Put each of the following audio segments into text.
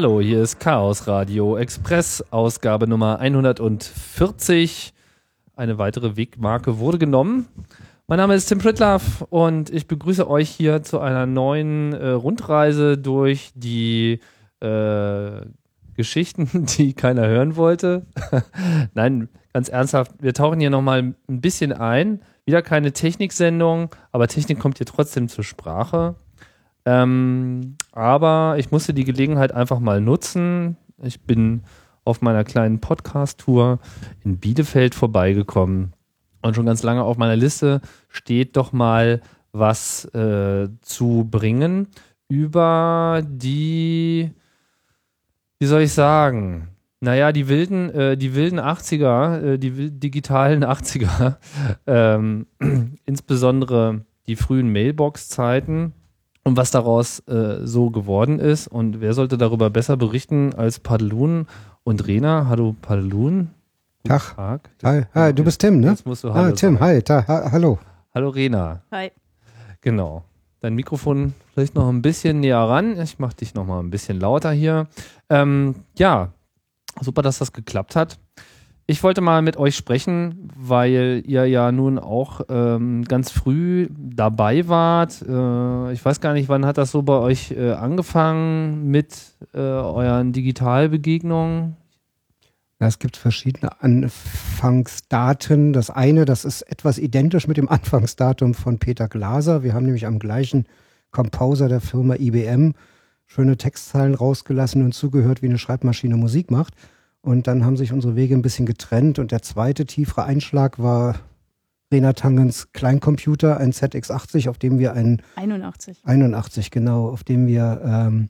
Hallo, hier ist Chaos Radio Express, Ausgabe Nummer 140. Eine weitere Wegmarke wurde genommen. Mein Name ist Tim Pritlaff und ich begrüße euch hier zu einer neuen äh, Rundreise durch die äh, Geschichten, die keiner hören wollte. Nein, ganz ernsthaft, wir tauchen hier nochmal ein bisschen ein. Wieder keine Techniksendung, aber Technik kommt hier trotzdem zur Sprache. Ähm, aber ich musste die Gelegenheit einfach mal nutzen. Ich bin auf meiner kleinen Podcast-Tour in Bielefeld vorbeigekommen. Und schon ganz lange auf meiner Liste steht doch mal was äh, zu bringen über die, wie soll ich sagen, naja, die wilden, äh, die wilden 80er, äh, die digitalen 80er, ähm, insbesondere die frühen Mailbox-Zeiten und was daraus äh, so geworden ist. Und wer sollte darüber besser berichten als Padelun und Rena? Hallo Padelun. Tag. Tag. Hi, hi, du bist Tim, ne? Jetzt musst du ah, Hallo ah, Tim, sagen. hi, da, ha, hallo. Hallo Rena. Hi. Genau. Dein Mikrofon vielleicht noch ein bisschen näher ran. Ich mache dich noch mal ein bisschen lauter hier. Ähm, ja, super, dass das geklappt hat. Ich wollte mal mit euch sprechen, weil ihr ja nun auch ähm, ganz früh dabei wart. Äh, ich weiß gar nicht, wann hat das so bei euch äh, angefangen mit äh, euren Digitalbegegnungen? es gibt verschiedene Anfangsdaten. Das eine, das ist etwas identisch mit dem Anfangsdatum von Peter Glaser. Wir haben nämlich am gleichen Composer der Firma IBM schöne Textzeilen rausgelassen und zugehört, wie eine Schreibmaschine Musik macht. Und dann haben sich unsere Wege ein bisschen getrennt. Und der zweite tiefere Einschlag war Rena Tangens Kleincomputer, ein ZX80, auf dem wir einen 81. 81, genau, auf dem wir ähm,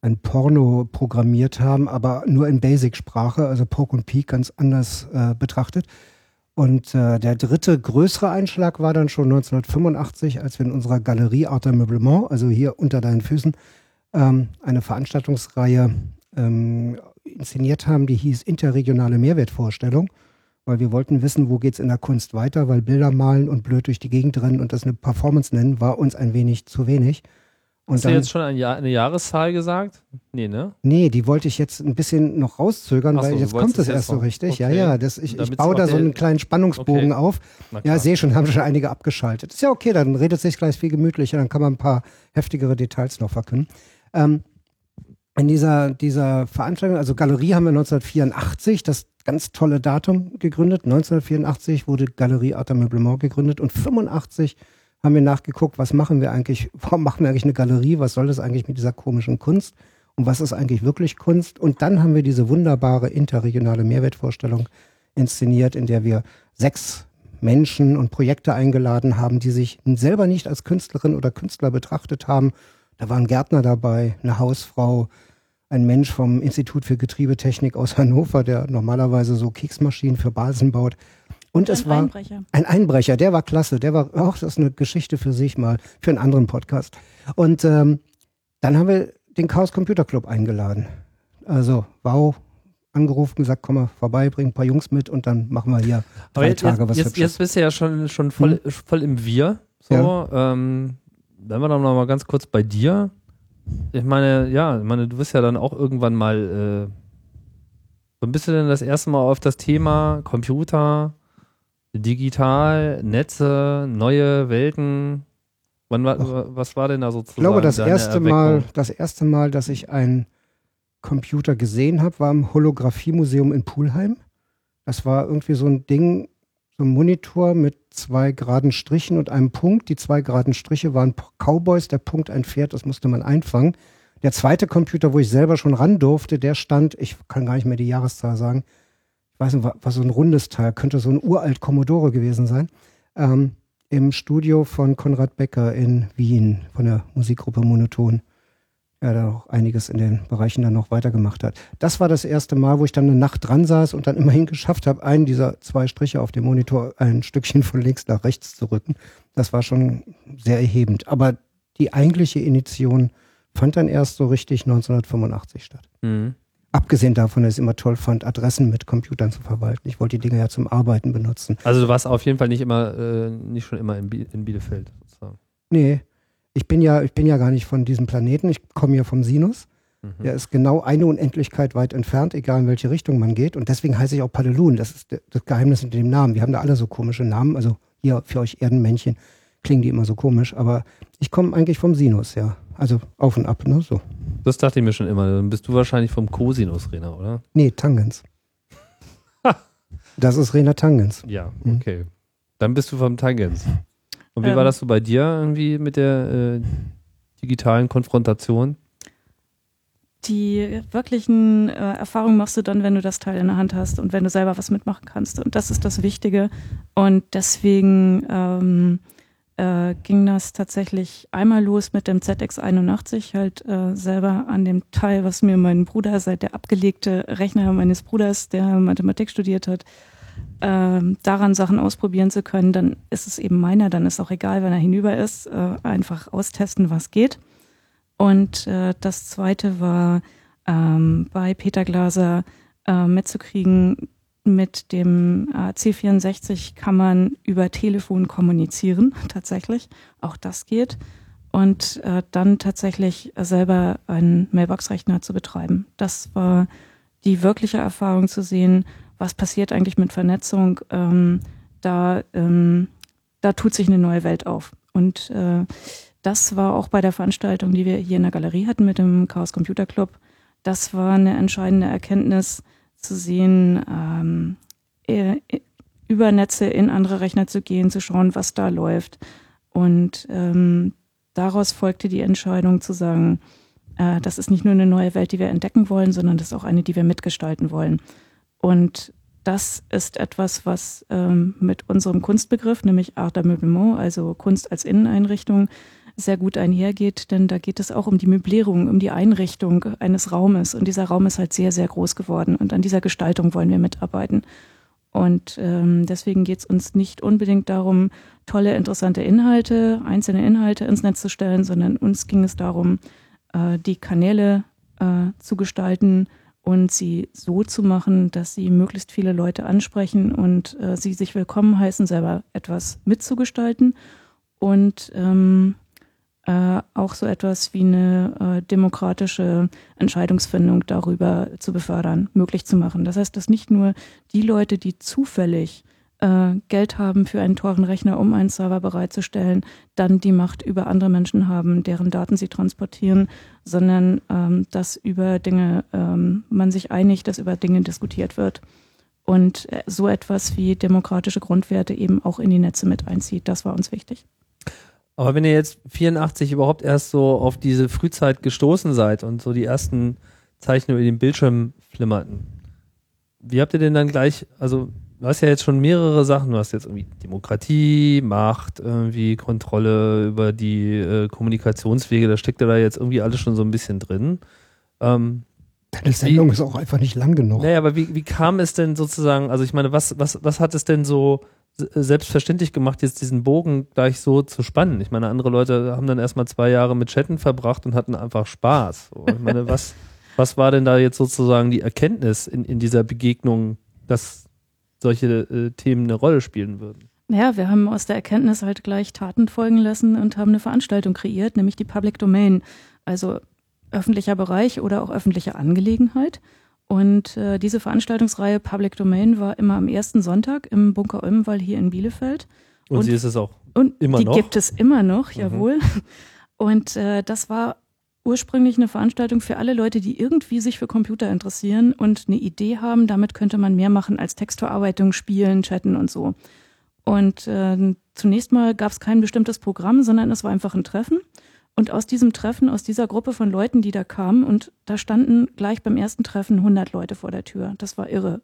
ein Porno programmiert haben, aber nur in Basic-Sprache, also Poke und Peak ganz anders äh, betrachtet. Und äh, der dritte größere Einschlag war dann schon 1985, als wir in unserer Galerie Art Meublement, also hier unter deinen Füßen, ähm, eine Veranstaltungsreihe ähm, inszeniert haben, die hieß Interregionale Mehrwertvorstellung, weil wir wollten wissen, wo geht es in der Kunst weiter, weil Bilder malen und blöd durch die Gegend rennen und das eine Performance nennen, war uns ein wenig zu wenig. Und Hast dann, du jetzt schon ein Jahr, eine Jahreszahl gesagt? Nee, ne? Nee, die wollte ich jetzt ein bisschen noch rauszögern, so, weil jetzt kommt es erst so richtig. Okay. Ja, ja, das, ich, ich baue da so einen kleinen Spannungsbogen okay. auf. Ja, sehe schon, haben schon einige abgeschaltet. Ist ja okay, dann redet sich gleich viel gemütlicher, dann kann man ein paar heftigere Details noch verkünden. Ähm, in dieser, dieser Veranstaltung, also Galerie haben wir 1984, das ganz tolle Datum gegründet. 1984 wurde Galerie Art Meublement gegründet und 85 haben wir nachgeguckt, was machen wir eigentlich, warum machen wir eigentlich eine Galerie, was soll das eigentlich mit dieser komischen Kunst und was ist eigentlich wirklich Kunst? Und dann haben wir diese wunderbare interregionale Mehrwertvorstellung inszeniert, in der wir sechs Menschen und Projekte eingeladen haben, die sich selber nicht als Künstlerin oder Künstler betrachtet haben. Da waren Gärtner dabei, eine Hausfrau, ein Mensch vom Institut für Getriebetechnik aus Hannover, der normalerweise so Keksmaschinen für Basen baut. Und ein es war Einbrecher. ein Einbrecher, der war klasse, der war auch, das ist eine Geschichte für sich mal, für einen anderen Podcast. Und ähm, dann haben wir den Chaos Computer Club eingeladen. Also, wow, angerufen, gesagt, komm mal vorbei, bring ein paar Jungs mit und dann machen wir hier drei jetzt, Tage was jetzt, jetzt bist du ja schon, schon voll, hm? voll im Wir. So, ja. ähm, wenn wir dann noch mal ganz kurz bei dir ich meine, ja, ich meine, du bist ja dann auch irgendwann mal. Äh, wann bist du denn das erste Mal auf das Thema Computer, digital, Netze, neue Welten? Wann war, Ach, was war denn da sozusagen? Ich glaube, das erste Mal, das erste Mal, dass ich einen Computer gesehen habe, war im Holographiemuseum in Pulheim. Das war irgendwie so ein Ding, so ein Monitor mit zwei geraden Strichen und einem Punkt. Die zwei geraden Striche waren Cowboys, der Punkt ein Pferd, das musste man einfangen. Der zweite Computer, wo ich selber schon ran durfte, der stand, ich kann gar nicht mehr die Jahreszahl sagen, ich weiß nicht, war so ein rundes Teil, könnte so ein uralt Commodore gewesen sein, ähm, im Studio von Konrad Becker in Wien, von der Musikgruppe Monoton er da auch einiges in den Bereichen dann noch weitergemacht hat. Das war das erste Mal, wo ich dann eine Nacht dran saß und dann immerhin geschafft habe, einen dieser zwei Striche auf dem Monitor ein Stückchen von links nach rechts zu rücken. Das war schon sehr erhebend. Aber die eigentliche Initiation fand dann erst so richtig 1985 statt. Mhm. Abgesehen davon, dass ich es immer toll fand, Adressen mit Computern zu verwalten. Ich wollte die Dinge ja zum Arbeiten benutzen. Also du warst auf jeden Fall nicht immer, äh, nicht schon immer in, Bielefeld. Sozusagen. Nee, ich bin ja, ich bin ja gar nicht von diesem Planeten, ich komme ja vom Sinus. Mhm. Der ist genau eine Unendlichkeit weit entfernt, egal in welche Richtung man geht. Und deswegen heiße ich auch Padelun. Das ist das Geheimnis mit dem Namen. Wir haben da alle so komische Namen. Also hier für euch Erdenmännchen klingen die immer so komisch. Aber ich komme eigentlich vom Sinus, ja. Also auf und ab, ne? So. Das dachte ich mir schon immer. Dann bist du wahrscheinlich vom Cosinus, Rena, oder? Nee, Tangens. das ist Rena Tangens. Ja, mhm. okay. Mhm. Dann bist du vom Tangens. Und wie ähm, war das so bei dir irgendwie mit der äh, digitalen Konfrontation? Die wirklichen äh, Erfahrungen machst du dann, wenn du das Teil in der Hand hast und wenn du selber was mitmachen kannst. Und das ist das Wichtige. Und deswegen ähm, äh, ging das tatsächlich einmal los mit dem ZX81, halt äh, selber an dem Teil, was mir mein Bruder, seit der abgelegte Rechner meines Bruders, der Mathematik studiert hat, äh, daran Sachen ausprobieren zu können, dann ist es eben meiner, dann ist auch egal, wenn er hinüber ist, äh, einfach austesten, was geht. Und äh, das zweite war ähm, bei Peter Glaser äh, mitzukriegen, mit dem äh, C64 kann man über Telefon kommunizieren, tatsächlich. Auch das geht. Und äh, dann tatsächlich selber einen Mailbox-Rechner zu betreiben. Das war die wirkliche Erfahrung zu sehen, was passiert eigentlich mit Vernetzung. Ähm, da, ähm, da tut sich eine neue Welt auf. Und äh, das war auch bei der Veranstaltung, die wir hier in der Galerie hatten mit dem Chaos Computer Club. Das war eine entscheidende Erkenntnis, zu sehen, ähm, äh, über Netze in andere Rechner zu gehen, zu schauen, was da läuft. Und ähm, daraus folgte die Entscheidung zu sagen, äh, das ist nicht nur eine neue Welt, die wir entdecken wollen, sondern das ist auch eine, die wir mitgestalten wollen. Und das ist etwas, was ähm, mit unserem Kunstbegriff, nämlich Art d'Ameublement, also Kunst als Inneneinrichtung, sehr gut einhergeht, denn da geht es auch um die Möblierung, um die Einrichtung eines Raumes. Und dieser Raum ist halt sehr, sehr groß geworden. Und an dieser Gestaltung wollen wir mitarbeiten. Und ähm, deswegen geht es uns nicht unbedingt darum, tolle, interessante Inhalte, einzelne Inhalte ins Netz zu stellen, sondern uns ging es darum, äh, die Kanäle äh, zu gestalten und sie so zu machen, dass sie möglichst viele Leute ansprechen und äh, sie sich willkommen heißen, selber etwas mitzugestalten. Und ähm, äh, auch so etwas wie eine äh, demokratische Entscheidungsfindung darüber zu befördern, möglich zu machen. Das heißt, dass nicht nur die Leute, die zufällig äh, Geld haben für einen teuren Rechner, um einen Server bereitzustellen, dann die Macht über andere Menschen haben, deren Daten sie transportieren, sondern ähm, dass über Dinge ähm, man sich einigt, dass über Dinge diskutiert wird und äh, so etwas wie demokratische Grundwerte eben auch in die Netze mit einzieht. Das war uns wichtig. Aber wenn ihr jetzt 84 überhaupt erst so auf diese Frühzeit gestoßen seid und so die ersten Zeichen über den Bildschirm flimmerten, wie habt ihr denn dann gleich, also du hast ja jetzt schon mehrere Sachen, du hast jetzt irgendwie Demokratie, Macht, irgendwie Kontrolle über die äh, Kommunikationswege, da steckt ja da jetzt irgendwie alles schon so ein bisschen drin. Ähm, Deine Sendung wie, ist auch einfach nicht lang genug. Naja, aber wie, wie kam es denn sozusagen, also ich meine, was, was, was hat es denn so selbstverständlich gemacht, jetzt diesen Bogen gleich so zu spannen. Ich meine, andere Leute haben dann erstmal zwei Jahre mit Chatten verbracht und hatten einfach Spaß. Ich meine, was, was war denn da jetzt sozusagen die Erkenntnis in, in dieser Begegnung, dass solche äh, Themen eine Rolle spielen würden? Ja, wir haben aus der Erkenntnis halt gleich Taten folgen lassen und haben eine Veranstaltung kreiert, nämlich die Public Domain, also öffentlicher Bereich oder auch öffentliche Angelegenheit. Und äh, diese Veranstaltungsreihe Public Domain war immer am ersten Sonntag im Bunker Olmenwall hier in Bielefeld. Und, und sie ist es auch und immer die noch? Die gibt es immer noch, mhm. jawohl. Und äh, das war ursprünglich eine Veranstaltung für alle Leute, die irgendwie sich für Computer interessieren und eine Idee haben, damit könnte man mehr machen als Textverarbeitung, Spielen, Chatten und so. Und äh, zunächst mal gab es kein bestimmtes Programm, sondern es war einfach ein Treffen. Und aus diesem Treffen, aus dieser Gruppe von Leuten, die da kamen, und da standen gleich beim ersten Treffen 100 Leute vor der Tür. Das war irre.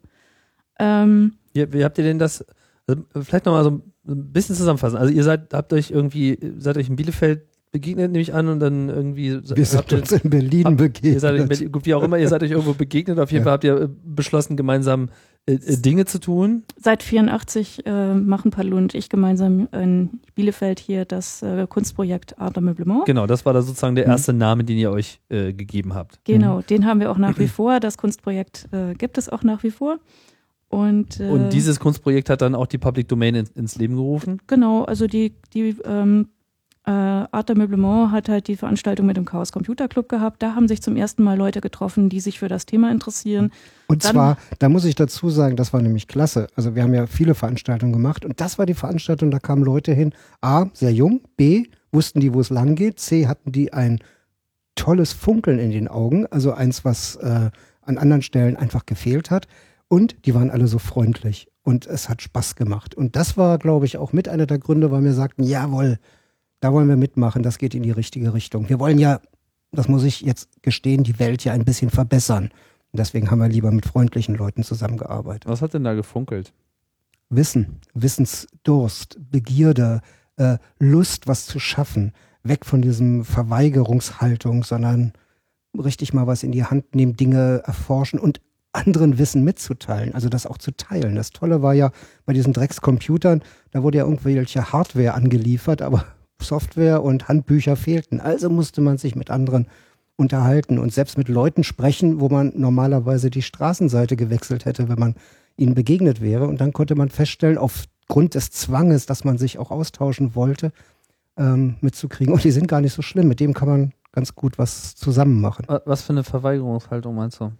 Ähm, wie, wie habt ihr denn das, also vielleicht nochmal so ein bisschen zusammenfassen. Also ihr seid, habt euch irgendwie, seid euch in Bielefeld begegnet, nehme ich an, und dann irgendwie. Wir sind uns in Berlin habt, begegnet. Ihr seid in Berlin, wie auch immer, ihr seid euch irgendwo begegnet. Auf jeden ja. Fall habt ihr äh, beschlossen, gemeinsam äh, äh, Dinge zu tun. Seit 84 äh, machen Palu und ich gemeinsam in Bielefeld hier das äh, Kunstprojekt Art Meublement. Genau, das war da sozusagen der mhm. erste mhm. Name, den ihr euch äh, gegeben habt. Genau, mhm. den haben wir auch nach wie vor. Das Kunstprojekt gibt es auch nach wie vor. Und, und dieses Kunstprojekt hat dann auch die Public Domain in, ins Leben gerufen? Genau, also die, die ähm, äh, Art Meublement hat halt die Veranstaltung mit dem Chaos Computer Club gehabt. Da haben sich zum ersten Mal Leute getroffen, die sich für das Thema interessieren. Und Dann, zwar, da muss ich dazu sagen, das war nämlich klasse. Also wir haben ja viele Veranstaltungen gemacht und das war die Veranstaltung, da kamen Leute hin. A, sehr jung. B, wussten die, wo es lang geht. C, hatten die ein tolles Funkeln in den Augen. Also eins, was äh, an anderen Stellen einfach gefehlt hat. Und die waren alle so freundlich und es hat Spaß gemacht. Und das war, glaube ich, auch mit einer der Gründe, weil wir sagten, jawohl, da wollen wir mitmachen, das geht in die richtige Richtung. Wir wollen ja, das muss ich jetzt gestehen, die Welt ja ein bisschen verbessern. Und deswegen haben wir lieber mit freundlichen Leuten zusammengearbeitet. Was hat denn da gefunkelt? Wissen, Wissensdurst, Begierde, äh, Lust, was zu schaffen. Weg von diesem Verweigerungshaltung, sondern richtig mal was in die Hand nehmen, Dinge erforschen und anderen Wissen mitzuteilen, also das auch zu teilen. Das Tolle war ja bei diesen Dreckscomputern, da wurde ja irgendwelche Hardware angeliefert, aber Software und Handbücher fehlten. Also musste man sich mit anderen unterhalten und selbst mit Leuten sprechen, wo man normalerweise die Straßenseite gewechselt hätte, wenn man ihnen begegnet wäre. Und dann konnte man feststellen, aufgrund des Zwanges, dass man sich auch austauschen wollte, ähm, mitzukriegen. Und die sind gar nicht so schlimm. Mit dem kann man ganz gut was zusammen machen. Was für eine Verweigerungshaltung meinst du?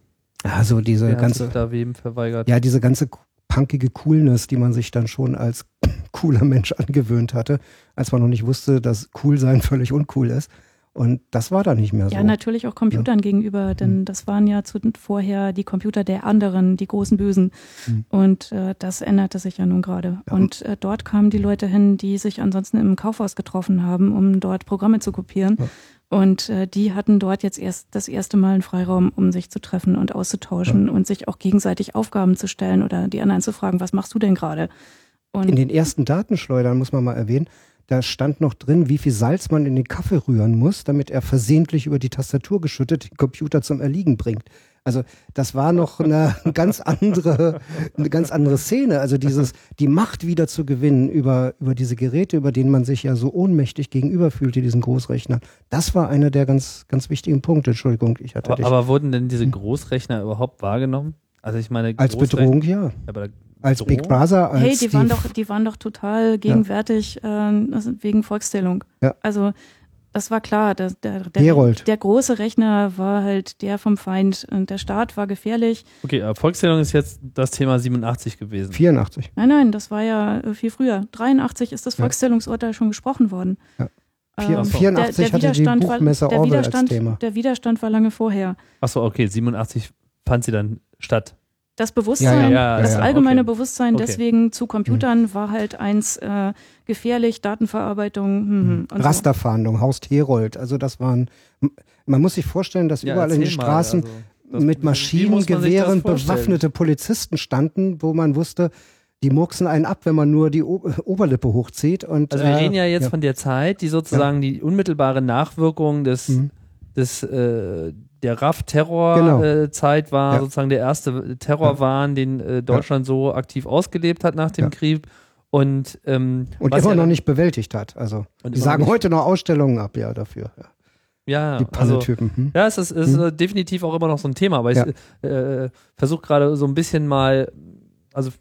Also diese Wer ganze. da wem verweigert? Ja, diese ganze punkige Coolness, die man sich dann schon als cooler Mensch angewöhnt hatte, als man noch nicht wusste, dass cool sein völlig uncool ist. Und das war da nicht mehr so. Ja, natürlich auch Computern ja. gegenüber, denn mhm. das waren ja zu, vorher die Computer der anderen, die großen Bösen. Mhm. Und äh, das änderte sich ja nun gerade. Ja. Und äh, dort kamen die Leute hin, die sich ansonsten im Kaufhaus getroffen haben, um dort Programme zu kopieren. Ja. Und äh, die hatten dort jetzt erst das erste Mal einen Freiraum, um sich zu treffen und auszutauschen ja. und sich auch gegenseitig Aufgaben zu stellen oder die anderen zu fragen, was machst du denn gerade? In den ersten Datenschleudern muss man mal erwähnen, da stand noch drin, wie viel Salz man in den Kaffee rühren muss, damit er versehentlich über die Tastatur geschüttet den Computer zum Erliegen bringt. Also das war noch eine ganz andere, eine ganz andere Szene. Also dieses, die Macht wieder zu gewinnen über, über diese Geräte, über denen man sich ja so ohnmächtig gegenüber fühlte, diesen Großrechnern. Das war einer der ganz, ganz wichtigen Punkte. Entschuldigung, ich hatte aber, dich. Aber wurden denn diese Großrechner überhaupt wahrgenommen? Also ich meine, als Bedrohung ja. Aber als Big Brother, als Hey, die, die waren doch, die waren doch total gegenwärtig ja. äh, wegen Volkszählung. Ja. Also das war klar. Der, der, der, der, große Rechner war halt der vom Feind und der Staat war gefährlich. Okay, Volkszählung ist jetzt das Thema 87 gewesen. 84. Nein, nein, das war ja äh, viel früher. 83 ist das Volkszählungsurteil ja. schon gesprochen worden. Ja. Ähm, 84 der, der hatte die Buchmesse war, der als Thema. Der Widerstand war lange vorher. Achso, okay, 87 fand sie dann statt das Bewusstsein, ja, ja. das allgemeine okay. Bewusstsein okay. deswegen zu Computern mhm. war halt eins äh, gefährlich, Datenverarbeitung. Hm, mhm. Rasterfahndung, Haus Herold. Also das waren, man muss sich vorstellen, dass überall in den Straßen also, mit Maschinengewehren bewaffnete Polizisten standen, wo man wusste, die murksen einen ab, wenn man nur die o Oberlippe hochzieht. Und, also wir äh, reden ja jetzt von der Zeit, die sozusagen die unmittelbare Nachwirkung des, mhm. Des äh, der RAF-Terror-Zeit genau. äh, war ja. sozusagen der erste Terrorwahn, ja. den äh, Deutschland ja. so aktiv ausgelebt hat nach dem Krieg. Und, ähm, und immer noch nicht bewältigt hat. Also die sagen heute noch Ausstellungen ab, ja, dafür. Ja, die also, hm? ja, es ist, ist hm? definitiv auch immer noch so ein Thema, aber ich äh, versuche gerade so ein bisschen mal, also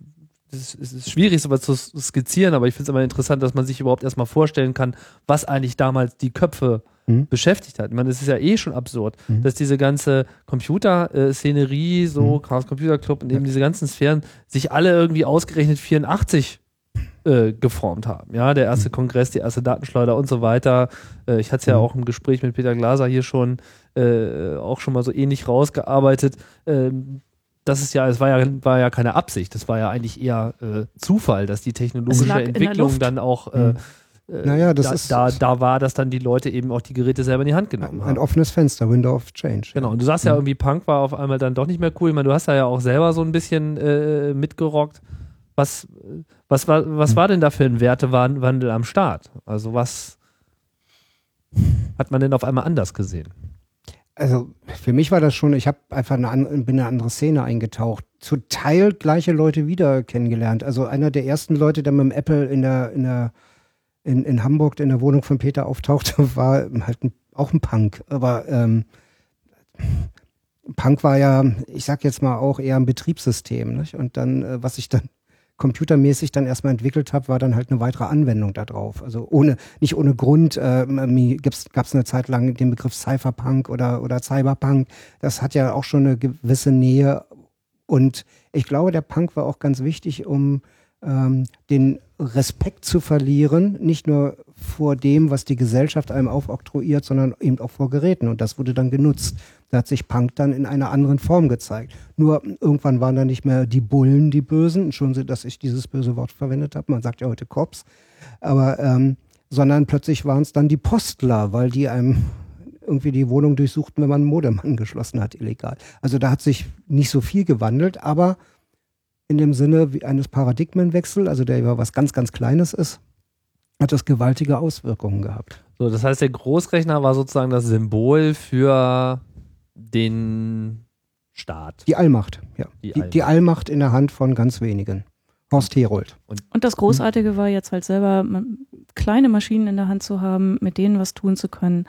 es ist schwierig, sowas zu skizzieren, aber ich finde es immer interessant, dass man sich überhaupt erstmal vorstellen kann, was eigentlich damals die Köpfe mhm. beschäftigt hat. Ich meine, es ist ja eh schon absurd, mhm. dass diese ganze Computer-Szenerie, so mhm. Chaos Computer Club und eben diese ganzen Sphären sich alle irgendwie ausgerechnet 84 äh, geformt haben. Ja, der erste mhm. Kongress, die erste Datenschleuder und so weiter. Äh, ich hatte es ja mhm. auch im Gespräch mit Peter Glaser hier schon äh, auch schon mal so ähnlich rausgearbeitet. Ähm, das ist ja, es war ja, war ja keine Absicht, das war ja eigentlich eher äh, Zufall, dass die technologische Entwicklung dann auch äh, mhm. Äh, naja, das da, ist. Da, da war, dass dann die Leute eben auch die Geräte selber in die Hand genommen ein, haben. Ein offenes Fenster, Window of Change. Genau. Und du sagst ja, ja irgendwie, Punk war auf einmal dann doch nicht mehr cool. Ich meine, du hast da ja auch selber so ein bisschen äh, mitgerockt. Was, was, war, was hm. war denn da für ein Wertewandel am Start? Also was hat man denn auf einmal anders gesehen? Also für mich war das schon, ich habe einfach eine, bin in eine andere Szene eingetaucht. Zu Teil gleiche Leute wieder kennengelernt. Also einer der ersten Leute, der mit dem Apple in der, in der in, in Hamburg in der Wohnung von Peter auftauchte, war halt ein, auch ein Punk. Aber ähm, Punk war ja, ich sag jetzt mal auch eher ein Betriebssystem. Nicht? Und dann, äh, was ich dann computermäßig dann erstmal entwickelt habe, war dann halt eine weitere Anwendung darauf. Also ohne, nicht ohne Grund äh, gab es eine Zeit lang den Begriff Cypherpunk oder, oder Cyberpunk. Das hat ja auch schon eine gewisse Nähe. Und ich glaube, der Punk war auch ganz wichtig, um ähm, den Respekt zu verlieren, nicht nur vor dem, was die Gesellschaft einem aufoktroyiert, sondern eben auch vor Geräten. Und das wurde dann genutzt. Da hat sich Punk dann in einer anderen Form gezeigt. Nur irgendwann waren da nicht mehr die Bullen die Bösen. Schon, dass ich dieses böse Wort verwendet habe. Man sagt ja heute Cops. Aber, ähm, sondern plötzlich waren es dann die Postler, weil die einem irgendwie die Wohnung durchsuchten, wenn man einen Modem angeschlossen hat, illegal. Also da hat sich nicht so viel gewandelt, aber in dem Sinne eines Paradigmenwechsels, also der über was ganz, ganz Kleines ist, hat das gewaltige Auswirkungen gehabt. So, das heißt, der Großrechner war sozusagen das Symbol für den Staat. Die Allmacht, ja. Die, die, Allmacht. die Allmacht in der Hand von ganz wenigen. Horst Herold. Und, und das Großartige war jetzt halt selber kleine Maschinen in der Hand zu haben, mit denen was tun zu können.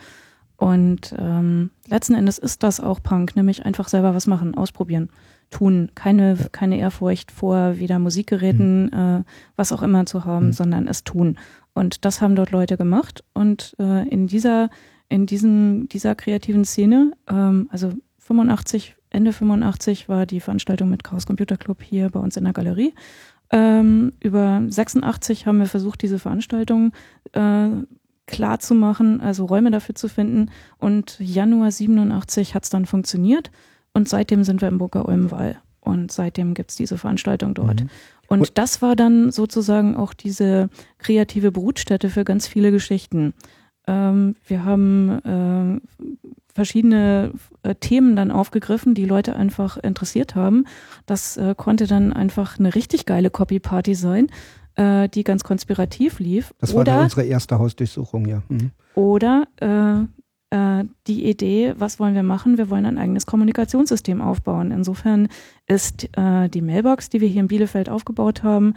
Und ähm, letzten Endes ist das auch Punk, nämlich einfach selber was machen, ausprobieren tun. Keine, keine Ehrfurcht vor weder Musikgeräten, mhm. äh, was auch immer zu haben, mhm. sondern es tun. Und das haben dort Leute gemacht. Und äh, in dieser, in diesem, dieser kreativen Szene, ähm, also 85, Ende 85 war die Veranstaltung mit Chaos Computer Club hier bei uns in der Galerie. Ähm, über 86 haben wir versucht, diese Veranstaltung äh, klar zu machen, also Räume dafür zu finden. Und Januar 87 hat es dann funktioniert. Und seitdem sind wir im Burger Ulmwall. Und seitdem gibt es diese Veranstaltung dort. Mhm. Und das war dann sozusagen auch diese kreative Brutstätte für ganz viele Geschichten. Ähm, wir haben äh, verschiedene äh, Themen dann aufgegriffen, die Leute einfach interessiert haben. Das äh, konnte dann einfach eine richtig geile Copy-Party sein, äh, die ganz konspirativ lief. Das war dann unsere erste Hausdurchsuchung, ja. Mhm. Oder äh, die Idee, was wollen wir machen? Wir wollen ein eigenes Kommunikationssystem aufbauen. Insofern ist äh, die Mailbox, die wir hier in Bielefeld aufgebaut haben,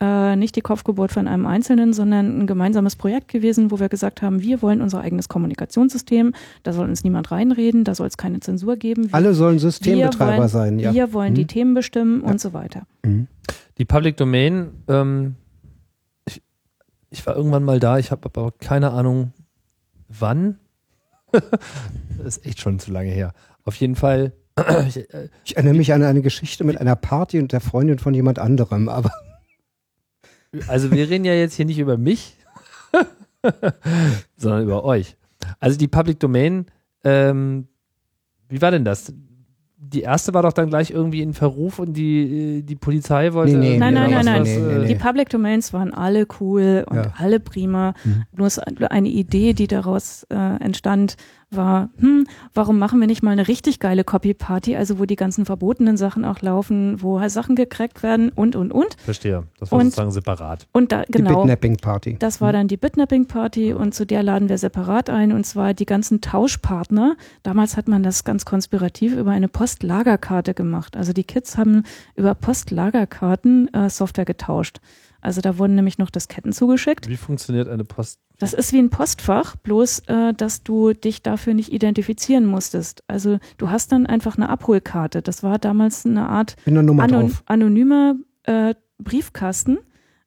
äh, nicht die Kopfgeburt von einem Einzelnen, sondern ein gemeinsames Projekt gewesen, wo wir gesagt haben, wir wollen unser eigenes Kommunikationssystem. Da soll uns niemand reinreden, da soll es keine Zensur geben. Wir, Alle sollen Systembetreiber wollen, sein, ja. Wir wollen mhm. die Themen bestimmen ja. und so weiter. Mhm. Die Public Domain, ähm, ich, ich war irgendwann mal da, ich habe aber keine Ahnung, wann das ist echt schon zu lange her. Auf jeden Fall. ich, äh, ich erinnere mich an eine Geschichte mit einer Party und der Freundin von jemand anderem, aber. Also wir reden ja jetzt hier nicht über mich, sondern über euch. Also die Public Domain, ähm, wie war denn das? Die erste war doch dann gleich irgendwie in Verruf und die, die Polizei wollte. Nee, nee, nein, nein, nein, nein. Was, äh, die Public Domains waren alle cool und ja. alle prima. Mhm. Bloß eine Idee, die daraus äh, entstand, war, hm, warum machen wir nicht mal eine richtig geile Copy-Party, also wo die ganzen verbotenen Sachen auch laufen, wo halt Sachen gecrackt werden und, und, und. Verstehe. Das war und, sozusagen separat. Und da, genau. Die Bitnapping-Party. Das war dann die Bitnapping-Party und zu der laden wir separat ein und zwar die ganzen Tauschpartner. Damals hat man das ganz konspirativ über eine Postlagerkarte gemacht. Also die Kids haben über Postlagerkarten äh, Software getauscht. Also da wurden nämlich noch Disketten zugeschickt. Wie funktioniert eine Post? Das ist wie ein Postfach, bloß äh, dass du dich dafür nicht identifizieren musstest. Also du hast dann einfach eine Abholkarte. Das war damals eine Art anon anonymer äh, Briefkasten,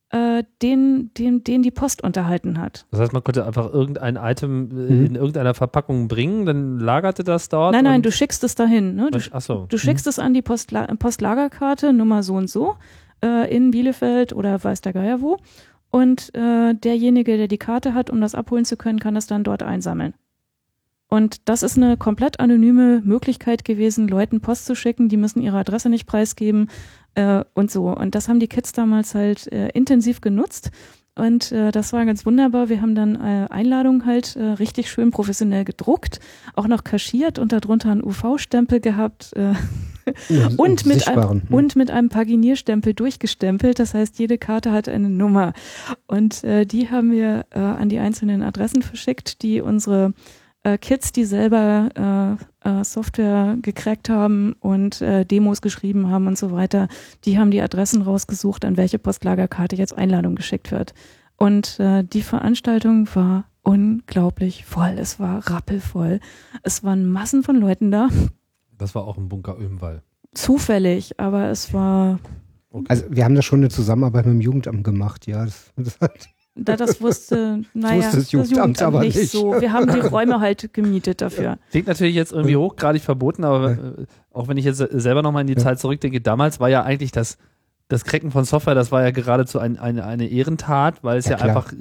äh, den, den, den die Post unterhalten hat. Das heißt, man konnte einfach irgendein Item äh, mhm. in irgendeiner Verpackung bringen, dann lagerte das dort? Nein, nein, du schickst es dahin. Ne? Du, Ach so. du schickst mhm. es an die Postla Postlagerkarte, Nummer so und so äh, in Bielefeld oder weiß der Geier wo. Und äh, derjenige, der die Karte hat, um das abholen zu können, kann das dann dort einsammeln. Und das ist eine komplett anonyme Möglichkeit gewesen, Leuten Post zu schicken. Die müssen ihre Adresse nicht preisgeben äh, und so. Und das haben die Kids damals halt äh, intensiv genutzt. Und äh, das war ganz wunderbar. Wir haben dann äh, Einladungen halt äh, richtig schön professionell gedruckt, auch noch kaschiert und darunter einen UV-Stempel gehabt äh, und, mit einem, hm. und mit einem Paginierstempel durchgestempelt. Das heißt, jede Karte hat eine Nummer. Und äh, die haben wir äh, an die einzelnen Adressen verschickt, die unsere äh, Kids, die selber äh, äh, Software gecrackt haben und äh, Demos geschrieben haben und so weiter, die haben die Adressen rausgesucht, an welche Postlagerkarte jetzt Einladung geschickt wird. Und äh, die Veranstaltung war unglaublich voll. Es war rappelvoll. Es waren Massen von Leuten da. Das war auch im Bunker Ömwall. Zufällig, aber es war Okay. Also wir haben da schon eine Zusammenarbeit mit dem Jugendamt gemacht, ja. Das, das hat da das wusste, naja, das, wusste das, Jugendamt, Jugendamt aber nicht, nicht so. Wir haben die Räume halt gemietet dafür. Klingt natürlich jetzt irgendwie hochgradig verboten, aber äh, auch wenn ich jetzt selber nochmal in die ja. Zeit zurückdenke, damals war ja eigentlich das, das Cracken von Software, das war ja geradezu ein, eine, eine Ehrentat, weil es ja, ja einfach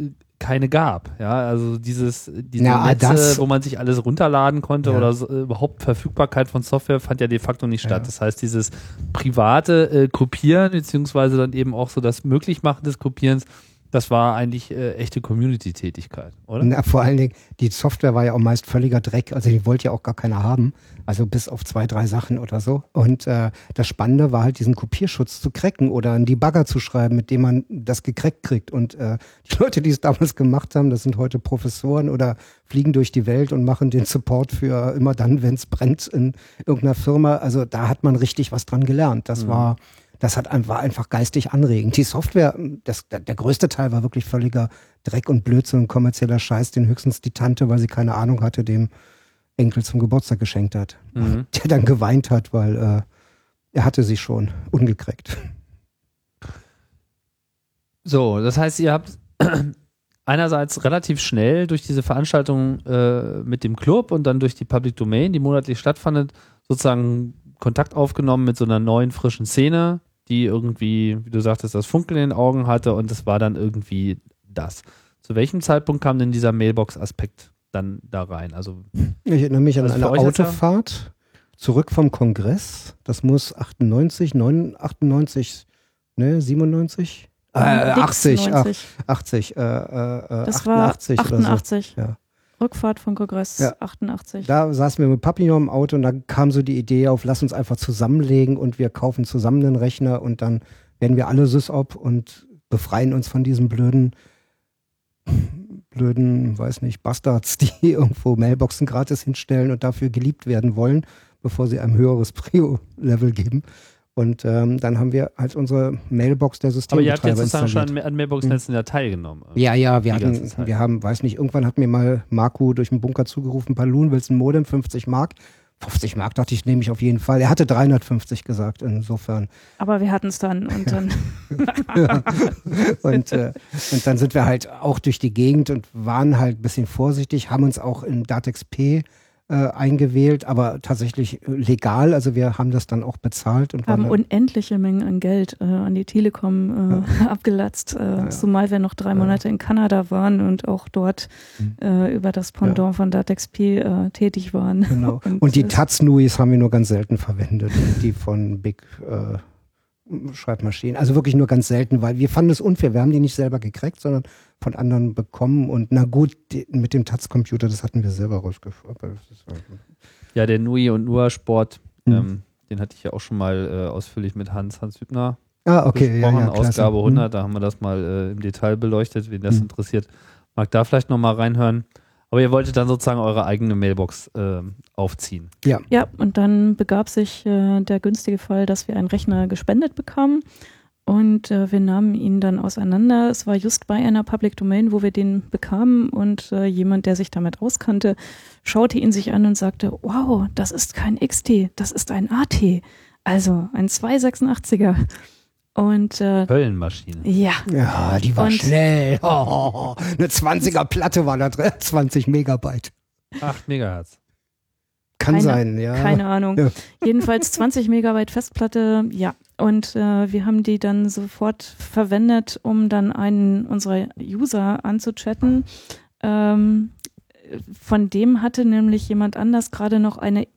keine gab. Ja, also dieses, diese ja, Netze, das, wo man sich alles runterladen konnte ja. oder so, äh, überhaupt Verfügbarkeit von Software fand ja de facto nicht statt. Ja. Das heißt, dieses private äh, Kopieren beziehungsweise dann eben auch so das Möglichmachen des Kopierens, das war eigentlich äh, echte Community-Tätigkeit, oder? Na, vor allen Dingen, die Software war ja auch meist völliger Dreck. Also die wollte ja auch gar keiner haben. Also bis auf zwei, drei Sachen oder so. Und äh, das Spannende war halt, diesen Kopierschutz zu cracken oder einen Debugger zu schreiben, mit dem man das gecrackt kriegt. Und äh, die Leute, die es damals gemacht haben, das sind heute Professoren oder fliegen durch die Welt und machen den Support für immer dann, wenn es brennt in irgendeiner Firma. Also da hat man richtig was dran gelernt. Das mhm. war das hat, war einfach geistig anregend. Die Software, das, der größte Teil war wirklich völliger Dreck und Blödsinn und kommerzieller Scheiß, den höchstens die Tante, weil sie keine Ahnung hatte, dem Enkel zum Geburtstag geschenkt hat. Mhm. Der dann geweint hat, weil äh, er hatte sie schon ungekriegt. So, das heißt, ihr habt einerseits relativ schnell durch diese Veranstaltung äh, mit dem Club und dann durch die Public Domain, die monatlich stattfindet, sozusagen Kontakt aufgenommen mit so einer neuen, frischen Szene, die irgendwie, wie du sagtest, das Funkeln in den Augen hatte und es war dann irgendwie das. Zu welchem Zeitpunkt kam denn dieser Mailbox-Aspekt dann da rein? Also, ich erinnere mich an eine Autofahrt zurück vom Kongress. Das muss 98, 9, 98, ne, 97? Äh, 80, 90. 80, äh, äh, das 88 war 88. So. Ja. Rückfahrt von Kongress ja. 88. Da saßen wir mit Papillon im Auto und dann kam so die Idee auf, lass uns einfach zusammenlegen und wir kaufen zusammen einen Rechner und dann werden wir alle SysOp und befreien uns von diesen blöden, blöden, weiß nicht, Bastards, die irgendwo Mailboxen gratis hinstellen und dafür geliebt werden wollen, bevor sie einem höheres Prio-Level geben. Und ähm, dann haben wir halt unsere Mailbox der Systembetreiber Aber ihr habt jetzt sozusagen schon an Mailbox-Netzen ja teilgenommen. Ja, ja, wir hatten, wir haben, weiß nicht, irgendwann hat mir mal Marco durch den Bunker zugerufen, Palun, willst du ein Modem, 50 Mark? 50 Mark dachte ich, nehme ich auf jeden Fall. Er hatte 350 gesagt, insofern. Aber wir hatten es dann und dann. ja. und, äh, und dann sind wir halt auch durch die Gegend und waren halt ein bisschen vorsichtig, haben uns auch in Datex P äh, eingewählt, aber tatsächlich äh, legal. Also wir haben das dann auch bezahlt und haben unendliche Mengen an Geld äh, an die Telekom äh, ja. abgelatzt, äh, ja, zumal wir noch drei Monate in Kanada waren und auch dort mhm. über das Pendant von DatexP tätig waren. Genau. Und, und die Taz-Nuis haben wir nur ganz selten verwendet, die von Big Schreibmaschinen. Also wirklich nur ganz selten, weil wir fanden es unfair. Wir haben die nicht selber gekriegt, sondern von anderen bekommen. Und na gut, die, mit dem Taz-Computer, das hatten wir selber rausgefunden. Halt ja, der Nui und Nua Sport, mhm. ähm, den hatte ich ja auch schon mal äh, ausführlich mit Hans, Hans Hübner ah, okay, besprochen. Ja, ja, Ausgabe 100, mhm. da haben wir das mal äh, im Detail beleuchtet. Wen das mhm. interessiert, mag da vielleicht nochmal reinhören. Aber ihr wolltet dann sozusagen eure eigene Mailbox äh, aufziehen. Ja. Ja, und dann begab sich äh, der günstige Fall, dass wir einen Rechner gespendet bekamen. Und äh, wir nahmen ihn dann auseinander. Es war just bei einer Public Domain, wo wir den bekamen. Und äh, jemand, der sich damit auskannte, schaute ihn sich an und sagte, wow, das ist kein XT, das ist ein AT. Also ein 286er. Und äh, Höllenmaschine. Ja. Ja, die war und, schnell. Oh, eine 20er Platte war da drin, 20 Megabyte. 8 Megahertz. Kann keine, sein, ja. Keine Ahnung. Ja. Jedenfalls 20 Megabyte Festplatte, ja. Und äh, wir haben die dann sofort verwendet, um dann einen unserer User anzuchatten. Ähm, von dem hatte nämlich jemand anders gerade noch eine,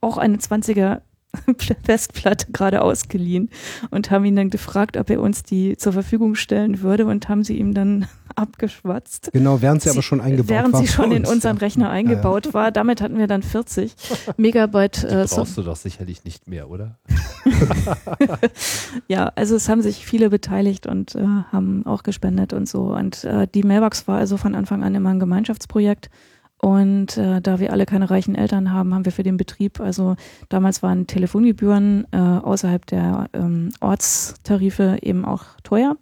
auch eine 20er Festplatte gerade ausgeliehen und haben ihn dann gefragt, ob er uns die zur Verfügung stellen würde und haben sie ihm dann abgeschwatzt. Genau, während sie, sie aber schon eingebaut während war. Während sie schon in unseren Rechner eingebaut ja, ja. war. Damit hatten wir dann 40 Megabyte. Die äh, brauchst du doch sicherlich nicht mehr, oder? ja, also es haben sich viele beteiligt und äh, haben auch gespendet und so. Und äh, die Mailbox war also von Anfang an immer ein Gemeinschaftsprojekt. Und äh, da wir alle keine reichen Eltern haben, haben wir für den Betrieb, also damals waren Telefongebühren äh, außerhalb der ähm, Ortstarife eben auch teuer.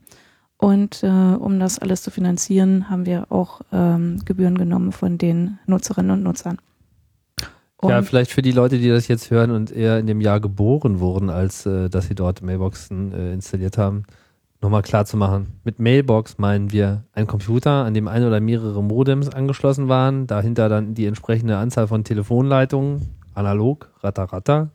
Und äh, um das alles zu finanzieren, haben wir auch ähm, Gebühren genommen von den Nutzerinnen und Nutzern. Und ja, vielleicht für die Leute, die das jetzt hören und eher in dem Jahr geboren wurden, als äh, dass sie dort Mailboxen äh, installiert haben, nochmal klar zu machen. Mit Mailbox meinen wir ein Computer, an dem ein oder mehrere Modems angeschlossen waren, dahinter dann die entsprechende Anzahl von Telefonleitungen, analog, ratter, ratter,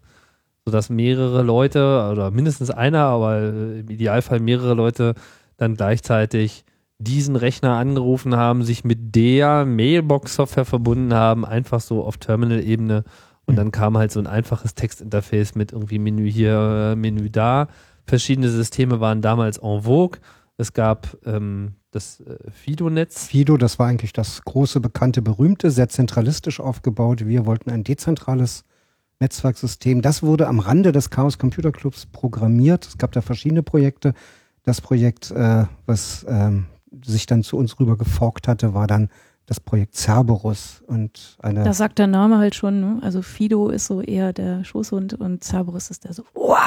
sodass mehrere Leute oder mindestens einer, aber im Idealfall mehrere Leute dann gleichzeitig diesen Rechner angerufen haben, sich mit der Mailbox-Software verbunden haben, einfach so auf Terminal-Ebene. Und dann kam halt so ein einfaches Textinterface mit irgendwie Menü hier, Menü da. Verschiedene Systeme waren damals en vogue. Es gab ähm, das äh, Fido-Netz. Fido, das war eigentlich das große, bekannte, berühmte, sehr zentralistisch aufgebaut. Wir wollten ein dezentrales Netzwerksystem. Das wurde am Rande des Chaos Computer Clubs programmiert. Es gab da verschiedene Projekte. Das Projekt, äh, was ähm, sich dann zu uns rüber geforkt hatte, war dann das Projekt Cerberus und eine. Da sagt der Name halt schon, ne? Also Fido ist so eher der Schoßhund und Cerberus ist der so, wow,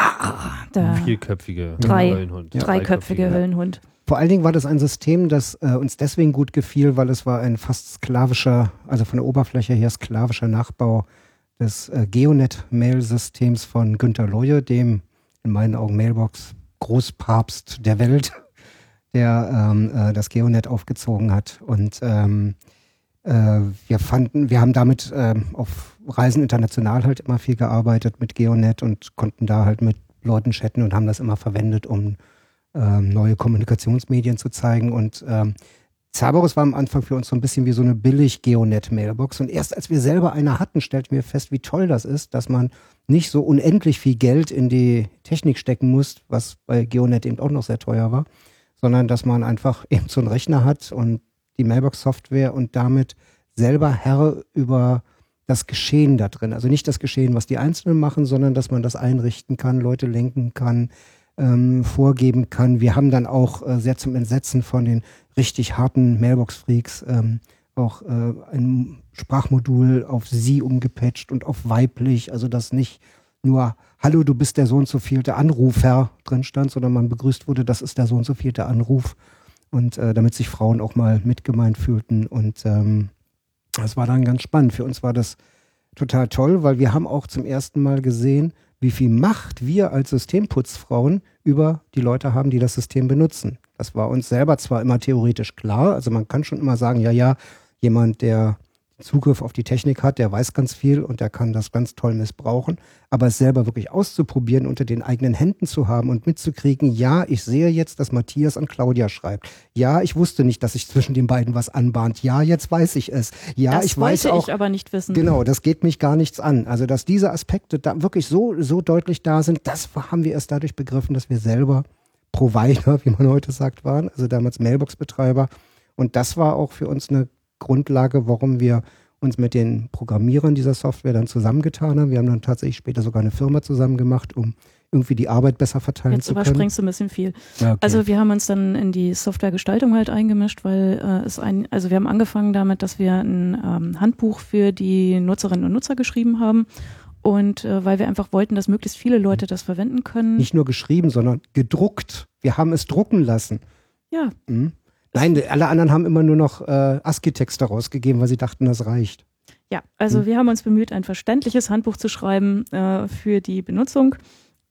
der vierköpfige drei, Höllenhund. Ja. Dreiköpfige Höllenhund. Vor allen Dingen war das ein System, das äh, uns deswegen gut gefiel, weil es war ein fast sklavischer, also von der Oberfläche her sklavischer Nachbau des äh, Geonet-Mail-Systems von Günter Leue, dem in meinen Augen Mailbox Großpapst der Welt der ähm, äh, das Geonet aufgezogen hat. Und ähm, äh, wir fanden, wir haben damit ähm, auf Reisen international halt immer viel gearbeitet mit Geonet und konnten da halt mit Leuten chatten und haben das immer verwendet, um ähm, neue Kommunikationsmedien zu zeigen. Und ähm, Cerberus war am Anfang für uns so ein bisschen wie so eine billig Geonet-Mailbox. Und erst als wir selber eine hatten, stellten wir fest, wie toll das ist, dass man nicht so unendlich viel Geld in die Technik stecken muss, was bei Geonet eben auch noch sehr teuer war, sondern dass man einfach eben so einen Rechner hat und die Mailbox-Software und damit selber Herr über das Geschehen da drin. Also nicht das Geschehen, was die Einzelnen machen, sondern dass man das einrichten kann, Leute lenken kann, ähm, vorgeben kann. Wir haben dann auch äh, sehr zum Entsetzen von den richtig harten Mailbox-Freaks ähm, auch äh, ein Sprachmodul auf sie umgepatcht und auf weiblich, also dass nicht nur Hallo, du bist der so und so vielte Anrufer drin stand, sondern man begrüßt wurde, das ist der so und so vielte Anruf. Und äh, damit sich Frauen auch mal mitgemeint fühlten. Und ähm, das war dann ganz spannend. Für uns war das total toll, weil wir haben auch zum ersten Mal gesehen, wie viel Macht wir als Systemputzfrauen über die Leute haben, die das System benutzen. Das war uns selber zwar immer theoretisch klar, also man kann schon immer sagen, ja, ja, jemand, der Zugriff auf die Technik hat, der weiß ganz viel und der kann das ganz toll missbrauchen. Aber es selber wirklich auszuprobieren, unter den eigenen Händen zu haben und mitzukriegen, ja, ich sehe jetzt, dass Matthias an Claudia schreibt. Ja, ich wusste nicht, dass sich zwischen den beiden was anbahnt. Ja, jetzt weiß ich es. Ja, das ich weiß auch. ich aber nicht wissen. Genau, das geht mich gar nichts an. Also, dass diese Aspekte da wirklich so, so deutlich da sind, das haben wir erst dadurch begriffen, dass wir selber Provider, wie man heute sagt, waren. Also damals Mailbox-Betreiber. Und das war auch für uns eine Grundlage, warum wir uns mit den Programmierern dieser Software dann zusammengetan haben. Wir haben dann tatsächlich später sogar eine Firma zusammen gemacht, um irgendwie die Arbeit besser verteilen Jetzt zu können. Jetzt überspringst du ein bisschen viel. Okay. Also wir haben uns dann in die Softwaregestaltung halt eingemischt, weil äh, es ein, also wir haben angefangen damit, dass wir ein ähm, Handbuch für die Nutzerinnen und Nutzer geschrieben haben und äh, weil wir einfach wollten, dass möglichst viele Leute das verwenden können. Nicht nur geschrieben, sondern gedruckt. Wir haben es drucken lassen. Ja. Mhm. Nein, alle anderen haben immer nur noch äh, ASCII-Texte rausgegeben, weil sie dachten, das reicht. Ja, also hm. wir haben uns bemüht, ein verständliches Handbuch zu schreiben äh, für die Benutzung.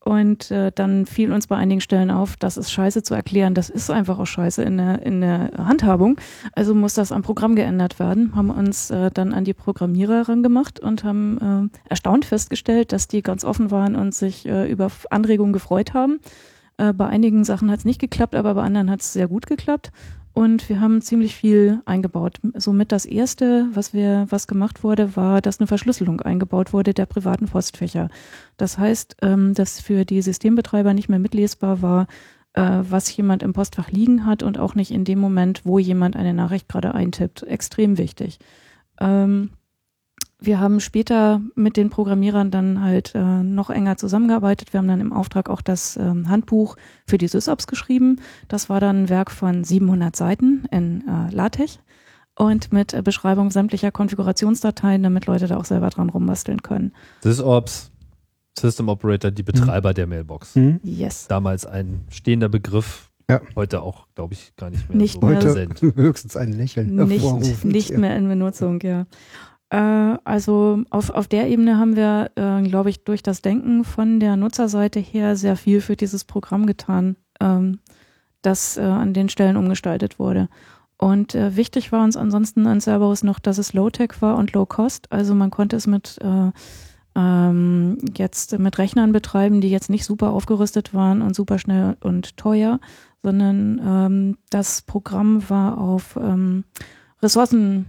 Und äh, dann fiel uns bei einigen Stellen auf, das ist scheiße zu erklären. Das ist einfach auch scheiße in der, in der Handhabung. Also muss das am Programm geändert werden. Haben uns äh, dann an die Programmierer herangemacht und haben äh, erstaunt festgestellt, dass die ganz offen waren und sich äh, über Anregungen gefreut haben. Äh, bei einigen Sachen hat es nicht geklappt, aber bei anderen hat es sehr gut geklappt. Und wir haben ziemlich viel eingebaut. Somit das erste, was wir, was gemacht wurde, war, dass eine Verschlüsselung eingebaut wurde der privaten Postfächer. Das heißt, ähm, dass für die Systembetreiber nicht mehr mitlesbar war, äh, was jemand im Postfach liegen hat und auch nicht in dem Moment, wo jemand eine Nachricht gerade eintippt. Extrem wichtig. Ähm, wir haben später mit den Programmierern dann halt äh, noch enger zusammengearbeitet. Wir haben dann im Auftrag auch das ähm, Handbuch für die SysOps geschrieben. Das war dann ein Werk von 700 Seiten in äh, LaTeX und mit äh, Beschreibung sämtlicher Konfigurationsdateien, damit Leute da auch selber dran rumbasteln können. SysOps, System Operator, die Betreiber mhm. der Mailbox. Mhm. Yes. Damals ein stehender Begriff. Ja. Heute auch, glaube ich, gar nicht mehr nicht so mehr, präsent. Höchstens ein Lächeln. Nicht, nicht mehr in Benutzung, ja. Äh, also auf, auf der Ebene haben wir, äh, glaube ich, durch das Denken von der Nutzerseite her sehr viel für dieses Programm getan, ähm, das äh, an den Stellen umgestaltet wurde. Und äh, wichtig war uns ansonsten an Cerberus noch, dass es Low-Tech war und Low-Cost. Also man konnte es mit äh, ähm, jetzt mit Rechnern betreiben, die jetzt nicht super aufgerüstet waren und super schnell und teuer, sondern ähm, das Programm war auf ähm, Ressourcen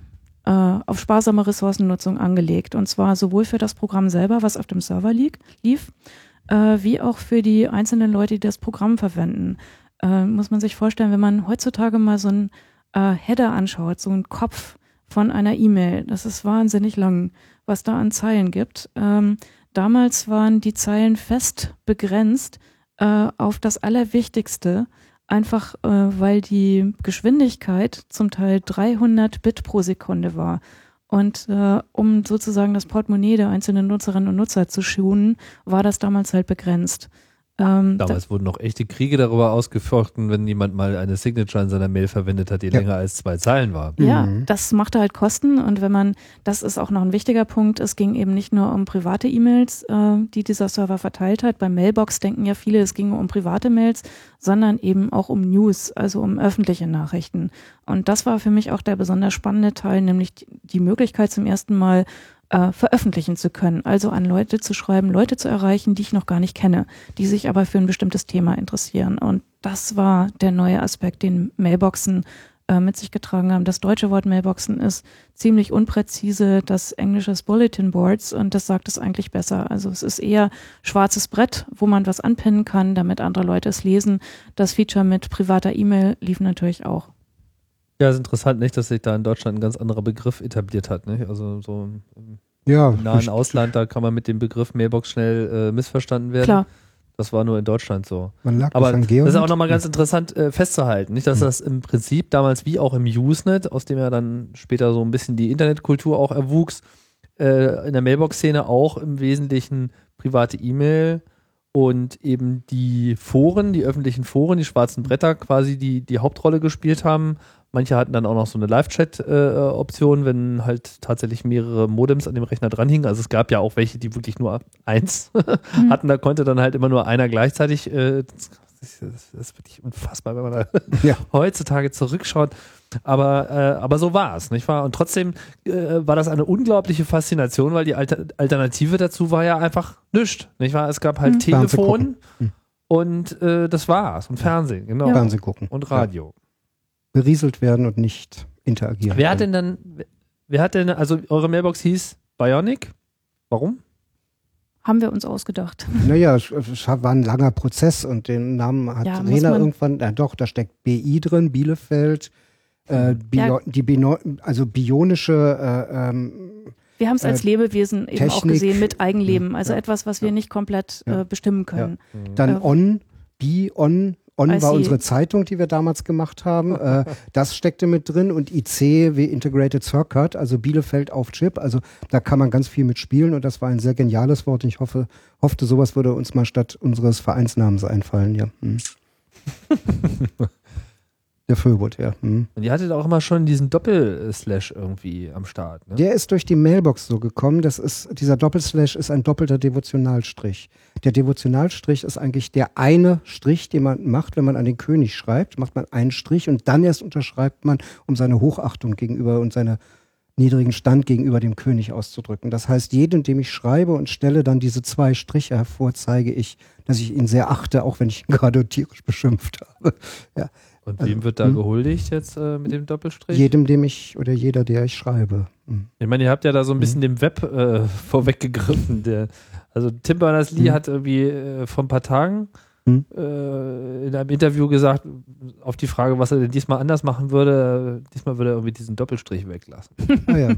auf sparsame Ressourcennutzung angelegt. Und zwar sowohl für das Programm selber, was auf dem Server lieg, lief, äh, wie auch für die einzelnen Leute, die das Programm verwenden. Äh, muss man sich vorstellen, wenn man heutzutage mal so einen äh, Header anschaut, so einen Kopf von einer E-Mail, das ist wahnsinnig lang, was da an Zeilen gibt. Ähm, damals waren die Zeilen fest begrenzt äh, auf das Allerwichtigste einfach äh, weil die Geschwindigkeit zum Teil 300 Bit pro Sekunde war. Und äh, um sozusagen das Portemonnaie der einzelnen Nutzerinnen und Nutzer zu schonen, war das damals halt begrenzt. Ähm, Damals da, wurden noch echte Kriege darüber ausgefochten, wenn jemand mal eine Signature in seiner Mail verwendet hat, die ja. länger als zwei Zeilen war. Ja, mhm. das machte halt Kosten und wenn man, das ist auch noch ein wichtiger Punkt, es ging eben nicht nur um private E-Mails, äh, die dieser Server verteilt hat. Bei Mailbox denken ja viele, es ginge um private Mails, sondern eben auch um News, also um öffentliche Nachrichten. Und das war für mich auch der besonders spannende Teil, nämlich die Möglichkeit zum ersten Mal äh, veröffentlichen zu können. Also an Leute zu schreiben, Leute zu erreichen, die ich noch gar nicht kenne, die sich aber für ein bestimmtes Thema interessieren. Und das war der neue Aspekt, den Mailboxen äh, mit sich getragen haben. Das deutsche Wort Mailboxen ist ziemlich unpräzise, das englische ist Bulletin Boards und das sagt es eigentlich besser. Also es ist eher schwarzes Brett, wo man was anpinnen kann, damit andere Leute es lesen. Das Feature mit privater E-Mail lief natürlich auch. Ja, ist interessant, nicht, dass sich da in Deutschland ein ganz anderer Begriff etabliert hat. Nicht? Also so im ja, nahen Ausland, da kann man mit dem Begriff Mailbox schnell äh, missverstanden werden. Klar. Das war nur in Deutschland so. Man lag Aber das, das ist auch nochmal ganz interessant äh, festzuhalten. Nicht, dass hm. das im Prinzip damals wie auch im Usenet, aus dem ja dann später so ein bisschen die Internetkultur auch erwuchs, äh, in der Mailbox-Szene auch im Wesentlichen private E-Mail und eben die Foren, die öffentlichen Foren, die schwarzen Bretter quasi die, die Hauptrolle gespielt haben. Manche hatten dann auch noch so eine Live-Chat-Option, äh, wenn halt tatsächlich mehrere Modems an dem Rechner dranhingen. Also es gab ja auch welche, die wirklich nur eins mhm. hatten. Da konnte dann halt immer nur einer gleichzeitig. Äh, das, das, ist wirklich unfassbar, wenn man da ja. heutzutage zurückschaut. Aber, äh, aber so war es, nicht wahr? Und trotzdem äh, war das eine unglaubliche Faszination, weil die Alter Alternative dazu war ja einfach nichts, nicht wahr? Es gab halt mhm. Telefon mhm. und äh, das war's. Und Fernsehen, genau. Fernsehen gucken. Und Radio. Ja. Berieselt werden und nicht interagieren. Wer hat denn dann, wer hat denn, also eure Mailbox hieß Bionic? Warum? Haben wir uns ausgedacht. Naja, es, es war ein langer Prozess und den Namen hat ja, Rena irgendwann, ja doch, da steckt BI drin, Bielefeld, äh, Bio, ja. die Bino, also bionische äh, ähm, wir haben es als äh, Lebewesen eben auch gesehen mit Eigenleben, also ja, etwas, was wir nicht komplett äh, bestimmen können. Dann äh, On, Bi, On, On war unsere Zeitung, die wir damals gemacht haben. äh, das steckte mit drin und IC wie Integrated Circuit, also Bielefeld auf Chip. Also da kann man ganz viel mit spielen und das war ein sehr geniales Wort. Ich hoffe, hoffte, sowas würde uns mal statt unseres Vereinsnamens einfallen. Ja. Hm. Der Füllwood, ja. Hm. Und ihr hattet auch immer schon diesen Doppelslash irgendwie am Start. Ne? Der ist durch die Mailbox so gekommen. Das ist, dieser Doppelslash ist ein doppelter Devotionalstrich. Der Devotionalstrich ist eigentlich der eine Strich, den man macht, wenn man an den König schreibt. Macht man einen Strich und dann erst unterschreibt man, um seine Hochachtung gegenüber und seine niedrigen Stand gegenüber dem König auszudrücken. Das heißt, jedem, dem ich schreibe und stelle dann diese zwei Striche hervor, zeige ich, dass ich ihn sehr achte, auch wenn ich ihn gerade tierisch beschimpft habe. Ja. Und wem wird da hm? gehuldigt jetzt äh, mit dem Doppelstrich? Jedem, dem ich oder jeder, der ich schreibe. Hm. Ich meine, ihr habt ja da so ein bisschen hm. dem Web äh, vorweggegriffen. Der, also Tim Berners-Lee hm. hat irgendwie äh, vor ein paar Tagen hm. äh, in einem Interview gesagt, auf die Frage, was er denn diesmal anders machen würde, diesmal würde er irgendwie diesen Doppelstrich weglassen. Ah, ja.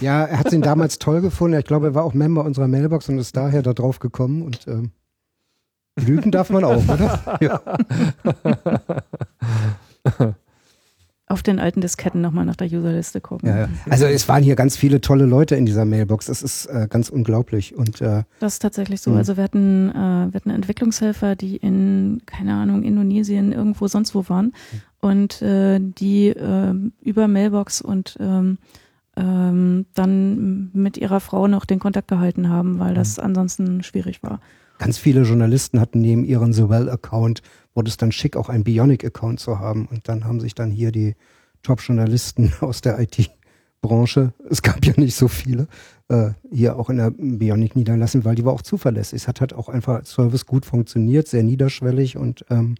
ja, er hat ihn damals toll gefunden. Ich glaube, er war auch Member unserer Mailbox und ist daher da drauf gekommen und ähm Lügen darf man auch, oder? Ja. Auf den alten Disketten nochmal nach der Userliste gucken. Ja, ja. Also es waren hier ganz viele tolle Leute in dieser Mailbox. Das ist äh, ganz unglaublich. Und, äh, das ist tatsächlich so. Mh. Also wir hatten, äh, wir hatten Entwicklungshelfer, die in, keine Ahnung, Indonesien, irgendwo sonst wo waren. Und äh, die äh, über Mailbox und ähm, ähm, dann mit ihrer Frau noch den Kontakt gehalten haben, weil das mhm. ansonsten schwierig war. Ganz viele Journalisten hatten neben ihren The Well-Account, wurde es dann schick, auch einen Bionic-Account zu haben. Und dann haben sich dann hier die Top-Journalisten aus der IT-Branche, es gab ja nicht so viele, äh, hier auch in der Bionic niederlassen, weil die war auch zuverlässig. Es hat halt auch einfach als Service gut funktioniert, sehr niederschwellig und ähm,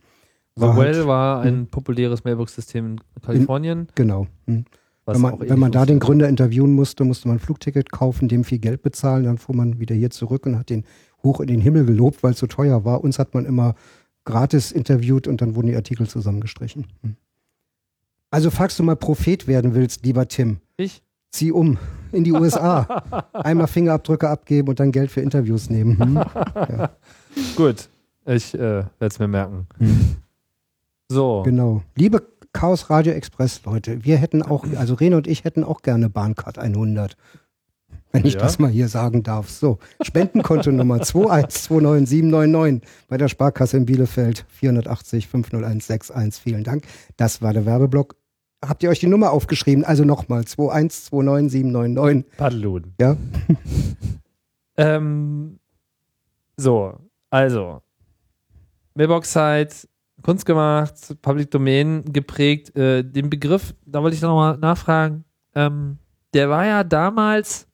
war Well halt, war ein hm. populäres Mailbox-System in Kalifornien. In, genau. Hm. Wenn man, wenn man da den Gründer interviewen musste, musste man ein Flugticket kaufen, dem viel Geld bezahlen, dann fuhr man wieder hier zurück und hat den hoch in den Himmel gelobt, weil es so teuer war. Uns hat man immer gratis interviewt und dann wurden die Artikel zusammengestrichen. Hm. Also falls du mal Prophet werden willst, lieber Tim. Ich? Zieh um in die USA. Einmal Fingerabdrücke abgeben und dann Geld für Interviews nehmen. Hm? Ja. Gut, ich äh, werde es mir merken. Hm. So. Genau. Liebe Chaos Radio Express Leute, wir hätten auch, also Rene und ich hätten auch gerne Bahncard 100. Wenn ich ja. das mal hier sagen darf. So, Spendenkonto Nummer 2129799 bei der Sparkasse in Bielefeld 480 50161. Vielen Dank. Das war der Werbeblock. Habt ihr euch die Nummer aufgeschrieben? Also nochmal 2129799. Paddelun. Ja. ähm, so, also Mailbox-Site Kunst gemacht, Public Domain geprägt. Äh, den Begriff, da wollte ich nochmal nachfragen, ähm, der war ja damals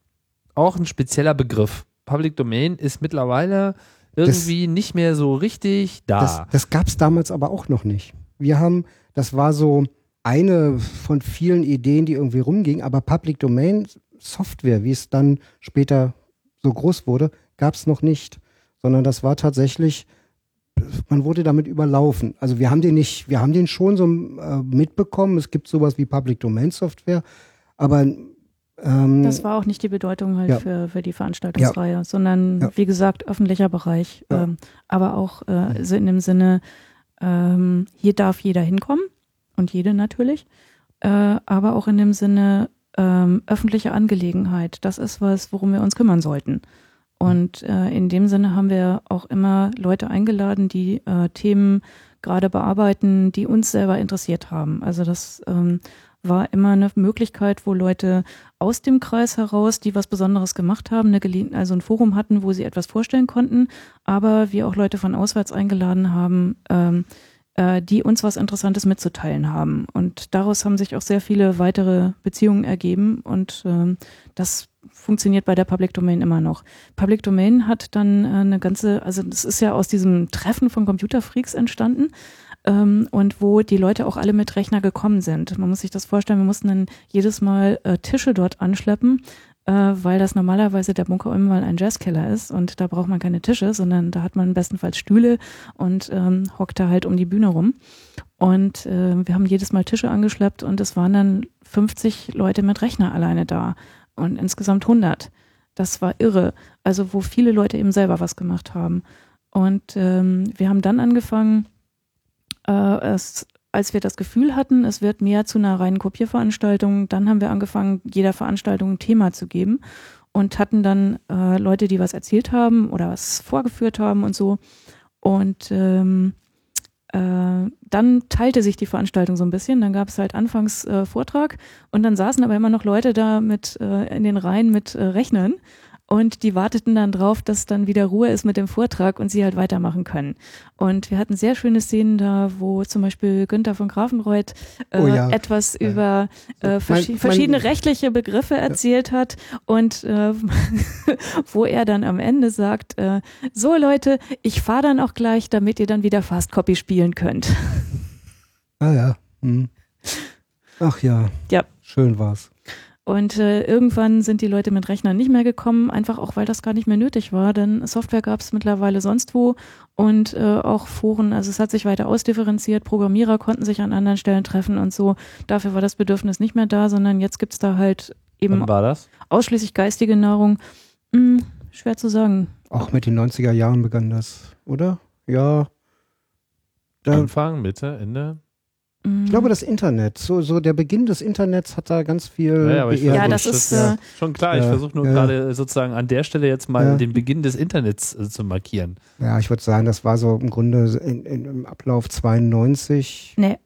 auch ein spezieller Begriff. Public Domain ist mittlerweile irgendwie das, nicht mehr so richtig da. Das, das gab es damals aber auch noch nicht. Wir haben, das war so eine von vielen Ideen, die irgendwie rumgingen, aber Public Domain Software, wie es dann später so groß wurde, gab es noch nicht, sondern das war tatsächlich man wurde damit überlaufen. Also wir haben den nicht, wir haben den schon so äh, mitbekommen. Es gibt sowas wie Public Domain Software, aber ähm, das war auch nicht die Bedeutung halt ja. für, für die Veranstaltungsreihe, ja. sondern ja. wie gesagt öffentlicher Bereich, ähm, aber auch äh, also in dem Sinne, ähm, hier darf jeder hinkommen und jede natürlich, äh, aber auch in dem Sinne ähm, öffentliche Angelegenheit. Das ist was, worum wir uns kümmern sollten. Und äh, in dem Sinne haben wir auch immer Leute eingeladen, die äh, Themen gerade bearbeiten, die uns selber interessiert haben. Also das ähm, war immer eine Möglichkeit, wo Leute aus dem Kreis heraus, die was Besonderes gemacht haben, eine, also ein Forum hatten, wo sie etwas vorstellen konnten, aber wir auch Leute von auswärts eingeladen haben, ähm, äh, die uns was Interessantes mitzuteilen haben. Und daraus haben sich auch sehr viele weitere Beziehungen ergeben und ähm, das funktioniert bei der Public Domain immer noch. Public Domain hat dann äh, eine ganze, also das ist ja aus diesem Treffen von Computerfreaks entstanden ähm, und wo die Leute auch alle mit Rechner gekommen sind. Man muss sich das vorstellen, wir mussten dann jedes Mal äh, Tische dort anschleppen, äh, weil das normalerweise der Bunker immer ein Jazzkeller ist und da braucht man keine Tische, sondern da hat man bestenfalls Stühle und ähm, hockt da halt um die Bühne rum. Und äh, wir haben jedes Mal Tische angeschleppt und es waren dann 50 Leute mit Rechner alleine da und insgesamt 100. Das war irre. Also wo viele Leute eben selber was gemacht haben. Und ähm, wir haben dann angefangen, äh, es, als wir das Gefühl hatten, es wird mehr zu einer reinen Kopierveranstaltung, dann haben wir angefangen, jeder Veranstaltung ein Thema zu geben und hatten dann äh, Leute, die was erzählt haben oder was vorgeführt haben und so. Und ähm, äh, dann teilte sich die Veranstaltung so ein bisschen. Dann gab es halt anfangs äh, Vortrag und dann saßen aber immer noch Leute da mit äh, in den Reihen mit äh, Rechnern und die warteten dann drauf, dass dann wieder Ruhe ist mit dem Vortrag und sie halt weitermachen können. Und wir hatten sehr schöne Szenen da, wo zum Beispiel Günther von Grafenreuth äh, oh ja. etwas ja. über äh, vers mein, verschiedene mein, rechtliche Begriffe erzählt ja. hat und äh, wo er dann am Ende sagt, äh, so Leute, ich fahre dann auch gleich, damit ihr dann wieder Fast Copy spielen könnt. Ah ja. Hm. Ach ja. Ja. Schön war's. Und äh, irgendwann sind die Leute mit Rechnern nicht mehr gekommen, einfach auch weil das gar nicht mehr nötig war, denn Software gab es mittlerweile sonst wo und äh, auch Foren, also es hat sich weiter ausdifferenziert, Programmierer konnten sich an anderen Stellen treffen und so. Dafür war das Bedürfnis nicht mehr da, sondern jetzt gibt's da halt eben ausschließlich geistige Nahrung. Hm, schwer zu sagen. Auch mit den 90er Jahren begann das, oder? Ja. Anfang, Mitte, Ende? Ich glaube, das Internet, so, so der Beginn des Internets hat da ganz viel. Ja, aber ich ja das ist äh, schon klar. Ich versuche nur ja. gerade sozusagen an der Stelle jetzt mal ja. den Beginn des Internets äh, zu markieren. Ja, ich würde sagen, das war so im Grunde in, in, im Ablauf 92. Nee.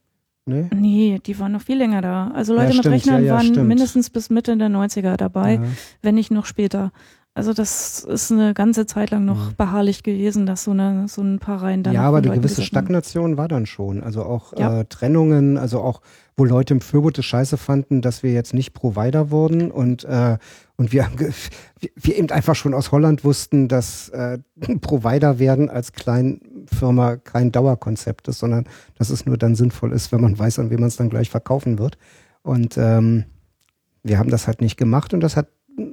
Nee? nee, die waren noch viel länger da. Also Leute ja, mit Rechnern ja, ja, waren stimmt. mindestens bis Mitte der 90er dabei, wenn nicht noch später. Also das ist eine ganze Zeit lang noch mhm. beharrlich gewesen, dass so, eine, so ein paar Reihen dann. Ja, aber eine gewisse Stagnation war dann schon. Also auch ja. äh, Trennungen, also auch, wo Leute im Fürboot es scheiße fanden, dass wir jetzt nicht Provider wurden und, äh, und wir, wir eben einfach schon aus Holland wussten, dass äh, Provider werden als Kleinfirma kein Dauerkonzept ist, sondern dass es nur dann sinnvoll ist, wenn man weiß, an wen man es dann gleich verkaufen wird. Und ähm, wir haben das halt nicht gemacht und das hat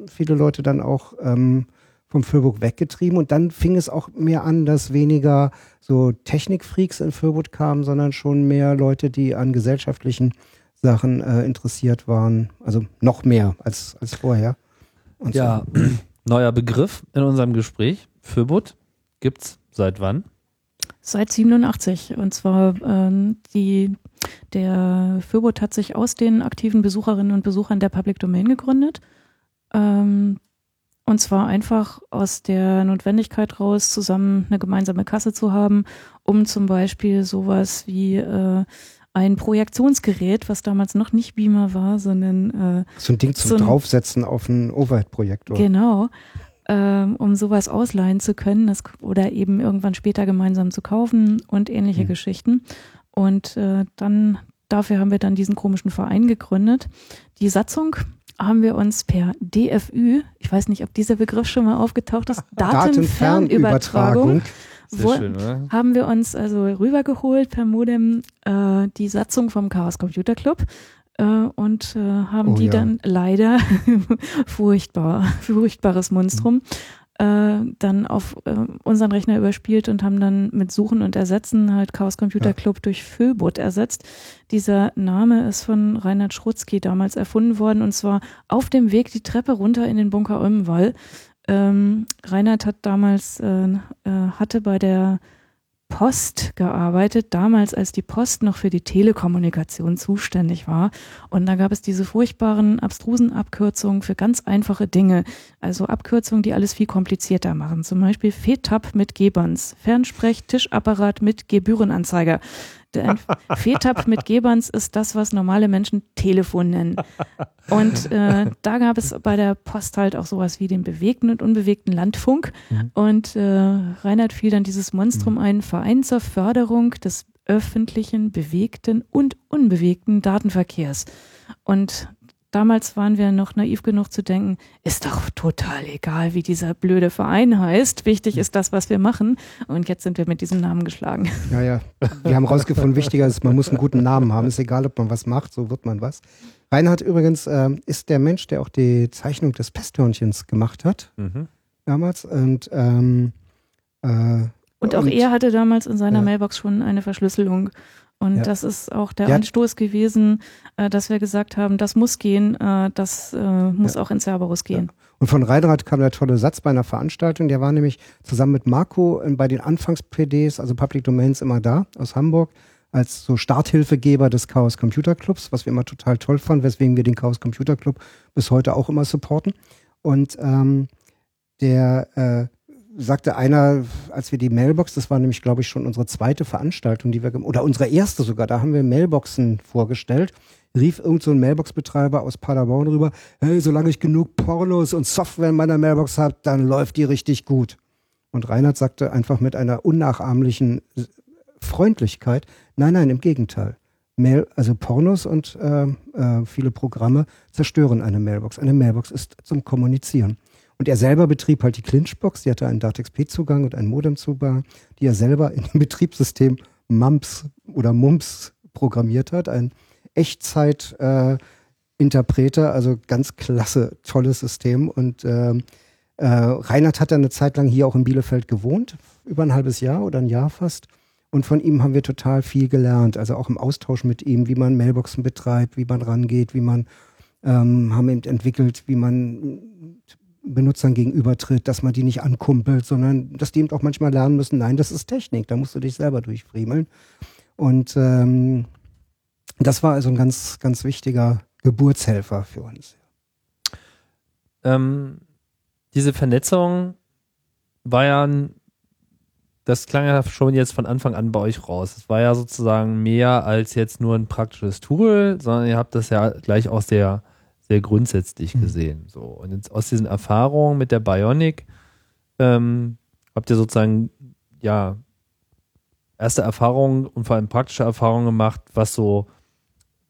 viele Leute dann auch ähm, vom Fürburg weggetrieben und dann fing es auch mehr an, dass weniger so Technikfreaks in Fürburg kamen, sondern schon mehr Leute, die an gesellschaftlichen Sachen äh, interessiert waren. Also noch mehr als, als vorher. Und ja, so. neuer Begriff in unserem Gespräch. Fürbutt gibt's seit wann? Seit 87. Und zwar ähm, die, der Fürbutt hat sich aus den aktiven Besucherinnen und Besuchern der Public Domain gegründet ähm, und zwar einfach aus der Notwendigkeit raus, zusammen eine gemeinsame Kasse zu haben, um zum Beispiel sowas wie äh, ein Projektionsgerät, was damals noch nicht Beamer war, sondern äh, so ein Ding zum so ein, Draufsetzen auf einen Overhead-Projektor. Genau, ähm, um sowas ausleihen zu können das, oder eben irgendwann später gemeinsam zu kaufen und ähnliche mhm. Geschichten. Und äh, dann dafür haben wir dann diesen komischen Verein gegründet. Die Satzung haben wir uns per DFÜ, ich weiß nicht, ob dieser Begriff schon mal aufgetaucht ist, Datenfernübertragung, Wo, schön, haben wir uns also rübergeholt per Modem äh, die Satzung vom Chaos Computer Club äh, und äh, haben oh, die ja. dann leider furchtbar, furchtbares Monstrum. Äh, dann auf äh, unseren Rechner überspielt und haben dann mit Suchen und Ersetzen halt Chaos Computer Club ja. durch Föbot ersetzt. Dieser Name ist von Reinhard Schrutzky damals erfunden worden und zwar auf dem Weg die Treppe runter in den Bunker Olmenwall. Ähm, Reinhard hat damals, äh, äh, hatte bei der Post gearbeitet, damals als die Post noch für die Telekommunikation zuständig war. Und da gab es diese furchtbaren, abstrusen Abkürzungen für ganz einfache Dinge. Also Abkürzungen, die alles viel komplizierter machen. Zum Beispiel FETAP mit Gebans, Fernsprech, Tischapparat mit Gebührenanzeiger. Der FETAP mit Gebans ist das, was normale Menschen Telefon nennen. Und äh, da gab es bei der Post halt auch sowas wie den bewegten und unbewegten Landfunk. Mhm. Und äh, Reinhard fiel dann dieses Monstrum mhm. ein, Verein zur Förderung des öffentlichen, bewegten und unbewegten Datenverkehrs. Und damals waren wir noch naiv genug zu denken, ist doch total egal, wie dieser blöde Verein heißt. Wichtig ist das, was wir machen. Und jetzt sind wir mit diesem Namen geschlagen. Ja, ja. Wir haben rausgefunden, wichtiger ist, man muss einen guten Namen haben. Ist egal, ob man was macht, so wird man was. Reinhard übrigens äh, ist der Mensch, der auch die Zeichnung des Pesthörnchens gemacht hat. Mhm. Damals. Und ähm, äh, und auch und, er hatte damals in seiner ja. Mailbox schon eine Verschlüsselung und ja. das ist auch der ja. Anstoß gewesen, äh, dass wir gesagt haben, das muss gehen, äh, das äh, muss ja. auch in Cerberus gehen. Und von Reinrad kam der tolle Satz bei einer Veranstaltung, der war nämlich zusammen mit Marco bei den Anfangs-PDs, also Public Domains, immer da aus Hamburg, als so Starthilfegeber des Chaos Computer Clubs, was wir immer total toll fanden, weswegen wir den Chaos Computer Club bis heute auch immer supporten. Und ähm, der äh, sagte einer, als wir die Mailbox, das war nämlich, glaube ich, schon unsere zweite Veranstaltung, die wir, oder unsere erste sogar, da haben wir Mailboxen vorgestellt, rief irgend so ein Mailbox-Betreiber aus Paderborn rüber, hey, solange ich genug Pornos und Software in meiner Mailbox habe, dann läuft die richtig gut. Und Reinhard sagte einfach mit einer unnachahmlichen Freundlichkeit, nein, nein, im Gegenteil. Mail, also Pornos und äh, äh, viele Programme zerstören eine Mailbox. Eine Mailbox ist zum Kommunizieren. Und er selber betrieb halt die Clinchbox, die hatte einen DATXP-Zugang und einen Modem-Zugang, die er selber in dem Betriebssystem MUMPS oder MUMPS programmiert hat. Ein Echtzeit-Interpreter, äh, also ganz klasse, tolles System. Und äh, äh, Reinhard hat dann eine Zeit lang hier auch in Bielefeld gewohnt, über ein halbes Jahr oder ein Jahr fast. Und von ihm haben wir total viel gelernt, also auch im Austausch mit ihm, wie man Mailboxen betreibt, wie man rangeht, wie man ähm, haben eben entwickelt, wie man Benutzern gegenübertritt, dass man die nicht ankumpelt, sondern dass die eben auch manchmal lernen müssen, nein, das ist Technik, da musst du dich selber durchfriemeln. Und ähm, das war also ein ganz, ganz wichtiger Geburtshelfer für uns. Ähm, diese Vernetzung war ja das klang ja schon jetzt von Anfang an bei euch raus. Es war ja sozusagen mehr als jetzt nur ein praktisches Tool, sondern ihr habt das ja gleich auch sehr, sehr grundsätzlich mhm. gesehen. So. Und jetzt aus diesen Erfahrungen mit der Bionic ähm, habt ihr sozusagen, ja, erste Erfahrungen und vor allem praktische Erfahrungen gemacht, was so,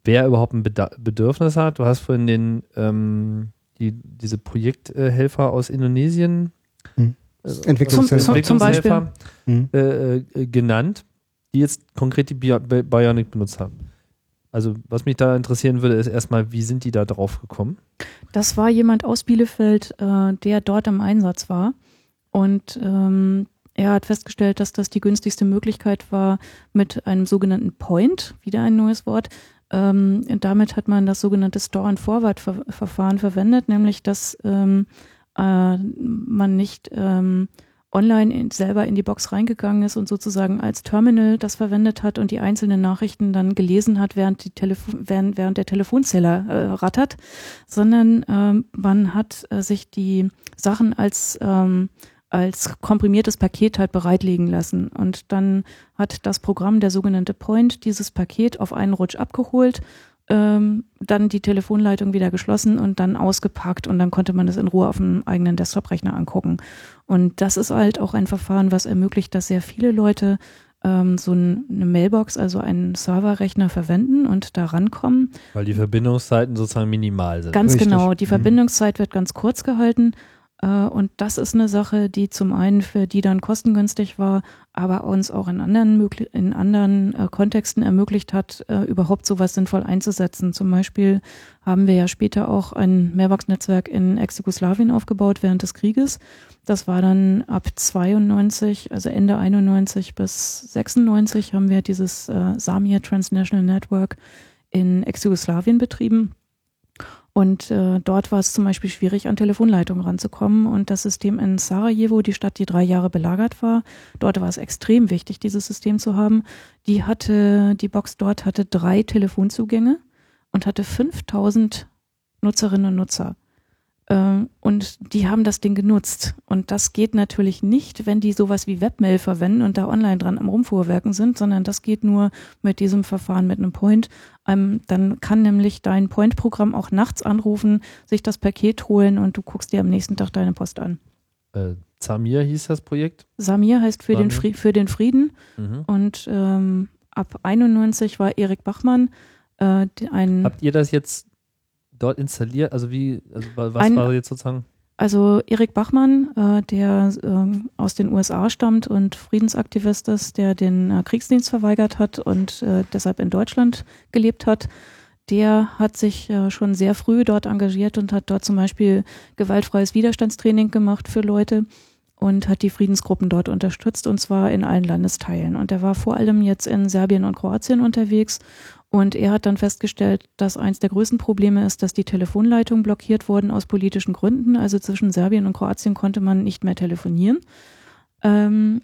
wer überhaupt ein Bedürfnis hat. Du hast vorhin den, ähm, die, diese Projekthelfer aus Indonesien mhm. also Entwicklungshelfer, zum, zum Beispiel. Mhm. Äh, äh, genannt, die jetzt konkret die Bionic benutzt haben. Also was mich da interessieren würde, ist erstmal, wie sind die da drauf gekommen? Das war jemand aus Bielefeld, äh, der dort im Einsatz war. Und ähm, er hat festgestellt, dass das die günstigste Möglichkeit war mit einem sogenannten Point, wieder ein neues Wort. Ähm, damit hat man das sogenannte Store-and-Forward-Verfahren verwendet, nämlich dass ähm, äh, man nicht ähm, online in, selber in die Box reingegangen ist und sozusagen als Terminal das verwendet hat und die einzelnen Nachrichten dann gelesen hat, während, die Telefon während, während der Telefonzähler äh, rattert, sondern ähm, man hat äh, sich die Sachen als ähm, als komprimiertes Paket halt bereitlegen lassen. Und dann hat das Programm, der sogenannte Point, dieses Paket auf einen Rutsch abgeholt, ähm, dann die Telefonleitung wieder geschlossen und dann ausgepackt und dann konnte man das in Ruhe auf dem eigenen Desktop-Rechner angucken. Und das ist halt auch ein Verfahren, was ermöglicht, dass sehr viele Leute ähm, so ein, eine Mailbox, also einen Serverrechner verwenden und da rankommen. Weil die Verbindungszeiten sozusagen minimal sind. Ganz Richtig. genau. Die mhm. Verbindungszeit wird ganz kurz gehalten und das ist eine Sache, die zum einen für die dann kostengünstig war, aber uns auch in anderen, in anderen äh, Kontexten ermöglicht hat, äh, überhaupt sowas sinnvoll einzusetzen. Zum Beispiel haben wir ja später auch ein Mailbox-Netzwerk in Ex-Jugoslawien aufgebaut während des Krieges. Das war dann ab 92, also Ende 91 bis 96 haben wir dieses äh, Samir Transnational Network in Ex-Jugoslawien betrieben. Und äh, dort war es zum Beispiel schwierig, an Telefonleitungen ranzukommen. Und das System in Sarajevo, die Stadt, die drei Jahre belagert war, dort war es extrem wichtig, dieses System zu haben. Die hatte, die Box dort hatte drei Telefonzugänge und hatte 5000 Nutzerinnen und Nutzer. Ähm, und die haben das Ding genutzt. Und das geht natürlich nicht, wenn die sowas wie Webmail verwenden und da online dran am Rumfuhrwerken sind, sondern das geht nur mit diesem Verfahren mit einem Point. Ähm, dann kann nämlich dein Point-Programm auch nachts anrufen, sich das Paket holen und du guckst dir am nächsten Tag deine Post an. Äh, Samir hieß das Projekt? Samir heißt für, Den, Fried, für den Frieden. Mhm. Und ähm, ab 91 war Erik Bachmann äh, ein. Habt ihr das jetzt dort installiert? Also wie, also was ein, war jetzt sozusagen? Also Erik Bachmann, äh, der äh, aus den USA stammt und Friedensaktivist ist, der den äh, Kriegsdienst verweigert hat und äh, deshalb in Deutschland gelebt hat, der hat sich äh, schon sehr früh dort engagiert und hat dort zum Beispiel gewaltfreies Widerstandstraining gemacht für Leute und hat die Friedensgruppen dort unterstützt und zwar in allen Landesteilen. Und er war vor allem jetzt in Serbien und Kroatien unterwegs und er hat dann festgestellt, dass eins der größten Probleme ist, dass die Telefonleitungen blockiert wurden aus politischen Gründen. Also zwischen Serbien und Kroatien konnte man nicht mehr telefonieren. Ähm,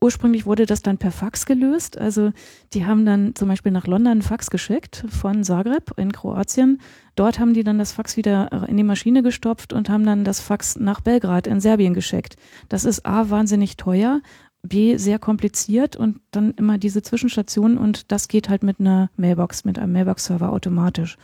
ursprünglich wurde das dann per Fax gelöst. Also die haben dann zum Beispiel nach London Fax geschickt von Zagreb in Kroatien. Dort haben die dann das Fax wieder in die Maschine gestopft und haben dann das Fax nach Belgrad in Serbien geschickt. Das ist A, wahnsinnig teuer, B, sehr kompliziert und dann immer diese Zwischenstationen und das geht halt mit einer Mailbox, mit einem Mailbox-Server automatisch.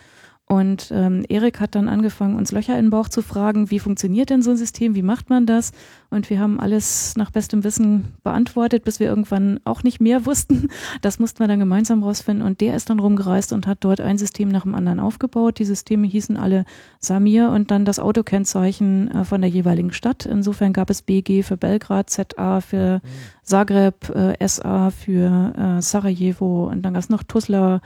Und ähm, Erik hat dann angefangen, uns Löcher in den Bauch zu fragen, wie funktioniert denn so ein System, wie macht man das? Und wir haben alles nach bestem Wissen beantwortet, bis wir irgendwann auch nicht mehr wussten. Das mussten wir dann gemeinsam rausfinden. Und der ist dann rumgereist und hat dort ein System nach dem anderen aufgebaut. Die Systeme hießen alle Samir und dann das Autokennzeichen äh, von der jeweiligen Stadt. Insofern gab es BG für Belgrad, ZA für Zagreb, äh, SA für äh, Sarajevo und dann gab es noch Tuzla,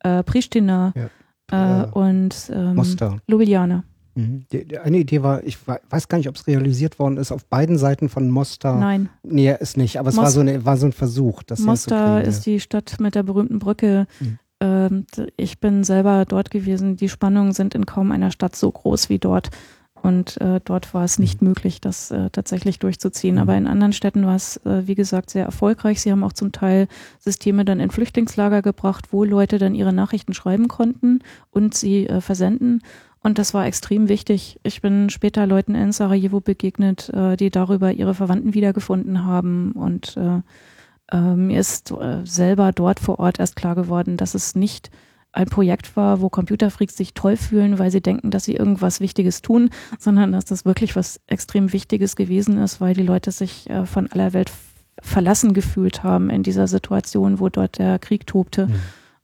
äh, Pristina. Ja äh, und ähm, Mostar. Ljubljana. Mhm. eine Idee war, ich weiß gar nicht, ob es realisiert worden ist, auf beiden Seiten von Mostar. Nein. Nee, ist nicht, aber es war, so eine, war so ein Versuch. Das Mostar ist die Stadt mit der berühmten Brücke. Mhm. Ähm, ich bin selber dort gewesen. Die Spannungen sind in kaum einer Stadt so groß wie dort. Und äh, dort war es nicht mhm. möglich, das äh, tatsächlich durchzuziehen. Mhm. Aber in anderen Städten war es, äh, wie gesagt, sehr erfolgreich. Sie haben auch zum Teil Systeme dann in Flüchtlingslager gebracht, wo Leute dann ihre Nachrichten schreiben konnten und sie äh, versenden. Und das war extrem wichtig. Ich bin später Leuten in Sarajevo begegnet, äh, die darüber ihre Verwandten wiedergefunden haben. Und äh, äh, mir ist äh, selber dort vor Ort erst klar geworden, dass es nicht ein Projekt war, wo Computerfreaks sich toll fühlen, weil sie denken, dass sie irgendwas Wichtiges tun, sondern dass das wirklich was extrem Wichtiges gewesen ist, weil die Leute sich äh, von aller Welt verlassen gefühlt haben in dieser Situation, wo dort der Krieg tobte. Mhm.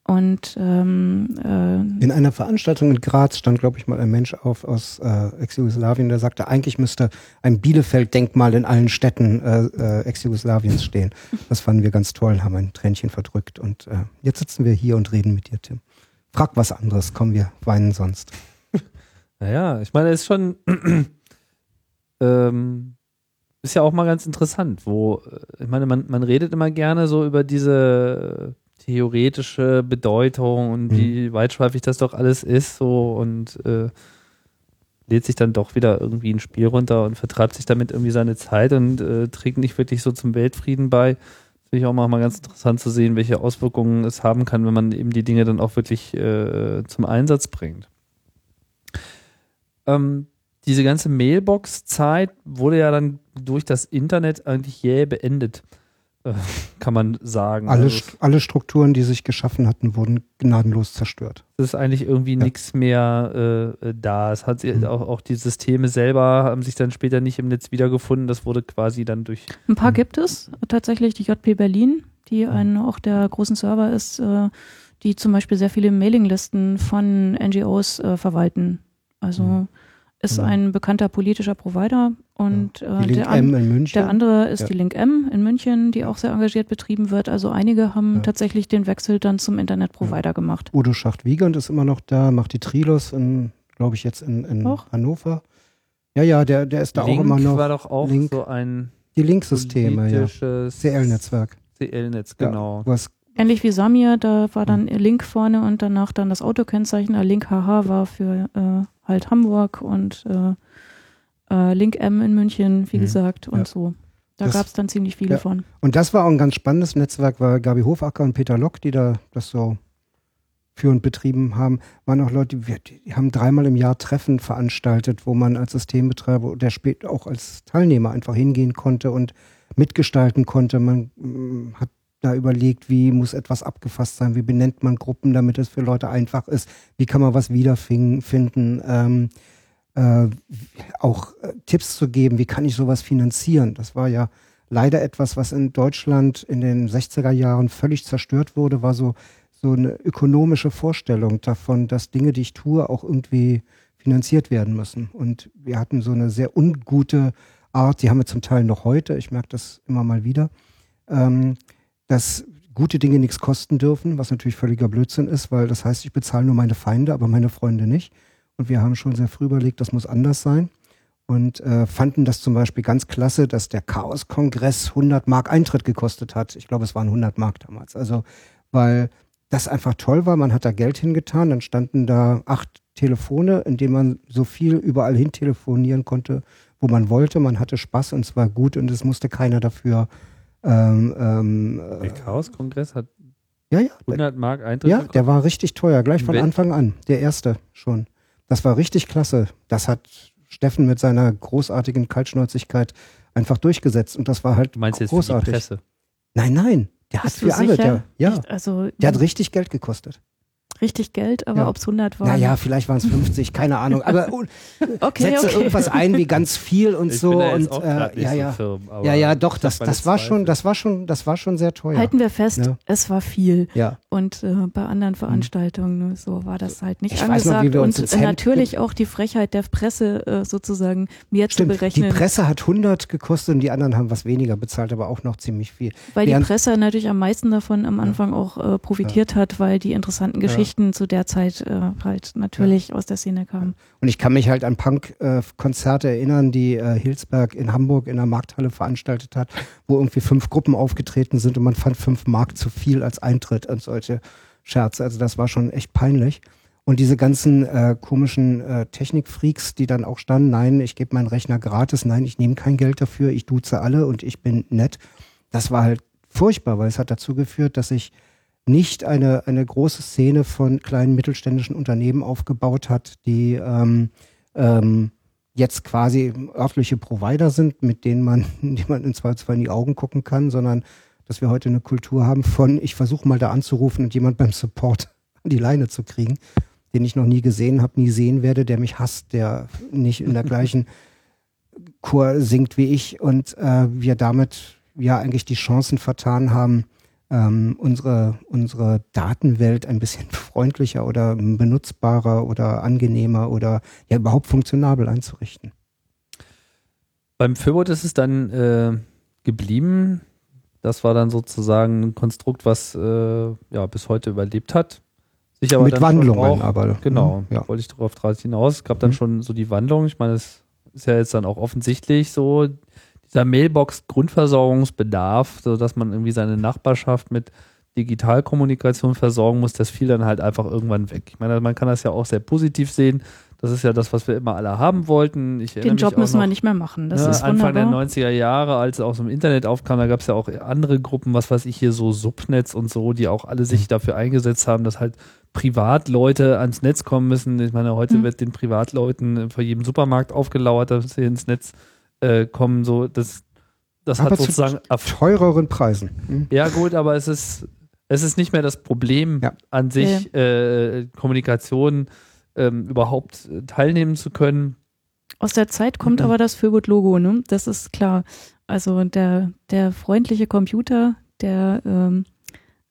Und ähm, äh, in einer Veranstaltung in Graz stand, glaube ich, mal ein Mensch auf aus äh, Ex-Jugoslawien, der sagte, eigentlich müsste ein Bielefeld-Denkmal in allen Städten äh, äh, Ex-Jugoslawiens stehen. Das fanden wir ganz toll, haben ein Tränchen verdrückt. Und äh, jetzt sitzen wir hier und reden mit dir, Tim. Frag was anderes, kommen wir weinen sonst. Naja, ich meine, es ist schon ähm, ist ja auch mal ganz interessant, wo, äh, ich meine, man, man redet immer gerne so über diese theoretische Bedeutung und mhm. wie weitschweifig das doch alles ist, so und äh, lädt sich dann doch wieder irgendwie ein Spiel runter und vertreibt sich damit irgendwie seine Zeit und äh, trägt nicht wirklich so zum Weltfrieden bei finde ich auch mal ganz interessant zu sehen, welche Auswirkungen es haben kann, wenn man eben die Dinge dann auch wirklich äh, zum Einsatz bringt. Ähm, diese ganze Mailbox-Zeit wurde ja dann durch das Internet eigentlich jäh beendet. Äh, kann man sagen. Alle, also, alle Strukturen, die sich geschaffen hatten, wurden gnadenlos zerstört. Es ist eigentlich irgendwie ja. nichts mehr äh, da. Es hat mhm. auch, auch die Systeme selber haben sich dann später nicht im Netz wiedergefunden. Das wurde quasi dann durch. Ein paar mhm. gibt es tatsächlich. Die JP Berlin, die mhm. ein auch der großen Server ist, äh, die zum Beispiel sehr viele Mailinglisten von NGOs äh, verwalten. Also mhm ist genau. ein bekannter politischer Provider und ja. äh, der, an, der, andere ist ja. die Link M in München, die auch sehr engagiert betrieben wird. Also einige haben ja. tatsächlich den Wechsel dann zum Internetprovider gemacht. Udo Schacht-Wiegand ist immer noch da, macht die Trilos, glaube ich, jetzt in, in Hannover. Ja, ja, der, der ist da Link auch immer noch. war doch auch Link, so ein die Linksysteme, ja. CL-Netzwerk. CL-Netz, genau. Ja, Ähnlich wie Samir, da war dann. Link vorne und danach dann das Autokennzeichen. Link HH war für äh, halt Hamburg und äh, äh, Link M in München, wie mhm. gesagt, und ja. so. Da gab es dann ziemlich viele ja. von. Und das war auch ein ganz spannendes Netzwerk, weil Gabi Hofacker und Peter Lock, die da das so führend betrieben haben, waren auch Leute, die, die haben dreimal im Jahr Treffen veranstaltet, wo man als Systembetreiber der später auch als Teilnehmer einfach hingehen konnte und mitgestalten konnte. Man mm, hat da überlegt, wie muss etwas abgefasst sein, wie benennt man Gruppen, damit es für Leute einfach ist, wie kann man was wiederfinden, ähm, äh, auch äh, Tipps zu geben, wie kann ich sowas finanzieren. Das war ja leider etwas, was in Deutschland in den 60er Jahren völlig zerstört wurde, war so, so eine ökonomische Vorstellung davon, dass Dinge, die ich tue, auch irgendwie finanziert werden müssen. Und wir hatten so eine sehr ungute Art, die haben wir zum Teil noch heute, ich merke das immer mal wieder, ähm, dass gute Dinge nichts kosten dürfen, was natürlich völliger Blödsinn ist, weil das heißt, ich bezahle nur meine Feinde, aber meine Freunde nicht. Und wir haben schon sehr früh überlegt, das muss anders sein. Und äh, fanden das zum Beispiel ganz klasse, dass der Chaos-Kongress 100 Mark Eintritt gekostet hat. Ich glaube, es waren 100 Mark damals. Also, weil das einfach toll war. Man hat da Geld hingetan. Dann standen da acht Telefone, in denen man so viel überall hin telefonieren konnte, wo man wollte. Man hatte Spaß und es war gut und es musste keiner dafür ähm, ähm, der Chaos-Kongress hat ja, ja, 100 Mark Eintritt Ja, der war richtig teuer, gleich von Anfang an. Der erste schon. Das war richtig klasse. Das hat Steffen mit seiner großartigen Kaltschnäuzigkeit einfach durchgesetzt und das war halt du meinst großartig. Jetzt für die Presse? Nein, nein, der Bist hat für alle, der, ja, also, der hat richtig Geld gekostet richtig Geld, aber ja. ob es 100 waren. Naja, vielleicht waren es 50, keine Ahnung. Aber okay, setze okay. irgendwas ein wie ganz viel und ich so. und äh, ja, ja. So firm, ja, ja, doch, das, das war schon, das war schon, das war schon sehr teuer. Halten wir fest, ja. es war viel. Ja. Und äh, bei anderen Veranstaltungen mhm. so war das halt nicht ich angesagt. Noch, und natürlich auch die Frechheit der Presse äh, sozusagen mir Stimmt, zu berechnen. Die Presse hat 100 gekostet und die anderen haben was weniger bezahlt, aber auch noch ziemlich viel. Weil Während die Presse natürlich am meisten davon am Anfang auch äh, profitiert hat, weil die interessanten Geschichten Geschichten zu der Zeit äh, halt natürlich ja. aus der Szene kamen. Und ich kann mich halt an Punk-Konzerte erinnern, die äh, Hilsberg in Hamburg in der Markthalle veranstaltet hat, wo irgendwie fünf Gruppen aufgetreten sind und man fand fünf Mark zu viel als Eintritt an solche Scherze. Also das war schon echt peinlich. Und diese ganzen äh, komischen äh, Technikfreaks, die dann auch standen, nein, ich gebe meinen Rechner gratis, nein, ich nehme kein Geld dafür, ich duze alle und ich bin nett. Das war halt furchtbar, weil es hat dazu geführt, dass ich nicht eine, eine große Szene von kleinen mittelständischen Unternehmen aufgebaut hat, die ähm, ähm, jetzt quasi örtliche Provider sind, mit denen man, die man in Zweifelsfall in die Augen gucken kann, sondern dass wir heute eine Kultur haben von, ich versuche mal da anzurufen und jemand beim Support an die Leine zu kriegen, den ich noch nie gesehen habe, nie sehen werde, der mich hasst, der nicht in der gleichen Chor singt wie ich und äh, wir damit ja eigentlich die Chancen vertan haben, ähm, unsere, unsere Datenwelt ein bisschen freundlicher oder benutzbarer oder angenehmer oder ja überhaupt funktionabel einzurichten. Beim Föbot ist es dann äh, geblieben. Das war dann sozusagen ein Konstrukt, was äh, ja bis heute überlebt hat. Sich aber Mit Wandlungen, auch, aber. Genau, hm, ja. wollte ich darauf hinaus. Es gab dann mhm. schon so die Wandlung. Ich meine, es ist ja jetzt dann auch offensichtlich so, dieser Mailbox-Grundversorgungsbedarf, sodass man irgendwie seine Nachbarschaft mit Digitalkommunikation versorgen muss, das fiel dann halt einfach irgendwann weg. Ich meine, man kann das ja auch sehr positiv sehen. Das ist ja das, was wir immer alle haben wollten. Ich Den Job müssen noch, wir nicht mehr machen. Das ne, ist Anfang der 90er Jahre, als es aus dem Internet aufkam, da gab es ja auch andere Gruppen, was weiß ich hier, so Subnetz und so, die auch alle sich dafür eingesetzt haben, dass halt Privatleute ans Netz kommen müssen. Ich meine, heute mhm. wird den Privatleuten vor jedem Supermarkt aufgelauert, dass sie ins Netz äh, kommen. So, das, das aber hat sozusagen zu teureren Preisen. Mhm. Ja, gut, aber es ist, es ist nicht mehr das Problem ja. an sich, ja. äh, Kommunikation ähm, überhaupt teilnehmen zu können. Aus der Zeit kommt mhm. aber das Föbot-Logo, ne? Das ist klar. Also der, der freundliche Computer, der ähm,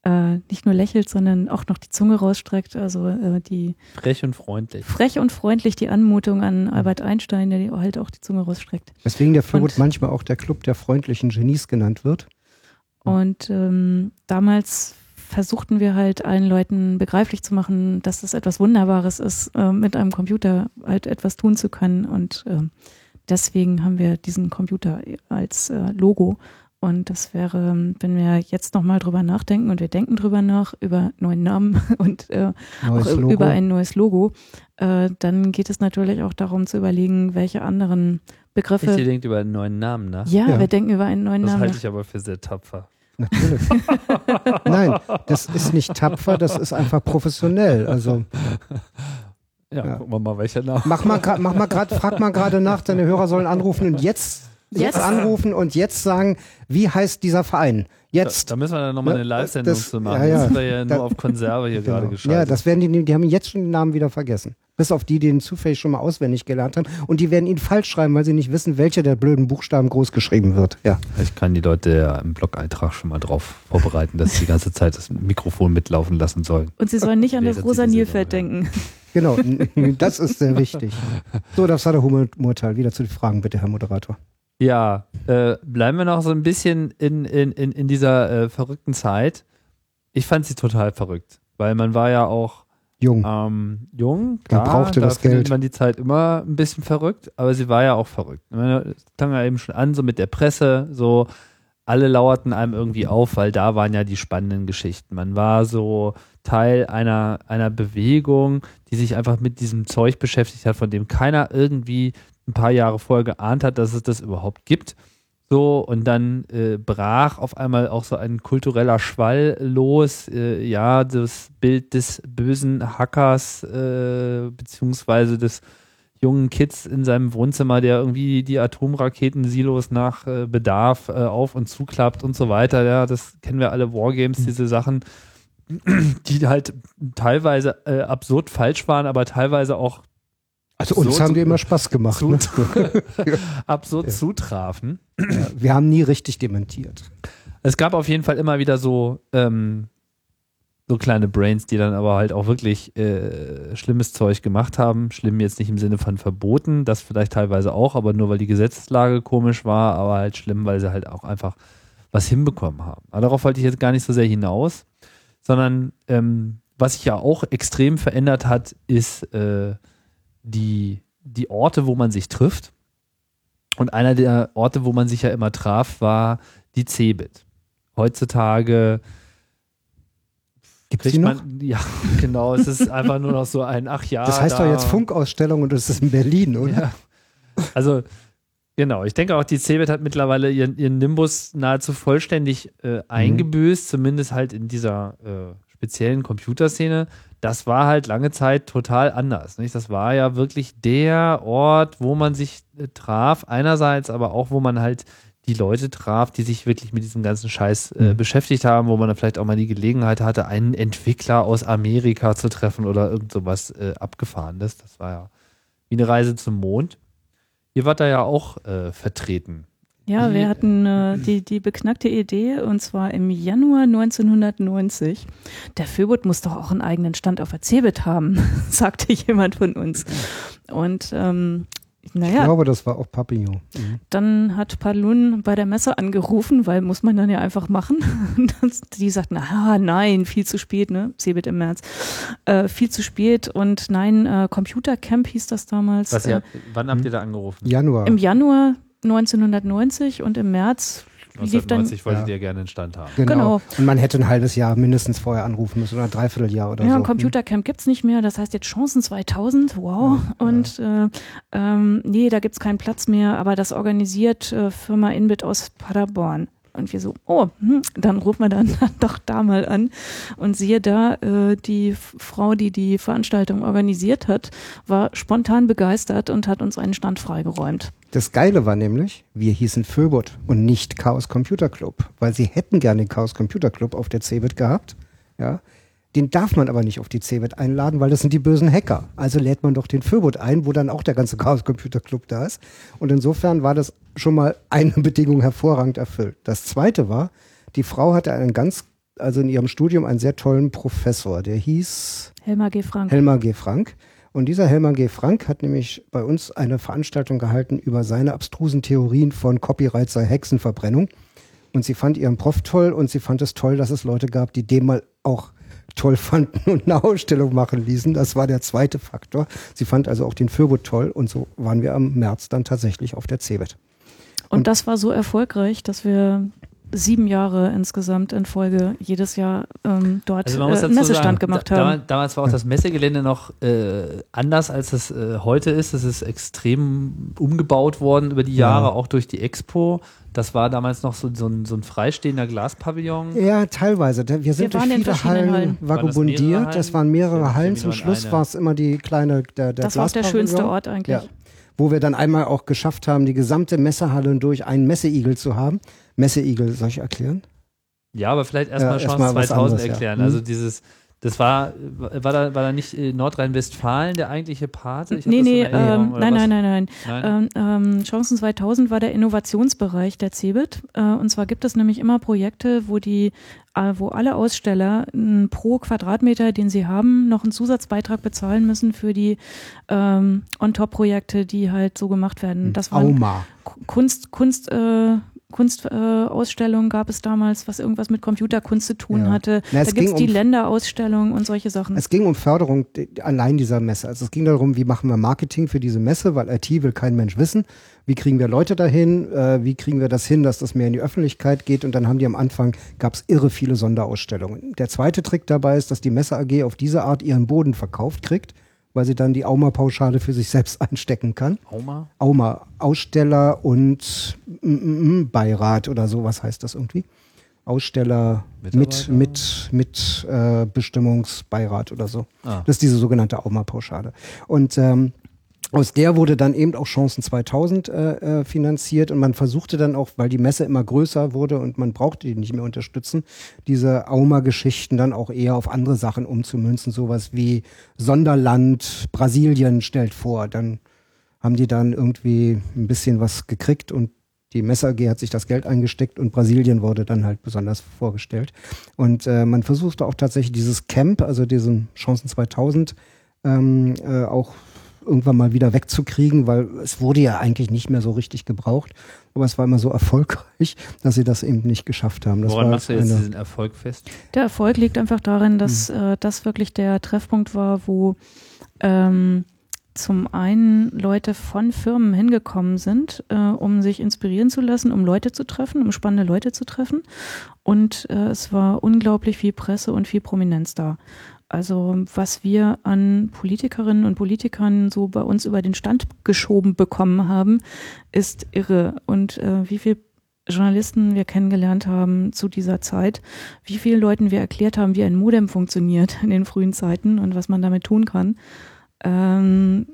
äh, nicht nur lächelt, sondern auch noch die Zunge rausstreckt. Also äh, die frech und freundlich. Frech und freundlich die Anmutung an Albert Einstein, der halt auch die Zunge rausstreckt. Weswegen der Firwood manchmal auch der Club der freundlichen Genies genannt wird. Und ähm, damals versuchten wir halt allen Leuten begreiflich zu machen, dass es etwas Wunderbares ist, äh, mit einem Computer halt etwas tun zu können. Und äh, deswegen haben wir diesen Computer als äh, Logo und das wäre, wenn wir jetzt nochmal drüber nachdenken und wir denken drüber nach, über neuen Namen und äh, auch Logo. über ein neues Logo, äh, dann geht es natürlich auch darum zu überlegen, welche anderen Begriffe. Ihr denkt über einen neuen Namen nach. Ja, ja, wir denken über einen neuen das Namen. Das halte ich aber für sehr tapfer. Natürlich. Nein, das ist nicht tapfer, das ist einfach professionell. Also. Ja, ja. gucken wir mal, welcher Name. Mach mal, mach mal grad, frag mal gerade nach, deine Hörer sollen anrufen und jetzt jetzt anrufen und jetzt sagen, wie heißt dieser Verein? Jetzt. Da, da müssen wir dann nochmal eine Live-Sendung zu machen. Ja, ja. Das sind wir ja da, nur auf Konserve hier genau. gerade geschaltet. Ja, das werden die, die haben jetzt schon den Namen wieder vergessen. Bis auf die, die den zufällig schon mal auswendig gelernt haben. Und die werden ihn falsch schreiben, weil sie nicht wissen, welcher der blöden Buchstaben groß geschrieben wird. Ja. Ich kann die Leute ja im Blog-Eintrag schon mal drauf vorbereiten, dass sie die ganze Zeit das Mikrofon mitlaufen lassen sollen. Und sie sollen nicht an das rosa Nilpferd denken. Genau, das ist sehr wichtig. So, das war der Humorteil. Wieder zu den Fragen, bitte, Herr Moderator. Ja, äh, bleiben wir noch so ein bisschen in, in, in, in dieser äh, verrückten Zeit. Ich fand sie total verrückt, weil man war ja auch jung. Ähm, jung, klar, man brauchte da das Geld. man die Zeit immer ein bisschen verrückt, aber sie war ja auch verrückt. Es fang ja eben schon an, so mit der Presse, so alle lauerten einem irgendwie auf, weil da waren ja die spannenden Geschichten. Man war so Teil einer, einer Bewegung, die sich einfach mit diesem Zeug beschäftigt hat, von dem keiner irgendwie ein paar Jahre vorher geahnt hat, dass es das überhaupt gibt. So, und dann äh, brach auf einmal auch so ein kultureller Schwall los. Äh, ja, das Bild des bösen Hackers, äh, beziehungsweise des jungen Kids in seinem Wohnzimmer, der irgendwie die Atomraketen-Silos nach äh, Bedarf äh, auf und zuklappt und so weiter. Ja, das kennen wir alle Wargames, mhm. diese Sachen, die halt teilweise äh, absurd falsch waren, aber teilweise auch also uns haben die immer Spaß gemacht. Ne? absurd ja. zutrafen. Wir haben nie richtig dementiert. Es gab auf jeden Fall immer wieder so, ähm, so kleine Brains, die dann aber halt auch wirklich äh, schlimmes Zeug gemacht haben. Schlimm jetzt nicht im Sinne von verboten, das vielleicht teilweise auch, aber nur weil die Gesetzeslage komisch war, aber halt schlimm, weil sie halt auch einfach was hinbekommen haben. Aber darauf wollte ich jetzt gar nicht so sehr hinaus, sondern ähm, was sich ja auch extrem verändert hat, ist äh, die, die Orte, wo man sich trifft. Und einer der Orte, wo man sich ja immer traf, war die Cebit. Heutzutage Gibt es noch? Ja, genau. Es ist einfach nur noch so ein, ach ja. Das heißt da, doch jetzt Funkausstellung und es ist in Berlin, oder? Ja. Also Genau, ich denke auch, die Cebit hat mittlerweile ihren, ihren Nimbus nahezu vollständig äh, eingebüßt, mhm. zumindest halt in dieser äh, speziellen Computerszene. Das war halt lange Zeit total anders. Nicht? Das war ja wirklich der Ort, wo man sich äh, traf, einerseits, aber auch, wo man halt die Leute traf, die sich wirklich mit diesem ganzen Scheiß äh, mhm. beschäftigt haben, wo man dann vielleicht auch mal die Gelegenheit hatte, einen Entwickler aus Amerika zu treffen oder irgend sowas äh, abgefahrenes. Das war ja wie eine Reise zum Mond. Ihr wart da ja auch äh, vertreten. Ja, die, wir hatten äh, die, die beknackte Idee und zwar im Januar 1990. Der Föbot muss doch auch einen eigenen Stand auf der Cebit haben, sagte jemand von uns. Und ähm, naja. Ich glaube, das war auch Papillon. Mhm. Dann hat Palun bei der Messe angerufen, weil muss man dann ja einfach machen. die sagten, ah, nein, viel zu spät, ne? Cebit im März. Äh, viel zu spät und nein, äh, Computercamp hieß das damals. Was, ja, äh, wann habt ihr da angerufen? Januar. Im Januar 1990 und im März 1990 wolltet ja. ihr gerne einen Stand haben. Genau. genau. Und man hätte ein halbes Jahr mindestens vorher anrufen müssen oder ein Dreivierteljahr oder ja, so. Ja, ein Computercamp gibt es nicht mehr. Das heißt jetzt Chancen 2000. Wow. Ja, und ja. Äh, ähm, nee, da gibt es keinen Platz mehr. Aber das organisiert äh, Firma Inbit aus Paderborn. Und wir so, oh, hm, dann rufen wir dann doch da mal an. Und siehe da, äh, die Frau, die die Veranstaltung organisiert hat, war spontan begeistert und hat uns einen Stand freigeräumt. Das Geile war nämlich, wir hießen Föbot und nicht Chaos Computer Club, weil sie hätten gerne den Chaos Computer Club auf der CeBIT gehabt. Ja, den darf man aber nicht auf die CeBIT einladen, weil das sind die bösen Hacker. Also lädt man doch den Föbot ein, wo dann auch der ganze Chaos Computer Club da ist. Und insofern war das schon mal eine Bedingung hervorragend erfüllt. Das zweite war, die Frau hatte einen ganz, also in ihrem Studium einen sehr tollen Professor, der hieß Helmar G. Frank. Helmar G. Frank. Und dieser Helmar G. Frank hat nämlich bei uns eine Veranstaltung gehalten über seine abstrusen Theorien von Copyright sei Hexenverbrennung. Und sie fand ihren Prof toll und sie fand es toll, dass es Leute gab, die dem mal auch toll fanden und eine Ausstellung machen ließen. Das war der zweite Faktor. Sie fand also auch den Fürbot toll und so waren wir am März dann tatsächlich auf der CeBIT. Und, und das war so erfolgreich, dass wir sieben Jahre insgesamt in Folge jedes Jahr ähm, dort also äh, Messestand sagen, gemacht da, haben. Damals war auch das Messegelände noch äh, anders, als es äh, heute ist. Es ist extrem umgebaut worden über die Jahre, ja. auch durch die Expo. Das war damals noch so, so, ein, so ein freistehender Glaspavillon. Ja, teilweise. Wir sind wir durch viele Hallen, Hallen vagabundiert. Das, das, waren mehrere Hallen. Zum Schluss war es immer die kleine, der, der Das war auch der schönste Ort eigentlich. Ja. Wo wir dann einmal auch geschafft haben, die gesamte Messehalle durch einen Messeigel zu haben. Messeigel, soll ich erklären? Ja, aber vielleicht erstmal ja, Chance erst 2000 anderes, erklären. Ja. Also mhm. dieses das war, war da, war da nicht Nordrhein-Westfalen der eigentliche Pate? Ich nee, nee, ähm, nein, nein, nein, nein, nein. Ähm, ähm, Chancen 2000 war der Innovationsbereich der CeBIT. Äh, und zwar gibt es nämlich immer Projekte, wo die, äh, wo alle Aussteller äh, pro Quadratmeter, den sie haben, noch einen Zusatzbeitrag bezahlen müssen für die ähm, On-Top-Projekte, die halt so gemacht werden. Das waren Auma. Kunst, Kunst, äh, Kunstausstellung gab es damals, was irgendwas mit Computerkunst zu tun ja. hatte. Na, da gibt es die um, Länderausstellung und solche Sachen. Es ging um Förderung allein dieser Messe. Also es ging darum, wie machen wir Marketing für diese Messe, weil IT will kein Mensch wissen. Wie kriegen wir Leute dahin? Äh, wie kriegen wir das hin, dass das mehr in die Öffentlichkeit geht? Und dann haben die am Anfang, gab es irre viele Sonderausstellungen. Der zweite Trick dabei ist, dass die Messe AG auf diese Art ihren Boden verkauft kriegt weil sie dann die Auma-Pauschale für sich selbst einstecken kann. Auma? Auma, Aussteller und mm, mm, mm, Beirat oder so, was heißt das irgendwie? Aussteller mit, mit, mit äh, Bestimmungsbeirat oder so. Ah. Das ist diese sogenannte Auma-Pauschale. Und ähm, aus der wurde dann eben auch Chancen 2000 äh, äh, finanziert und man versuchte dann auch, weil die Messe immer größer wurde und man brauchte die nicht mehr unterstützen, diese Auma-Geschichten dann auch eher auf andere Sachen umzumünzen, sowas wie Sonderland Brasilien stellt vor. Dann haben die dann irgendwie ein bisschen was gekriegt und die Messe AG hat sich das Geld eingesteckt und Brasilien wurde dann halt besonders vorgestellt. Und äh, man versuchte auch tatsächlich dieses Camp, also diesen Chancen 2000, ähm, äh, auch irgendwann mal wieder wegzukriegen, weil es wurde ja eigentlich nicht mehr so richtig gebraucht. Aber es war immer so erfolgreich, dass sie das eben nicht geschafft haben. Das Woran machst du jetzt diesen Erfolg fest? Der Erfolg liegt einfach darin, dass hm. äh, das wirklich der Treffpunkt war, wo ähm, zum einen Leute von Firmen hingekommen sind, äh, um sich inspirieren zu lassen, um Leute zu treffen, um spannende Leute zu treffen. Und äh, es war unglaublich viel Presse und viel Prominenz da. Also was wir an Politikerinnen und Politikern so bei uns über den Stand geschoben bekommen haben, ist irre. Und äh, wie viel Journalisten wir kennengelernt haben zu dieser Zeit, wie vielen Leuten wir erklärt haben, wie ein Modem funktioniert in den frühen Zeiten und was man damit tun kann. Ähm,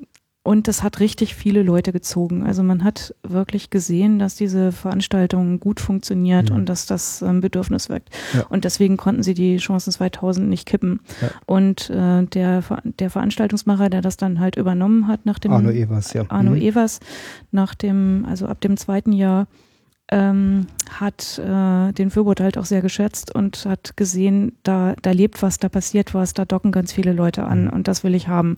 und das hat richtig viele Leute gezogen. Also man hat wirklich gesehen, dass diese Veranstaltung gut funktioniert mhm. und dass das ähm, Bedürfnis weckt. Ja. Und deswegen konnten sie die Chancen 2000 nicht kippen. Ja. Und äh, der, der Veranstaltungsmacher, der das dann halt übernommen hat nach dem Arno Evers, ja. Arno mhm. Evers, nach dem, also ab dem zweiten Jahr, ähm, hat äh, den Fürbold halt auch sehr geschätzt und hat gesehen, da, da lebt was, da passiert was, da docken ganz viele Leute an mhm. und das will ich haben.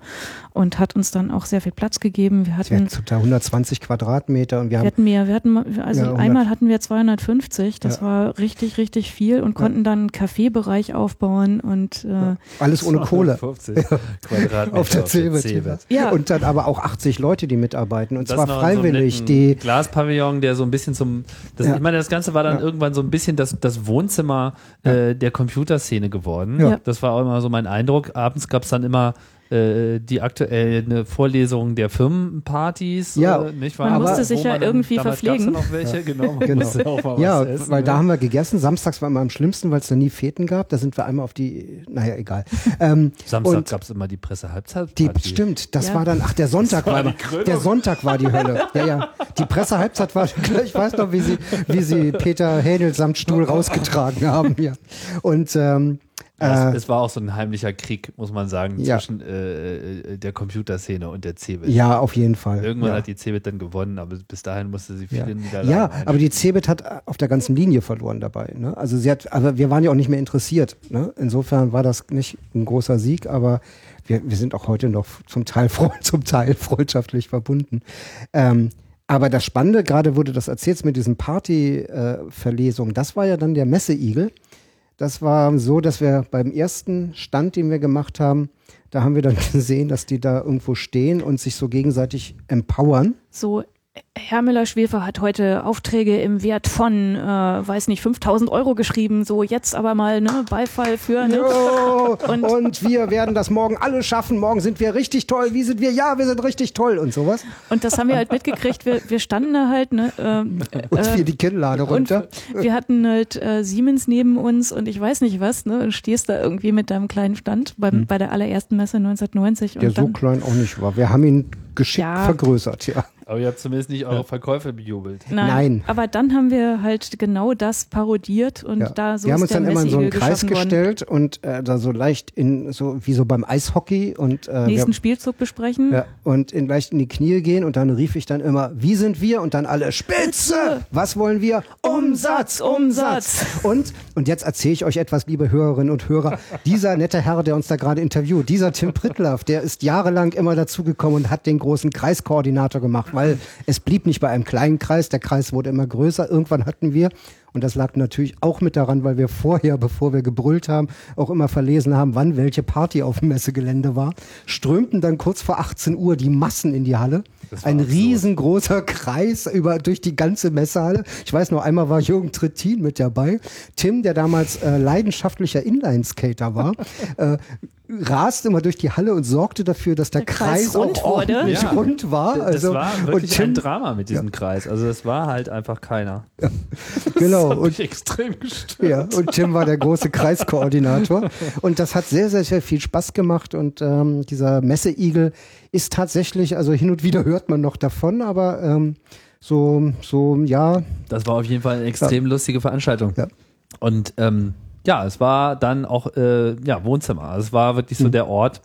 Und hat uns dann auch sehr viel Platz gegeben. Wir hatten ja, 120 Quadratmeter und wir, wir hatten mehr. Wir hatten, also ja, einmal hatten wir 250, das ja. war richtig, richtig viel und konnten dann einen Kaffeebereich aufbauen und äh, alles ohne Kohle. Quadratmeter auf der Cebit. Ja. Und dann aber auch 80 Leute, die mitarbeiten und das zwar freiwillig. So die Glaspavillon, der so ein bisschen zum das, ja. Ich meine, das Ganze war dann ja. irgendwann so ein bisschen das, das Wohnzimmer äh, der Computerszene geworden. Ja. Das war auch immer so mein Eindruck. Abends gab es dann immer äh, die aktuelle Vorlesung der Firmenpartys. Ja, äh, nicht wahr? Man musste sich ja irgendwie verpflegen. Noch welche. Ja. Genau, genau. ja essen, weil ja. da haben wir gegessen. Samstags war immer am schlimmsten, weil es da nie Feten gab. Da sind wir einmal auf die, naja, egal. Ähm, Samstag gab es immer die Presse-Halbzeit. Die Stimmt, das ja. war dann, ach, der Sonntag war, war der Sonntag war die Hölle. Ja, ja. Die Presse-Halbzeit war, ich weiß noch, wie sie, wie sie Peter Hähnel samt Stuhl rausgetragen haben. Ja. Und ähm, äh, es, war auch so ein heimlicher Krieg, muss man sagen, ja. zwischen äh, äh der Computerszene und der Cebit. Ja, auf jeden Fall. Irgendwann ja. hat die Cebit dann gewonnen, aber bis dahin musste sie viele ja. Niederlagen Ja, aber die Cebit hat auf der ganzen Linie verloren dabei. Ne? Also sie hat, aber wir waren ja auch nicht mehr interessiert. Ne? Insofern war das nicht ein großer Sieg, aber wir, wir sind auch heute noch zum Teil, zum Teil freundschaftlich verbunden. Ähm, aber das Spannende, gerade wurde das erzählt mit diesen Party-Verlesungen, äh, das war ja dann der Messeigel. Das war so, dass wir beim ersten Stand, den wir gemacht haben, da haben wir dann gesehen, dass die da irgendwo stehen und sich so gegenseitig empowern. So Herr Müller-Schwefer hat heute Aufträge im Wert von, äh, weiß nicht, 5000 Euro geschrieben. So, jetzt aber mal ne, Beifall für. Ne? und, und, wir werden das morgen alle schaffen. Morgen sind wir richtig toll. Wie sind wir? Ja, wir sind richtig toll und sowas. Und das haben wir halt mitgekriegt. Wir, wir standen da halt. Ne, äh, und wir die Kinnlade runter. wir hatten halt äh, Siemens neben uns und ich weiß nicht was. Ne, und stehst da irgendwie mit deinem kleinen Stand beim, hm. bei der allerersten Messe 1990. Der so klein auch nicht war. Wir haben ihn geschickt ja. vergrößert, ja. Aber ihr habt zumindest nicht eure Verkäufe bejubelt. Nein, Nein. Aber dann haben wir halt genau das parodiert und ja. da so Wir haben uns dann immer in so einen Kreis gestellt und äh, da so leicht in, so wie so beim Eishockey und äh, nächsten Spielzug besprechen. Ja, und in, leicht in die Knie gehen und dann rief ich dann immer, wie sind wir? Und dann alle Spitze! Was wollen wir? Umsatz, Umsatz! Und, und jetzt erzähle ich euch etwas, liebe Hörerinnen und Hörer. Dieser nette Herr, der uns da gerade interviewt, dieser Tim Prittlaff, der ist jahrelang immer dazugekommen und hat den großen Kreiskoordinator gemacht, weil es blieb nicht bei einem kleinen Kreis, der Kreis wurde immer größer. Irgendwann hatten wir und das lag natürlich auch mit daran, weil wir vorher, bevor wir gebrüllt haben, auch immer verlesen haben, wann welche Party auf dem Messegelände war. Strömten dann kurz vor 18 Uhr die Massen in die Halle. Ein absurd. riesengroßer Kreis über durch die ganze Messehalle. Ich weiß noch, einmal war Jürgen Trittin mit dabei. Tim, der damals äh, leidenschaftlicher Inlineskater war, äh, rast immer durch die Halle und sorgte dafür, dass der, der Kreis, Kreis rund auch ordentlich ja. rund war. Also, das war wirklich Tim, ein Drama mit diesem ja. Kreis. Also das war halt einfach keiner. Ja. Genau genau. und, extrem gestört. Ja, und Tim war der große Kreiskoordinator. Und das hat sehr, sehr, sehr viel Spaß gemacht. Und ähm, dieser Messeigel ist tatsächlich, also hin und wieder hört man noch davon, aber ähm, so, so, ja. Das war auf jeden Fall eine extrem ja. lustige Veranstaltung. Ja. Und ähm, ja, es war dann auch äh, ja, Wohnzimmer. Also es war wirklich so mhm. der Ort,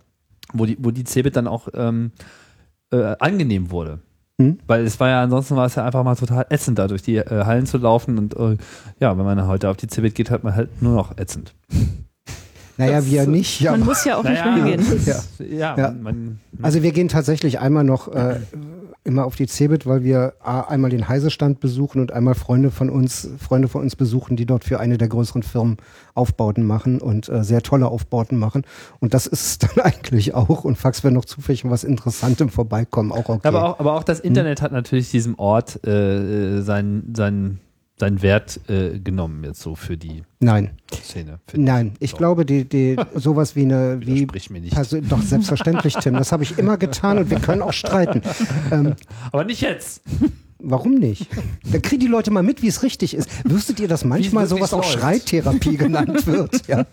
wo die, wo die Cebit dann auch ähm, äh, angenehm wurde. Hm? Weil es war ja, ansonsten war es ja einfach mal total ätzend, da durch die äh, Hallen zu laufen und äh, ja, wenn man heute auf die Cebit geht, hat man halt nur noch ätzend. Naja, wir so, nicht. Man muss ja auch naja, nicht mehr hingehen. Ja, ja, ja. Also wir gehen tatsächlich einmal noch äh, immer auf die Cebit, weil wir A, einmal den Heisestand besuchen und einmal Freunde von uns, Freunde von uns besuchen, die dort für eine der größeren Firmen Aufbauten machen und äh, sehr tolle Aufbauten machen. Und das ist dann eigentlich auch. Und Fax, wenn noch zufällig was Interessantem vorbeikommen, auch okay. Aber auch, aber auch das Internet hm? hat natürlich diesem Ort äh, seinen, seinen seinen Wert äh, genommen jetzt so für die Nein. Szene. Nein, ich so. glaube, die, die sowas wie eine wie mir nicht. Doch selbstverständlich, Tim. Das habe ich immer getan und wir können auch streiten. Ähm, Aber nicht jetzt. Warum nicht? Dann kriegen die Leute mal mit, wie es richtig ist. Wüsstet ihr, dass manchmal sowas auch Schreitherapie genannt wird? Ja,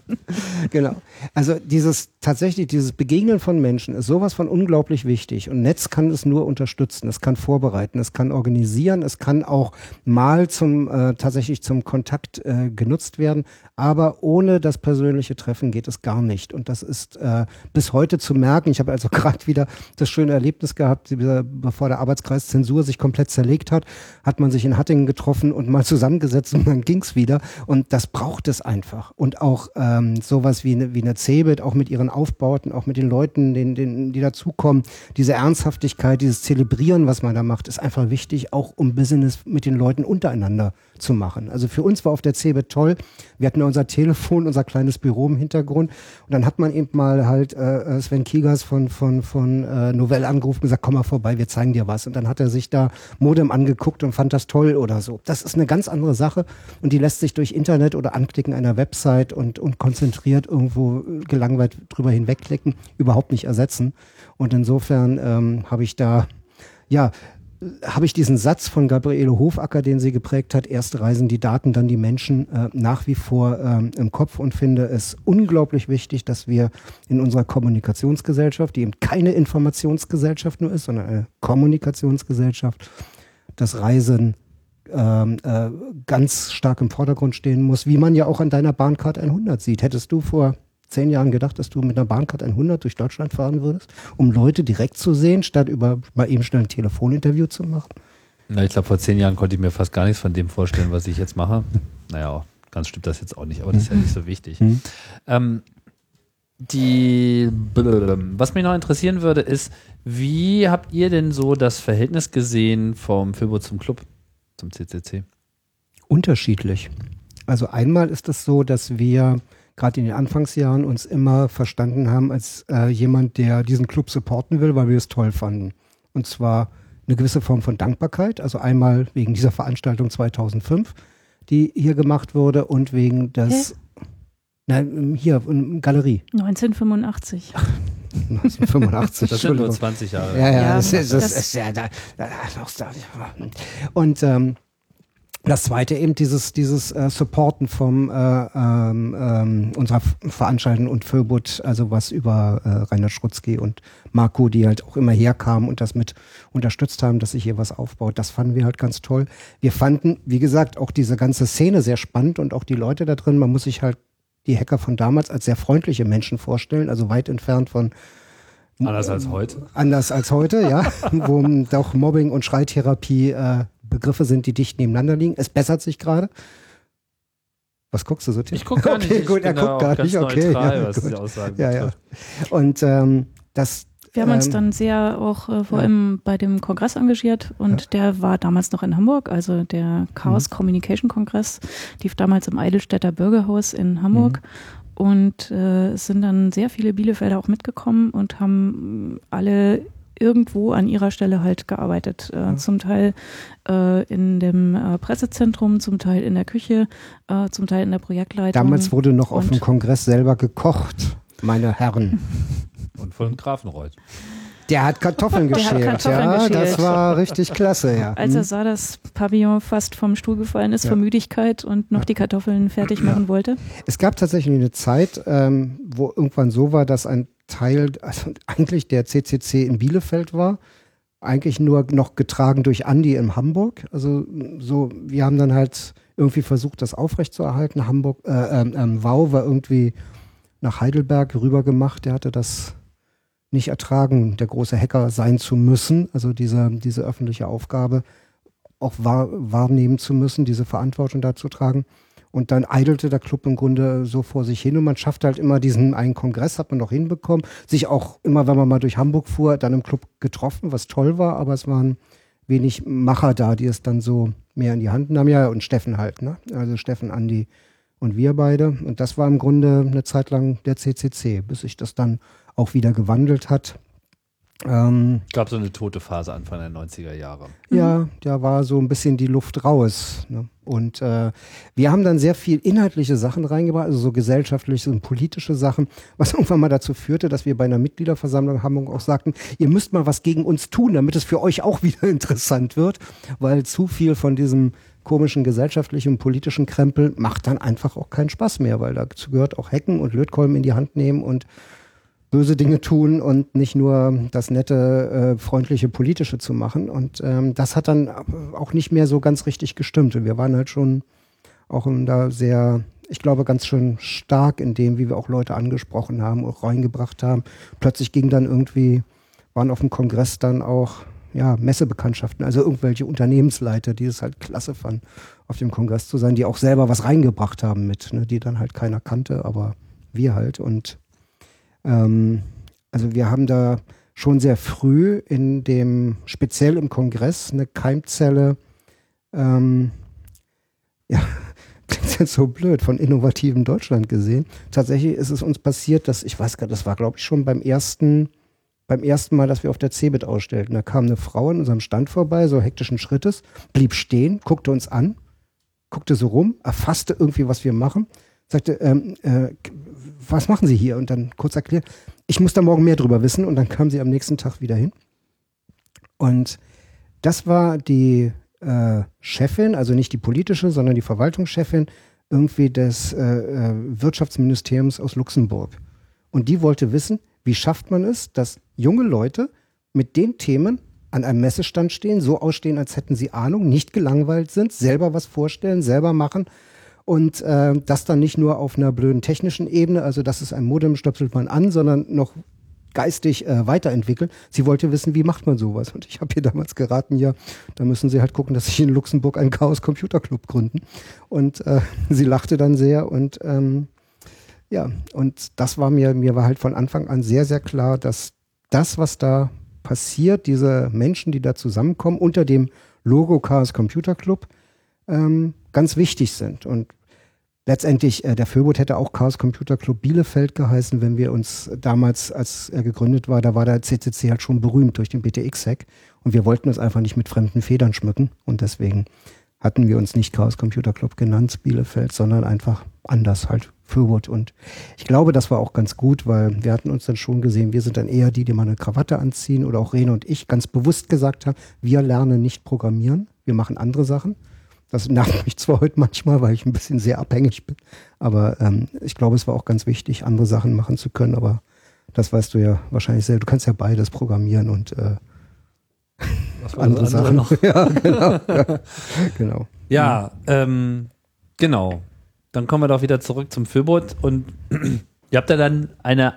genau. Also dieses tatsächlich dieses Begegnen von Menschen ist sowas von unglaublich wichtig und Netz kann es nur unterstützen, es kann vorbereiten, es kann organisieren, es kann auch mal zum äh, tatsächlich zum Kontakt äh, genutzt werden, aber ohne das persönliche Treffen geht es gar nicht und das ist äh, bis heute zu merken. Ich habe also gerade wieder das schöne Erlebnis gehabt, bevor der Arbeitskreis Zensur sich komplett zerlegt gelegt hat, hat man sich in Hattingen getroffen und mal zusammengesetzt und dann ging's wieder. Und das braucht es einfach. Und auch ähm, sowas wie eine, wie eine Cebit, auch mit ihren Aufbauten, auch mit den Leuten, den, den, die dazukommen, diese Ernsthaftigkeit, dieses Zelebrieren, was man da macht, ist einfach wichtig, auch um Business mit den Leuten untereinander zu machen. Also für uns war auf der CeBIT toll. Wir hatten unser Telefon, unser kleines Büro im Hintergrund und dann hat man eben mal halt äh, Sven Kiegers von von von äh, Novell angerufen und gesagt, komm mal vorbei, wir zeigen dir was und dann hat er sich da Modem angeguckt und fand das toll oder so. Das ist eine ganz andere Sache und die lässt sich durch Internet oder Anklicken einer Website und und konzentriert irgendwo gelangweilt drüber hinwegklicken überhaupt nicht ersetzen und insofern ähm, habe ich da ja, habe ich diesen Satz von Gabriele Hofacker, den sie geprägt hat, erst reisen die Daten, dann die Menschen, äh, nach wie vor ähm, im Kopf und finde es unglaublich wichtig, dass wir in unserer Kommunikationsgesellschaft, die eben keine Informationsgesellschaft nur ist, sondern eine Kommunikationsgesellschaft, das Reisen ähm, äh, ganz stark im Vordergrund stehen muss, wie man ja auch an deiner Bahncard 100 sieht. Hättest du vor zehn Jahren gedacht, dass du mit einer Bahncard 100 durch Deutschland fahren würdest, um Leute direkt zu sehen, statt über mal eben schnell ein Telefoninterview zu machen? Na, ich glaube, vor zehn Jahren konnte ich mir fast gar nichts von dem vorstellen, was ich jetzt mache. Naja, ganz stimmt das jetzt auch nicht, aber das ist ja nicht so wichtig. Mhm. Ähm, die, was mich noch interessieren würde, ist, wie habt ihr denn so das Verhältnis gesehen vom Filbo zum Club, zum CCC? Unterschiedlich. Also einmal ist es so, dass wir gerade in den Anfangsjahren uns immer verstanden haben als äh, jemand, der diesen Club supporten will, weil wir es toll fanden. Und zwar eine gewisse Form von Dankbarkeit, also einmal wegen dieser Veranstaltung 2005, die hier gemacht wurde und wegen des, nein, hier, Galerie. 1985. 1985. Das sind nur 20 Jahre. Ja, ja, ja das, ist, das, das ist ja da, da, da, Und ähm, das zweite eben dieses, dieses äh, Supporten vom äh, ähm, ähm, unserer Veranstaltung und Föbut, also was über äh, Rainer Schrutzki und Marco, die halt auch immer herkamen und das mit unterstützt haben, dass sich hier was aufbaut. Das fanden wir halt ganz toll. Wir fanden, wie gesagt, auch diese ganze Szene sehr spannend und auch die Leute da drin. Man muss sich halt die Hacker von damals als sehr freundliche Menschen vorstellen, also weit entfernt von Anders als heute. Anders als heute, ja. wo doch Mobbing und Schreitherapie äh, Begriffe sind, die dicht nebeneinander liegen. Es bessert sich gerade. Was guckst du so tief? Ich gucke gar nicht. Okay, gut, er guckt gar nicht. Okay, neutral, ja, was gut. die Aussagen ja, ja. Und ähm, das wir haben uns ähm, dann sehr auch äh, vor allem bei dem Kongress engagiert und ja. der war damals noch in Hamburg, also der Chaos mhm. Communication Kongress, lief damals im Eidelstädter Bürgerhaus in Hamburg. Mhm. Und äh, es sind dann sehr viele Bielefelder auch mitgekommen und haben alle irgendwo an ihrer Stelle halt gearbeitet. Äh, ja. Zum Teil äh, in dem äh, Pressezentrum, zum Teil in der Küche, äh, zum Teil in der Projektleitung. Damals wurde noch auf dem Kongress selber gekocht, meine Herren. Und von Grafenreuth. Der hat Kartoffeln geschält, hat Kartoffeln ja, geschält. das war richtig klasse, ja. Als er hm. sah, dass Pavillon fast vom Stuhl gefallen ist ja. vor Müdigkeit und noch die Kartoffeln fertig machen wollte. Es gab tatsächlich eine Zeit, ähm, wo irgendwann so war, dass ein Teil, also eigentlich der CCC in Bielefeld war, eigentlich nur noch getragen durch Andi in Hamburg. Also so, wir haben dann halt irgendwie versucht, das aufrechtzuerhalten. Hamburg, äh, ähm, ähm, Wow war irgendwie nach Heidelberg rüber gemacht. Der hatte das nicht ertragen, der große Hacker sein zu müssen, also diese, diese öffentliche Aufgabe auch wahr, wahrnehmen zu müssen, diese Verantwortung da zu tragen. Und dann eidelte der Club im Grunde so vor sich hin und man schafft halt immer diesen einen Kongress, hat man noch hinbekommen. Sich auch immer, wenn man mal durch Hamburg fuhr, dann im Club getroffen, was toll war, aber es waren wenig Macher da, die es dann so mehr in die Hand nahmen. Ja, und Steffen halt, ne? Also Steffen, Andi und wir beide. Und das war im Grunde eine Zeit lang der CCC, bis sich das dann auch wieder gewandelt hat. Ähm, gab so eine tote Phase Anfang der 90er Jahre. Ja, da war so ein bisschen die Luft raus. Ne? Und äh, wir haben dann sehr viel inhaltliche Sachen reingebracht, also so gesellschaftliche und politische Sachen, was irgendwann mal dazu führte, dass wir bei einer Mitgliederversammlung haben und auch sagten, ihr müsst mal was gegen uns tun, damit es für euch auch wieder interessant wird, weil zu viel von diesem komischen gesellschaftlichen und politischen Krempel macht dann einfach auch keinen Spaß mehr, weil dazu gehört auch Hecken und Lötkolben in die Hand nehmen und böse Dinge tun und nicht nur das nette, äh, freundliche politische zu machen. Und ähm, das hat dann auch nicht mehr so ganz richtig gestimmt. Und wir waren halt schon auch da sehr, ich glaube, ganz schön stark in dem, wie wir auch Leute angesprochen haben, auch reingebracht haben. Plötzlich ging dann irgendwie, waren auf dem Kongress dann auch ja, Messebekanntschaften, also irgendwelche Unternehmensleiter, die es halt klasse fanden, auf dem Kongress zu sein, die auch selber was reingebracht haben mit, ne, die dann halt keiner kannte, aber wir halt. Und ähm, also wir haben da schon sehr früh in dem, speziell im Kongress, eine Keimzelle, ähm, ja, klingt jetzt so blöd, von innovativem Deutschland gesehen. Tatsächlich ist es uns passiert, dass, ich weiß gar nicht, das war glaube ich schon beim ersten, beim ersten Mal, dass wir auf der CeBIT ausstellten. Da kam eine Frau an unserem Stand vorbei, so hektischen Schrittes, blieb stehen, guckte uns an, guckte so rum, erfasste irgendwie, was wir machen, sagte, ähm, äh, was machen Sie hier? Und dann kurz erklärt, ich muss da morgen mehr drüber wissen. Und dann kam sie am nächsten Tag wieder hin. Und das war die äh, Chefin, also nicht die politische, sondern die Verwaltungschefin irgendwie des äh, äh, Wirtschaftsministeriums aus Luxemburg. Und die wollte wissen, wie schafft man es, dass junge Leute mit den Themen an einem Messestand stehen, so ausstehen, als hätten sie Ahnung, nicht gelangweilt sind, selber was vorstellen, selber machen und äh, das dann nicht nur auf einer blöden technischen Ebene, also das ist ein Modem, stöpselt man an, sondern noch geistig äh, weiterentwickeln. Sie wollte wissen, wie macht man sowas? Und ich habe ihr damals geraten, ja, da müssen Sie halt gucken, dass Sie in Luxemburg einen Chaos Computer Club gründen. Und äh, sie lachte dann sehr und ähm, ja, und das war mir, mir war halt von Anfang an sehr, sehr klar, dass das, was da passiert, diese Menschen, die da zusammenkommen, unter dem Logo Chaos Computer Club, ähm, ganz wichtig sind. Und letztendlich, äh, der Föbot hätte auch Chaos Computer Club Bielefeld geheißen, wenn wir uns damals, als er gegründet war, da war der CCC halt schon berühmt durch den BTX-Hack. Und wir wollten uns einfach nicht mit fremden Federn schmücken. Und deswegen hatten wir uns nicht Chaos Computer Club genannt, Bielefeld, sondern einfach anders halt Föbot. Und ich glaube, das war auch ganz gut, weil wir hatten uns dann schon gesehen, wir sind dann eher die, die mal eine Krawatte anziehen oder auch Rene und ich ganz bewusst gesagt haben, wir lernen nicht programmieren, wir machen andere Sachen. Das nervt mich zwar heute manchmal, weil ich ein bisschen sehr abhängig bin, aber ähm, ich glaube, es war auch ganz wichtig, andere Sachen machen zu können, aber das weißt du ja wahrscheinlich selber. Du kannst ja beides programmieren und äh, andere Sachen. Noch? ja, genau. ja, genau. Ja, ähm, genau. Dann kommen wir doch wieder zurück zum Föbot und ihr habt ja dann eine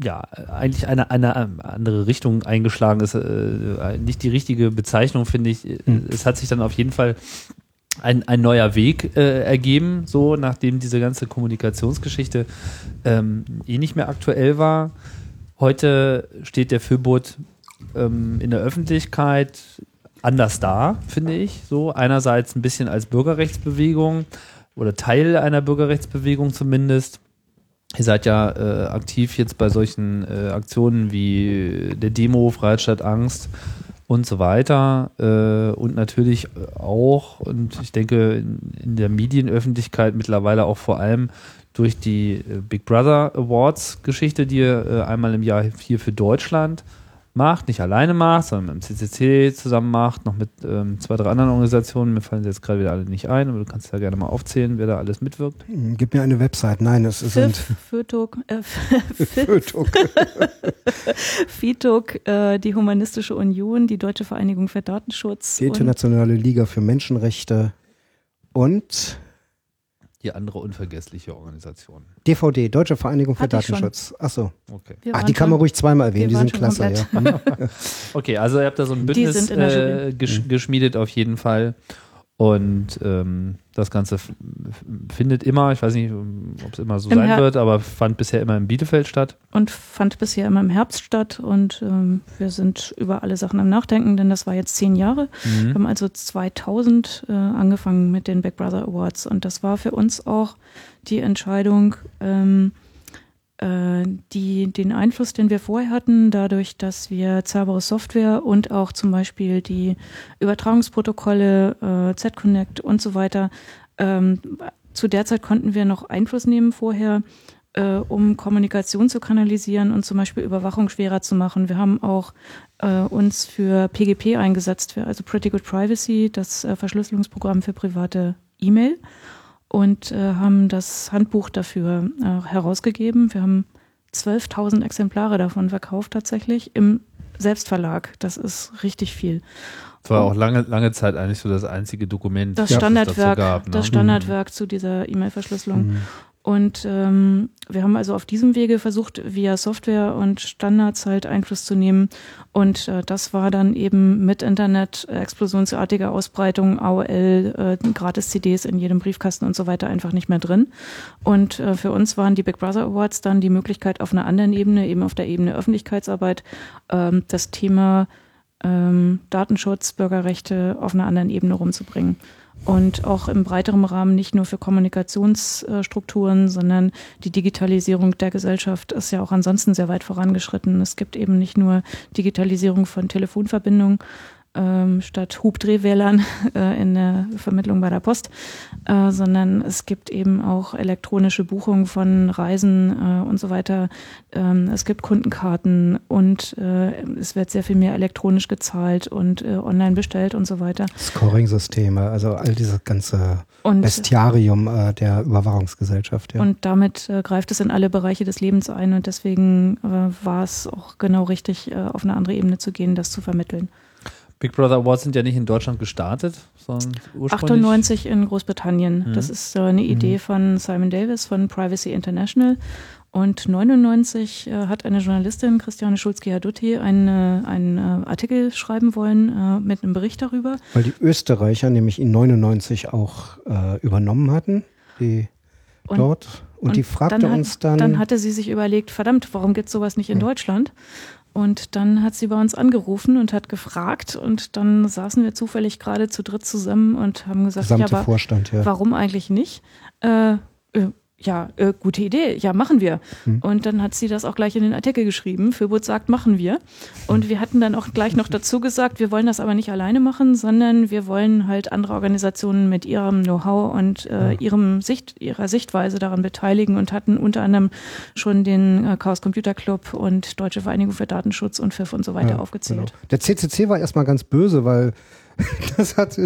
ja, eigentlich eine, eine andere Richtung eingeschlagen ist äh, nicht die richtige Bezeichnung, finde ich. Mhm. Es hat sich dann auf jeden Fall ein, ein neuer Weg äh, ergeben, so nachdem diese ganze Kommunikationsgeschichte ähm, eh nicht mehr aktuell war. Heute steht der Föbot ähm, in der Öffentlichkeit anders da, finde ich. So einerseits ein bisschen als Bürgerrechtsbewegung oder Teil einer Bürgerrechtsbewegung zumindest. Ihr seid ja äh, aktiv jetzt bei solchen äh, Aktionen wie der Demo Freiheit statt Angst und so weiter. Äh, und natürlich auch, und ich denke, in, in, der Medienöffentlichkeit mittlerweile auch vor allem durch die äh, Big Brother Awards Geschichte, die äh, einmal im Jahr hier für Deutschland macht, nicht alleine macht, sondern mit dem CCC zusammen macht, noch mit ähm, zwei, drei anderen Organisationen. Mir fallen sie jetzt gerade wieder alle nicht ein, aber du kannst ja gerne mal aufzählen, wer da alles mitwirkt. Hm, gib mir eine Website. Nein, es ist ein FITOG, äh, FITOG, äh, die Humanistische Union, die Deutsche Vereinigung für Datenschutz. Die Internationale Liga für Menschenrechte und die andere unvergessliche Organisation. DVD, Deutsche Vereinigung für Hatte Datenschutz. Achso. Okay. Ach, die kann man ruhig zweimal erwähnen, die sind klasse. Ja. okay, also ihr habt da so ein Bündnis äh, gesch geschmiedet auf jeden Fall. Und ähm, das Ganze findet immer, ich weiß nicht, ob es immer so Im sein Her wird, aber fand bisher immer in Bielefeld statt. Und fand bisher immer im Herbst statt. Und ähm, wir sind über alle Sachen am Nachdenken, denn das war jetzt zehn Jahre. Mhm. Wir haben also 2000 äh, angefangen mit den Big Brother Awards. Und das war für uns auch die Entscheidung, ähm, äh, die, den Einfluss, den wir vorher hatten, dadurch, dass wir Cerberus Software und auch zum Beispiel die Übertragungsprotokolle, äh, Z-Connect und so weiter, ähm, zu der Zeit konnten wir noch Einfluss nehmen vorher, äh, um Kommunikation zu kanalisieren und zum Beispiel Überwachung schwerer zu machen. Wir haben auch äh, uns für PGP eingesetzt, für, also Pretty Good Privacy, das äh, Verschlüsselungsprogramm für private E-Mail und äh, haben das Handbuch dafür äh, herausgegeben. Wir haben 12.000 Exemplare davon verkauft tatsächlich im Selbstverlag. Das ist richtig viel. Das war auch lange, lange Zeit eigentlich so das einzige Dokument, das Standardwerk, gab, ne? das Standardwerk mhm. zu dieser E-Mail-Verschlüsselung. Mhm. Und ähm, wir haben also auf diesem Wege versucht, via Software und Standards halt Einfluss zu nehmen. Und äh, das war dann eben mit Internet, explosionsartiger Ausbreitung, AOL, äh, Gratis-CDs in jedem Briefkasten und so weiter einfach nicht mehr drin. Und äh, für uns waren die Big Brother Awards dann die Möglichkeit, auf einer anderen Ebene, eben auf der Ebene Öffentlichkeitsarbeit, ähm, das Thema ähm, Datenschutz, Bürgerrechte auf einer anderen Ebene rumzubringen und auch im breiteren Rahmen nicht nur für Kommunikationsstrukturen, sondern die Digitalisierung der Gesellschaft ist ja auch ansonsten sehr weit vorangeschritten. Es gibt eben nicht nur Digitalisierung von Telefonverbindungen, ähm, statt Hubdrehwählern äh, in der Vermittlung bei der Post, äh, sondern es gibt eben auch elektronische Buchungen von Reisen äh, und so weiter. Ähm, es gibt Kundenkarten und äh, es wird sehr viel mehr elektronisch gezahlt und äh, online bestellt und so weiter. Scoring-Systeme, also all dieses ganze und, Bestiarium äh, der Überwachungsgesellschaft. Ja. Und damit greift es in alle Bereiche des Lebens ein und deswegen war es auch genau richtig, auf eine andere Ebene zu gehen, das zu vermitteln. Big Brother Awards sind ja nicht in Deutschland gestartet, sondern ursprünglich 98 in Großbritannien. Mhm. Das ist so eine Idee mhm. von Simon Davis von Privacy International. Und 99 äh, hat eine Journalistin, Christiane Schulz-Giadutti, einen, einen äh, Artikel schreiben wollen äh, mit einem Bericht darüber. Weil die Österreicher nämlich in 99 auch äh, übernommen hatten, die und, dort. Und, und die fragte dann hat, uns dann. Dann hatte sie sich überlegt, verdammt, warum gibt es sowas nicht in ja. Deutschland? Und dann hat sie bei uns angerufen und hat gefragt und dann saßen wir zufällig gerade zu dritt zusammen und haben gesagt, ja, aber Vorstand, ja. warum eigentlich nicht? Äh, äh, ja, äh, gute Idee, ja, machen wir. Hm. Und dann hat sie das auch gleich in den Artikel geschrieben. Fürbot sagt, machen wir. Und wir hatten dann auch gleich noch dazu gesagt, wir wollen das aber nicht alleine machen, sondern wir wollen halt andere Organisationen mit ihrem Know-how und äh, ihrem Sicht, ihrer Sichtweise daran beteiligen und hatten unter anderem schon den äh, Chaos Computer Club und Deutsche Vereinigung für Datenschutz und FIF und so weiter ja, aufgezählt. Genau. Der CCC war erstmal ganz böse, weil Das hat,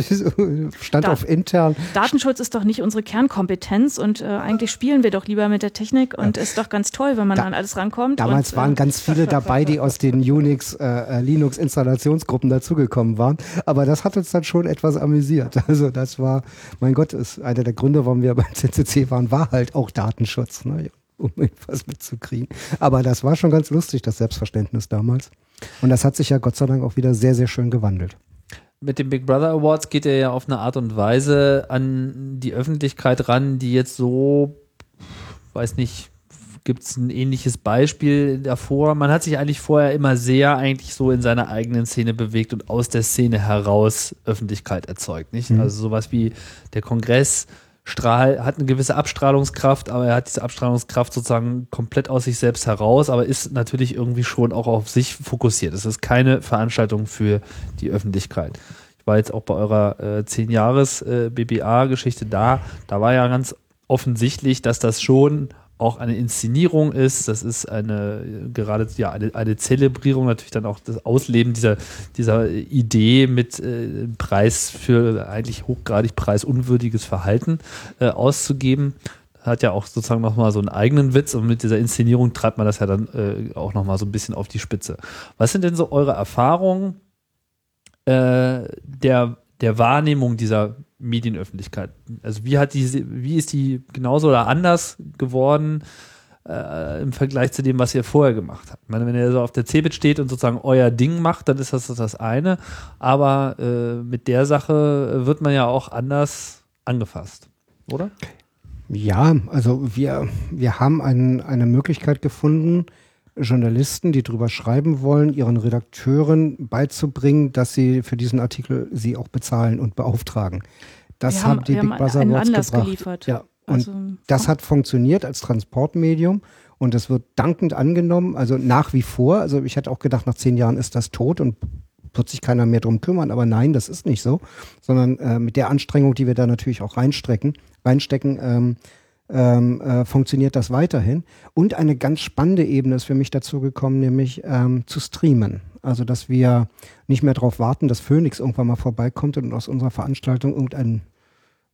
stand da, auf intern. Datenschutz ist doch nicht unsere Kernkompetenz und äh, eigentlich spielen wir doch lieber mit der Technik und ja. ist doch ganz toll, wenn man da, an alles rankommt. Damals und, waren äh, ganz viele dabei, die aus den Unix, äh, äh, Linux Installationsgruppen dazugekommen waren. Aber das hat uns dann schon etwas amüsiert. Also das war, mein Gott, ist einer der Gründe, warum wir beim CCC waren, war halt auch Datenschutz. Ne? um etwas mitzukriegen. Aber das war schon ganz lustig, das Selbstverständnis damals. Und das hat sich ja Gott sei Dank auch wieder sehr, sehr schön gewandelt mit den Big Brother Awards geht er ja auf eine Art und Weise an die Öffentlichkeit ran, die jetzt so, weiß nicht, gibt es ein ähnliches Beispiel davor. Man hat sich eigentlich vorher immer sehr eigentlich so in seiner eigenen Szene bewegt und aus der Szene heraus Öffentlichkeit erzeugt, nicht? Mhm. Also sowas wie der Kongress Strahl, hat eine gewisse Abstrahlungskraft, aber er hat diese Abstrahlungskraft sozusagen komplett aus sich selbst heraus, aber ist natürlich irgendwie schon auch auf sich fokussiert. Es ist keine Veranstaltung für die Öffentlichkeit. Ich war jetzt auch bei eurer äh, 10 Jahres äh, BBA-Geschichte da. Da war ja ganz offensichtlich, dass das schon auch eine Inszenierung ist. Das ist eine gerade ja eine, eine Zelebrierung, natürlich dann auch das Ausleben dieser, dieser Idee mit äh, Preis für eigentlich hochgradig preisunwürdiges Verhalten äh, auszugeben. Hat ja auch sozusagen nochmal so einen eigenen Witz und mit dieser Inszenierung treibt man das ja dann äh, auch nochmal so ein bisschen auf die Spitze. Was sind denn so eure Erfahrungen äh, der, der Wahrnehmung dieser Medienöffentlichkeit? Also wie hat die, wie ist die genauso oder anders geworden äh, im Vergleich zu dem, was ihr vorher gemacht habt? Ich meine, wenn ihr so auf der Cebit steht und sozusagen euer Ding macht, dann ist das das eine. Aber äh, mit der Sache wird man ja auch anders angefasst, oder? Ja, also wir, wir haben ein, eine Möglichkeit gefunden, Journalisten, die drüber schreiben wollen, ihren Redakteuren beizubringen, dass sie für diesen Artikel sie auch bezahlen und beauftragen. Das haben, haben, die Big Brother Awards gebracht. Geliefert. Ja. Und also, das hat funktioniert als Transportmedium. Und es wird dankend angenommen, also nach wie vor. Also ich hätte auch gedacht, nach zehn Jahren ist das tot und wird sich keiner mehr drum kümmern. Aber nein, das ist nicht so, sondern äh, mit der Anstrengung, die wir da natürlich auch reinstrecken, reinstecken, ähm, ähm, äh, funktioniert das weiterhin. Und eine ganz spannende Ebene ist für mich dazu gekommen, nämlich ähm, zu streamen. Also, dass wir nicht mehr darauf warten, dass Phoenix irgendwann mal vorbeikommt und aus unserer Veranstaltung irgendeinen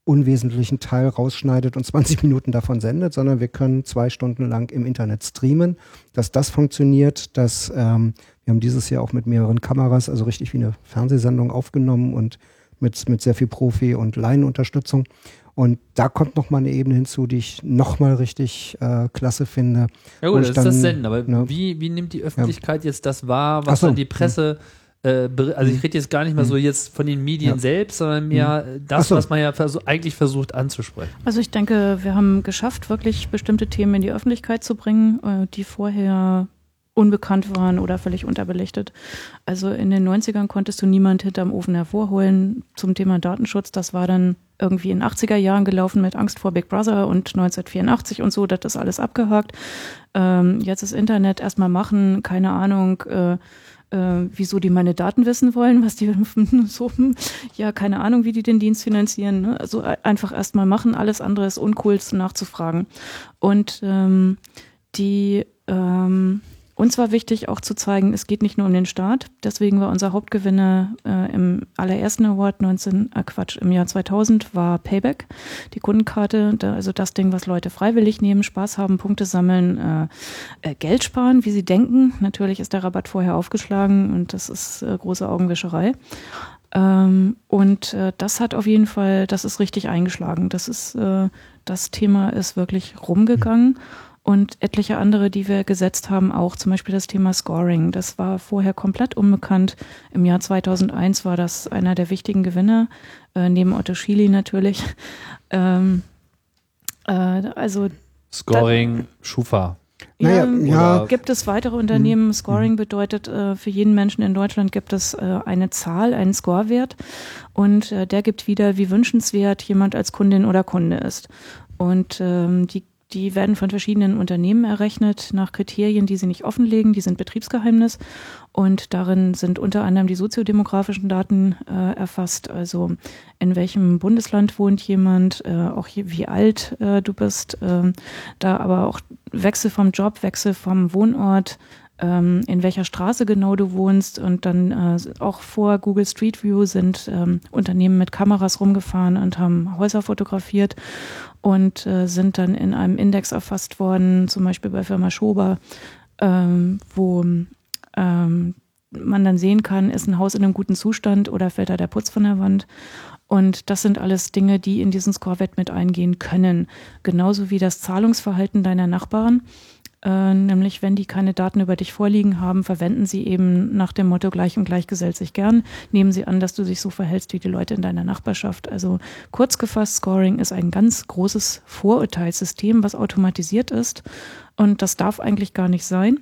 unwesentlichen Teil rausschneidet und 20 Minuten davon sendet, sondern wir können zwei Stunden lang im Internet streamen. Dass das funktioniert, dass ähm, wir haben dieses Jahr auch mit mehreren Kameras, also richtig wie eine Fernsehsendung aufgenommen und mit, mit sehr viel Profi- und Laienunterstützung. Und da kommt noch mal eine Ebene hinzu, die ich noch mal richtig äh, klasse finde. Ja gut, das dann, ist das Senden, aber ne, wie, wie nimmt die Öffentlichkeit ja. jetzt das wahr, was so, dann die Presse, äh, also ich rede jetzt gar nicht mal so mhm. jetzt von den Medien ja. selbst, sondern mehr das, so. was man ja versuch, eigentlich versucht anzusprechen. Also ich denke, wir haben geschafft, wirklich bestimmte Themen in die Öffentlichkeit zu bringen, äh, die vorher unbekannt waren oder völlig unterbelichtet. Also in den 90ern konntest du niemand hinterm Ofen hervorholen zum Thema Datenschutz. Das war dann irgendwie in 80er Jahren gelaufen mit Angst vor Big Brother und 1984 und so, das ist alles abgehakt. Ähm, jetzt ist Internet erstmal machen, keine Ahnung, äh, äh, wieso die meine Daten wissen wollen, was die so, ja, keine Ahnung, wie die den Dienst finanzieren. Ne? Also einfach erstmal machen, alles andere ist uncool nachzufragen. Und ähm, die ähm, uns war wichtig auch zu zeigen, es geht nicht nur um den Staat. Deswegen war unser Hauptgewinner äh, im allerersten Award 19, äh Quatsch, im Jahr 2000 war Payback, die Kundenkarte, da, also das Ding, was Leute freiwillig nehmen, Spaß haben, Punkte sammeln, äh, äh, Geld sparen, wie sie denken. Natürlich ist der Rabatt vorher aufgeschlagen und das ist äh, große Augenwischerei. Ähm, und äh, das hat auf jeden Fall, das ist richtig eingeschlagen. Das ist, äh, das Thema ist wirklich rumgegangen. Mhm und etliche andere, die wir gesetzt haben, auch zum Beispiel das Thema Scoring. Das war vorher komplett unbekannt. Im Jahr 2001 war das einer der wichtigen Gewinner, äh, neben Otto Schily natürlich. Ähm, äh, also Scoring, da, Schufa. Ja, ja, gibt es weitere Unternehmen. Mhm. Scoring bedeutet, äh, für jeden Menschen in Deutschland gibt es äh, eine Zahl, einen Scorewert und äh, der gibt wieder, wie wünschenswert jemand als Kundin oder Kunde ist. Und ähm, die die werden von verschiedenen Unternehmen errechnet nach Kriterien, die sie nicht offenlegen. Die sind Betriebsgeheimnis. Und darin sind unter anderem die soziodemografischen Daten äh, erfasst. Also in welchem Bundesland wohnt jemand, äh, auch wie alt äh, du bist. Ähm, da aber auch Wechsel vom Job, Wechsel vom Wohnort, ähm, in welcher Straße genau du wohnst und dann äh, auch vor Google Street View sind ähm, Unternehmen mit Kameras rumgefahren und haben Häuser fotografiert und äh, sind dann in einem Index erfasst worden, zum Beispiel bei Firma Schober, ähm, wo ähm, man dann sehen kann, ist ein Haus in einem guten Zustand oder fällt da der Putz von der Wand. Und das sind alles Dinge, die in diesen Score-Wett mit eingehen können. Genauso wie das Zahlungsverhalten deiner Nachbarn. Äh, nämlich, wenn die keine Daten über dich vorliegen haben, verwenden sie eben nach dem Motto gleich und gleich gesellt sich gern. Nehmen sie an, dass du dich so verhältst wie die Leute in deiner Nachbarschaft. Also kurz gefasst, Scoring ist ein ganz großes Vorurteilssystem, was automatisiert ist. Und das darf eigentlich gar nicht sein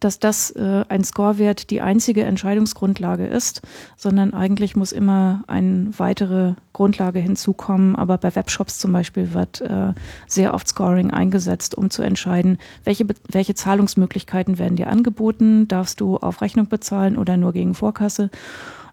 dass das äh, ein Scorewert die einzige Entscheidungsgrundlage ist, sondern eigentlich muss immer eine weitere Grundlage hinzukommen. Aber bei Webshops zum Beispiel wird äh, sehr oft Scoring eingesetzt, um zu entscheiden, welche, welche Zahlungsmöglichkeiten werden dir angeboten, darfst du auf Rechnung bezahlen oder nur gegen Vorkasse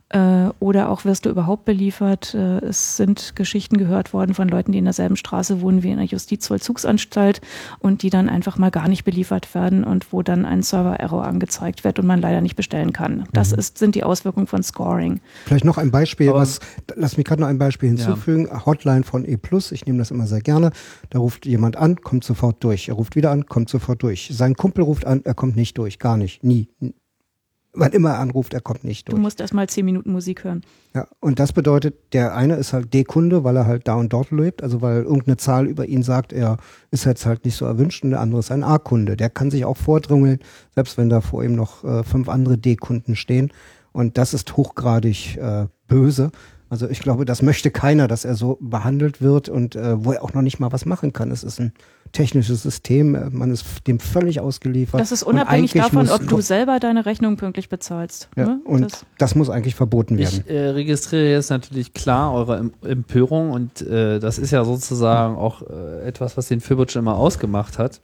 äh, oder auch wirst du überhaupt beliefert. Äh, es sind Geschichten gehört worden von Leuten, die in derselben Straße wohnen wie in der Justizvollzugsanstalt und die dann einfach mal gar nicht beliefert werden und wo dann ein Server-Error angezeigt wird und man leider nicht bestellen kann. Das mhm. ist, sind die Auswirkungen von Scoring. Vielleicht noch ein Beispiel, Aber, was, lass mich gerade noch ein Beispiel hinzufügen. Ja. Hotline von E+, ich nehme das immer sehr gerne. Da ruft jemand an, kommt sofort durch. Er ruft wieder an, kommt sofort durch. Sein Kumpel ruft an, er kommt nicht durch, gar nicht, nie wann immer er anruft, er kommt nicht durch. Du musst erstmal zehn Minuten Musik hören. Ja, und das bedeutet, der eine ist halt D-Kunde, weil er halt da und dort lebt, also weil irgendeine Zahl über ihn sagt, er ist jetzt halt nicht so erwünscht und der andere ist ein A-Kunde. Der kann sich auch vordrüngeln, selbst wenn da vor ihm noch äh, fünf andere D-Kunden stehen. Und das ist hochgradig äh, böse. Also ich glaube, das möchte keiner, dass er so behandelt wird und äh, wo er auch noch nicht mal was machen kann. Es ist ein technisches System, man ist dem völlig ausgeliefert. Das ist unabhängig davon, ob du selber deine Rechnung pünktlich bezahlst. Ja, ne? Und das, das, muss eigentlich verboten werden. Ich äh, registriere jetzt natürlich klar eure Empörung und äh, das ist ja sozusagen auch äh, etwas, was den Fibbage immer ausgemacht hat.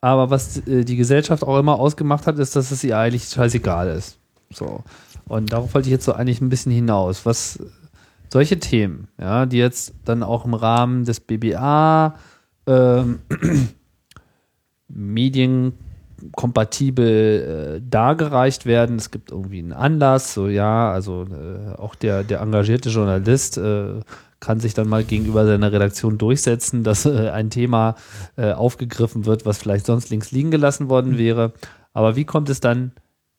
aber was äh, die Gesellschaft auch immer ausgemacht hat, ist, dass es ihr eigentlich scheißegal ist. So. Und darauf wollte ich jetzt so eigentlich ein bisschen hinaus. Was solche Themen, ja, die jetzt dann auch im Rahmen des BBA ähm, medienkompatibel äh, dargereicht werden. Es gibt irgendwie einen Anlass, so ja, also äh, auch der, der engagierte Journalist äh, kann sich dann mal gegenüber seiner Redaktion durchsetzen, dass äh, ein Thema äh, aufgegriffen wird, was vielleicht sonst links liegen gelassen worden wäre. Aber wie kommt es dann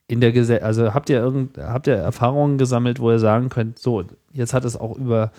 in der Gesellschaft, also habt ihr irgend, habt ihr Erfahrungen gesammelt, wo ihr sagen könnt, so, jetzt hat es auch über,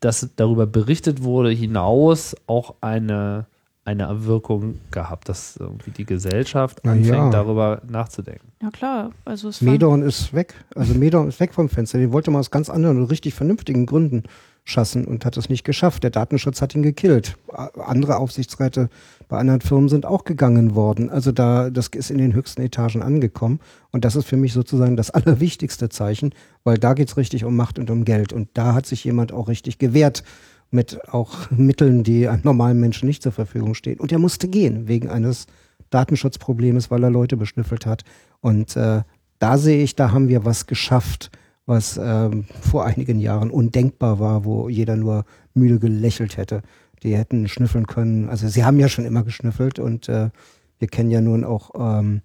dass darüber berichtet wurde, hinaus auch eine, eine Wirkung gehabt, dass irgendwie die Gesellschaft anfängt, ja. darüber nachzudenken. Ja klar, also es Medorn ist weg, also Medorn ist weg vom Fenster. Den wollte man aus ganz anderen und richtig vernünftigen Gründen schaffen und hat es nicht geschafft. Der Datenschutz hat ihn gekillt. Andere Aufsichtsräte bei anderen Firmen sind auch gegangen worden. Also da, das ist in den höchsten Etagen angekommen. Und das ist für mich sozusagen das allerwichtigste Zeichen, weil da geht's richtig um Macht und um Geld. Und da hat sich jemand auch richtig gewehrt mit auch Mitteln, die einem normalen Menschen nicht zur Verfügung stehen. Und er musste gehen wegen eines Datenschutzproblems, weil er Leute beschnüffelt hat. Und äh, da sehe ich, da haben wir was geschafft was ähm, vor einigen Jahren undenkbar war, wo jeder nur müde gelächelt hätte. Die hätten schnüffeln können. Also sie haben ja schon immer geschnüffelt und äh, wir kennen ja nun auch ähm,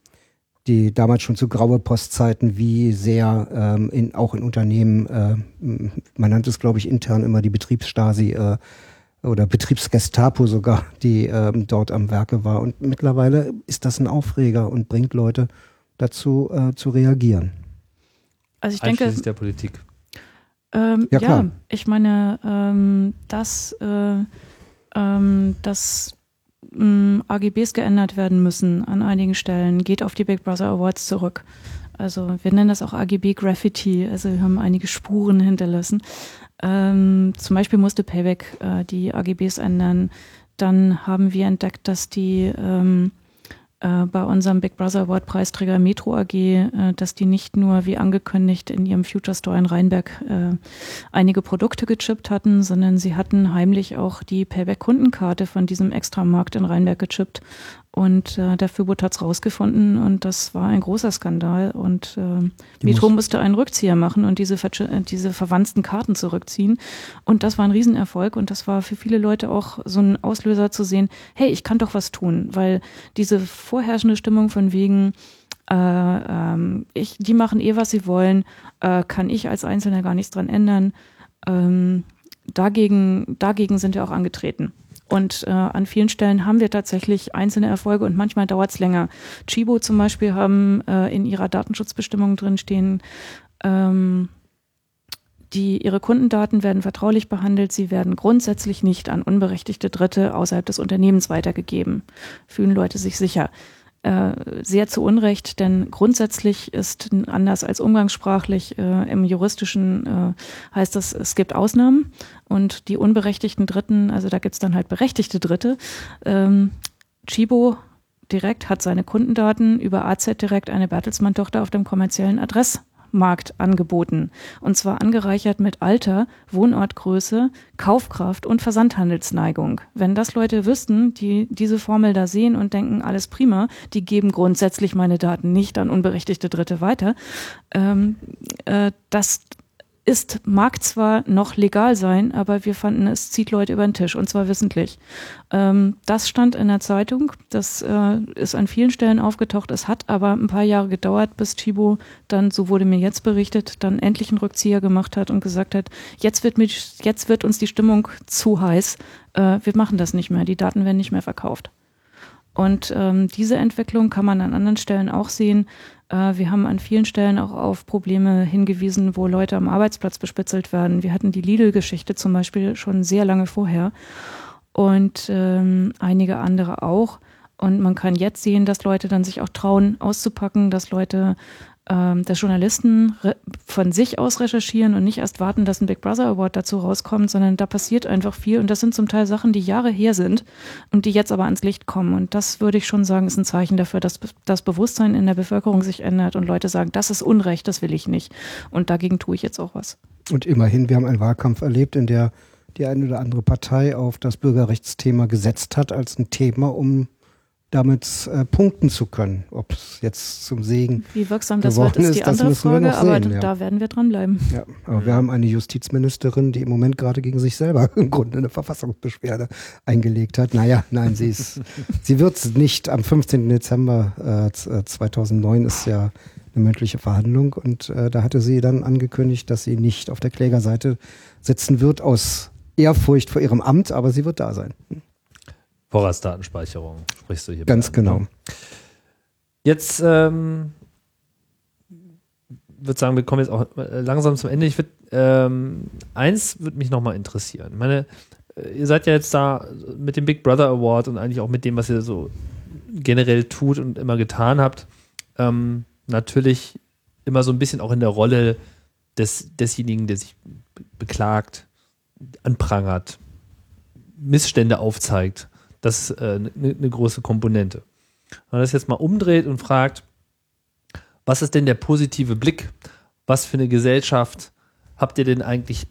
die damals schon zu graue Postzeiten, wie sehr ähm, in, auch in Unternehmen, äh, man nannte es glaube ich intern immer die Betriebsstasi äh, oder Betriebsgestapo sogar, die ähm, dort am Werke war. Und mittlerweile ist das ein Aufreger und bringt Leute dazu äh, zu reagieren. Also ich denke. der Politik. Ähm, ja, ja, ich meine, ähm, dass, äh, ähm, dass ähm, AGBs geändert werden müssen an einigen Stellen, geht auf die Big Brother Awards zurück. Also wir nennen das auch AGB Graffiti, also wir haben einige Spuren hinterlassen. Ähm, zum Beispiel musste Payback äh, die AGBs ändern. Dann haben wir entdeckt, dass die ähm, äh, bei unserem Big Brother Award Preisträger Metro AG, äh, dass die nicht nur wie angekündigt in ihrem Future Store in Rheinberg äh, einige Produkte gechippt hatten, sondern sie hatten heimlich auch die Payback Kundenkarte von diesem Extramarkt in Rheinberg gechippt und äh, der Fürboot hat es rausgefunden und das war ein großer Skandal. Und äh, Metro musste einen Rückzieher machen und diese, äh, diese verwandten Karten zurückziehen. Und das war ein Riesenerfolg und das war für viele Leute auch so ein Auslöser zu sehen, hey, ich kann doch was tun, weil diese vorherrschende Stimmung von wegen, äh, ähm, ich, die machen eh, was sie wollen, äh, kann ich als Einzelner gar nichts dran ändern. Ähm, dagegen, dagegen sind wir auch angetreten. Und äh, an vielen Stellen haben wir tatsächlich einzelne Erfolge und manchmal dauert es länger. Chibo zum Beispiel haben äh, in ihrer Datenschutzbestimmung drinstehen, ähm, die, ihre Kundendaten werden vertraulich behandelt, sie werden grundsätzlich nicht an unberechtigte Dritte außerhalb des Unternehmens weitergegeben. Fühlen Leute sich sicher. Äh, sehr zu Unrecht, denn grundsätzlich ist anders als umgangssprachlich äh, im juristischen äh, heißt das, es gibt Ausnahmen und die unberechtigten Dritten, also da gibt's dann halt berechtigte Dritte. Ähm, Chibo direkt hat seine Kundendaten über AZ direkt eine Bertelsmann-Tochter auf dem kommerziellen Adress Markt angeboten. Und zwar angereichert mit Alter, Wohnortgröße, Kaufkraft und Versandhandelsneigung. Wenn das Leute wüssten, die diese Formel da sehen und denken, alles prima, die geben grundsätzlich meine Daten nicht an unberechtigte Dritte weiter, ähm, äh, das ist, mag zwar noch legal sein, aber wir fanden, es zieht Leute über den Tisch und zwar wissentlich. Ähm, das stand in der Zeitung, das äh, ist an vielen Stellen aufgetaucht. Es hat aber ein paar Jahre gedauert, bis Chibo dann, so wurde mir jetzt berichtet, dann endlich einen Rückzieher gemacht hat und gesagt hat, jetzt wird, mich, jetzt wird uns die Stimmung zu heiß, äh, wir machen das nicht mehr, die Daten werden nicht mehr verkauft. Und ähm, diese Entwicklung kann man an anderen Stellen auch sehen. Äh, wir haben an vielen Stellen auch auf Probleme hingewiesen, wo Leute am Arbeitsplatz bespitzelt werden. Wir hatten die Lidl-Geschichte zum Beispiel schon sehr lange vorher und ähm, einige andere auch. Und man kann jetzt sehen, dass Leute dann sich auch trauen, auszupacken, dass Leute ähm, dass Journalisten von sich aus recherchieren und nicht erst warten, dass ein Big Brother Award dazu rauskommt, sondern da passiert einfach viel und das sind zum Teil Sachen, die Jahre her sind und die jetzt aber ans Licht kommen. Und das würde ich schon sagen, ist ein Zeichen dafür, dass das Bewusstsein in der Bevölkerung sich ändert und Leute sagen, das ist Unrecht, das will ich nicht. Und dagegen tue ich jetzt auch was. Und immerhin, wir haben einen Wahlkampf erlebt, in der die eine oder andere Partei auf das Bürgerrechtsthema gesetzt hat als ein Thema, um damit äh, punkten zu können. Ob es jetzt zum Segen Wie wirksam das wird, ist die andere Frage, aber sehen, ja. da werden wir dranbleiben. Ja, aber wir haben eine Justizministerin, die im Moment gerade gegen sich selber im Grunde eine Verfassungsbeschwerde eingelegt hat. Naja, nein, sie ist, sie wird nicht am 15. Dezember äh, 2009 ist ja eine mündliche Verhandlung und äh, da hatte sie dann angekündigt, dass sie nicht auf der Klägerseite sitzen wird aus Ehrfurcht vor ihrem Amt, aber sie wird da sein. Vorratsdatenspeicherung sprichst du hier. Ganz genau. Ne? Jetzt ähm, würde sagen, wir kommen jetzt auch äh, langsam zum Ende. Ich würde ähm, eins würde mich nochmal interessieren. meine, äh, ihr seid ja jetzt da mit dem Big Brother Award und eigentlich auch mit dem, was ihr so generell tut und immer getan habt. Ähm, natürlich immer so ein bisschen auch in der Rolle des, desjenigen, der sich beklagt, anprangert, Missstände aufzeigt. Das ist eine äh, ne große Komponente. Wenn man das jetzt mal umdreht und fragt, was ist denn der positive Blick? Was für eine Gesellschaft habt ihr denn eigentlich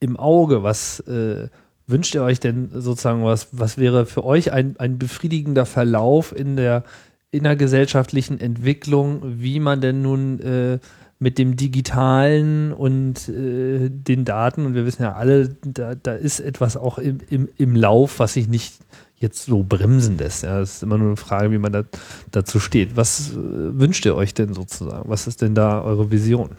im Auge? Was äh, wünscht ihr euch denn sozusagen? Was, was wäre für euch ein, ein befriedigender Verlauf in der innergesellschaftlichen Entwicklung, wie man denn nun äh, mit dem Digitalen und äh, den Daten, und wir wissen ja alle, da, da ist etwas auch im, im, im Lauf, was sich nicht jetzt so bremsen lässt. Ja, das ist immer nur eine Frage, wie man da, dazu steht. Was äh, wünscht ihr euch denn sozusagen? Was ist denn da eure Vision?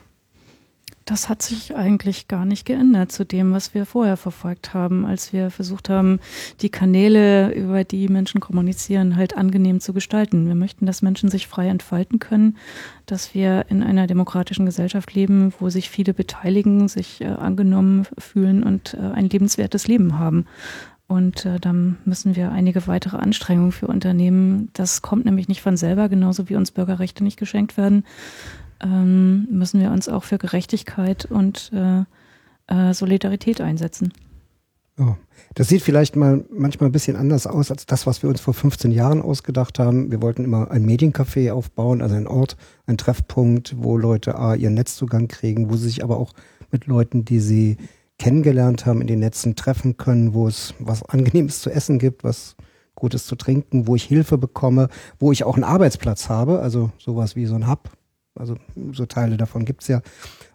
Das hat sich eigentlich gar nicht geändert zu dem, was wir vorher verfolgt haben, als wir versucht haben, die Kanäle, über die Menschen kommunizieren, halt angenehm zu gestalten. Wir möchten, dass Menschen sich frei entfalten können, dass wir in einer demokratischen Gesellschaft leben, wo sich viele beteiligen, sich äh, angenommen fühlen und äh, ein lebenswertes Leben haben. Und äh, dann müssen wir einige weitere Anstrengungen für Unternehmen. Das kommt nämlich nicht von selber, genauso wie uns Bürgerrechte nicht geschenkt werden ähm, müssen wir uns auch für Gerechtigkeit und äh, äh, Solidarität einsetzen. Oh. Das sieht vielleicht mal manchmal ein bisschen anders aus als das, was wir uns vor 15 Jahren ausgedacht haben. Wir wollten immer ein Mediencafé aufbauen, also ein Ort, ein Treffpunkt, wo Leute A, ihren Netzzugang kriegen, wo sie sich aber auch mit Leuten, die sie kennengelernt haben, in den Netzen treffen können, wo es was Angenehmes zu essen gibt, was Gutes zu trinken, wo ich Hilfe bekomme, wo ich auch einen Arbeitsplatz habe, also sowas wie so ein Hub, also so Teile davon gibt's ja.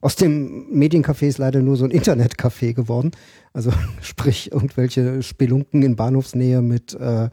Aus dem Mediencafé ist leider nur so ein Internetcafé geworden. Also sprich irgendwelche Spelunken in Bahnhofsnähe mit äh,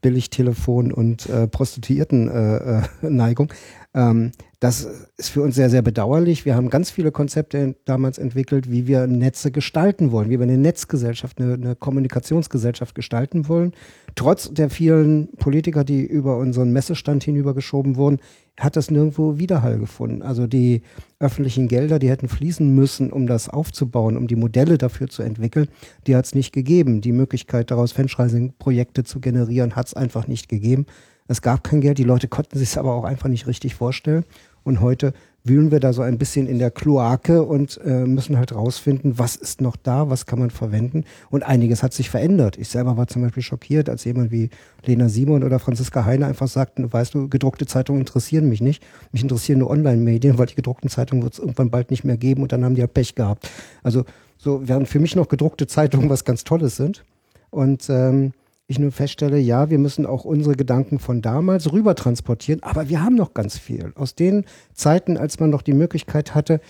Billigtelefon und äh, Prostituierten-Neigung. Äh, äh, ähm, das ist für uns sehr, sehr bedauerlich. Wir haben ganz viele Konzepte damals entwickelt, wie wir Netze gestalten wollen, wie wir eine Netzgesellschaft, eine, eine Kommunikationsgesellschaft gestalten wollen. Trotz der vielen Politiker, die über unseren Messestand hinübergeschoben wurden, hat das nirgendwo Widerhall gefunden. Also die öffentlichen Gelder, die hätten fließen müssen, um das aufzubauen, um die Modelle dafür zu entwickeln, die hat es nicht gegeben. Die Möglichkeit daraus Franchising-Projekte zu generieren, hat es einfach nicht gegeben. Es gab kein Geld, die Leute konnten sich es aber auch einfach nicht richtig vorstellen. Und heute wühlen wir da so ein bisschen in der Kloake und äh, müssen halt rausfinden, was ist noch da, was kann man verwenden. Und einiges hat sich verändert. Ich selber war zum Beispiel schockiert, als jemand wie Lena Simon oder Franziska Heine einfach sagten, weißt du, gedruckte Zeitungen interessieren mich nicht. Mich interessieren nur Online-Medien, weil die gedruckten Zeitungen wird es irgendwann bald nicht mehr geben und dann haben die ja Pech gehabt. Also so während für mich noch gedruckte Zeitungen was ganz Tolles sind. Und ähm, ich nur feststelle, ja, wir müssen auch unsere Gedanken von damals rüber transportieren, aber wir haben noch ganz viel. Aus den Zeiten, als man noch die Möglichkeit hatte,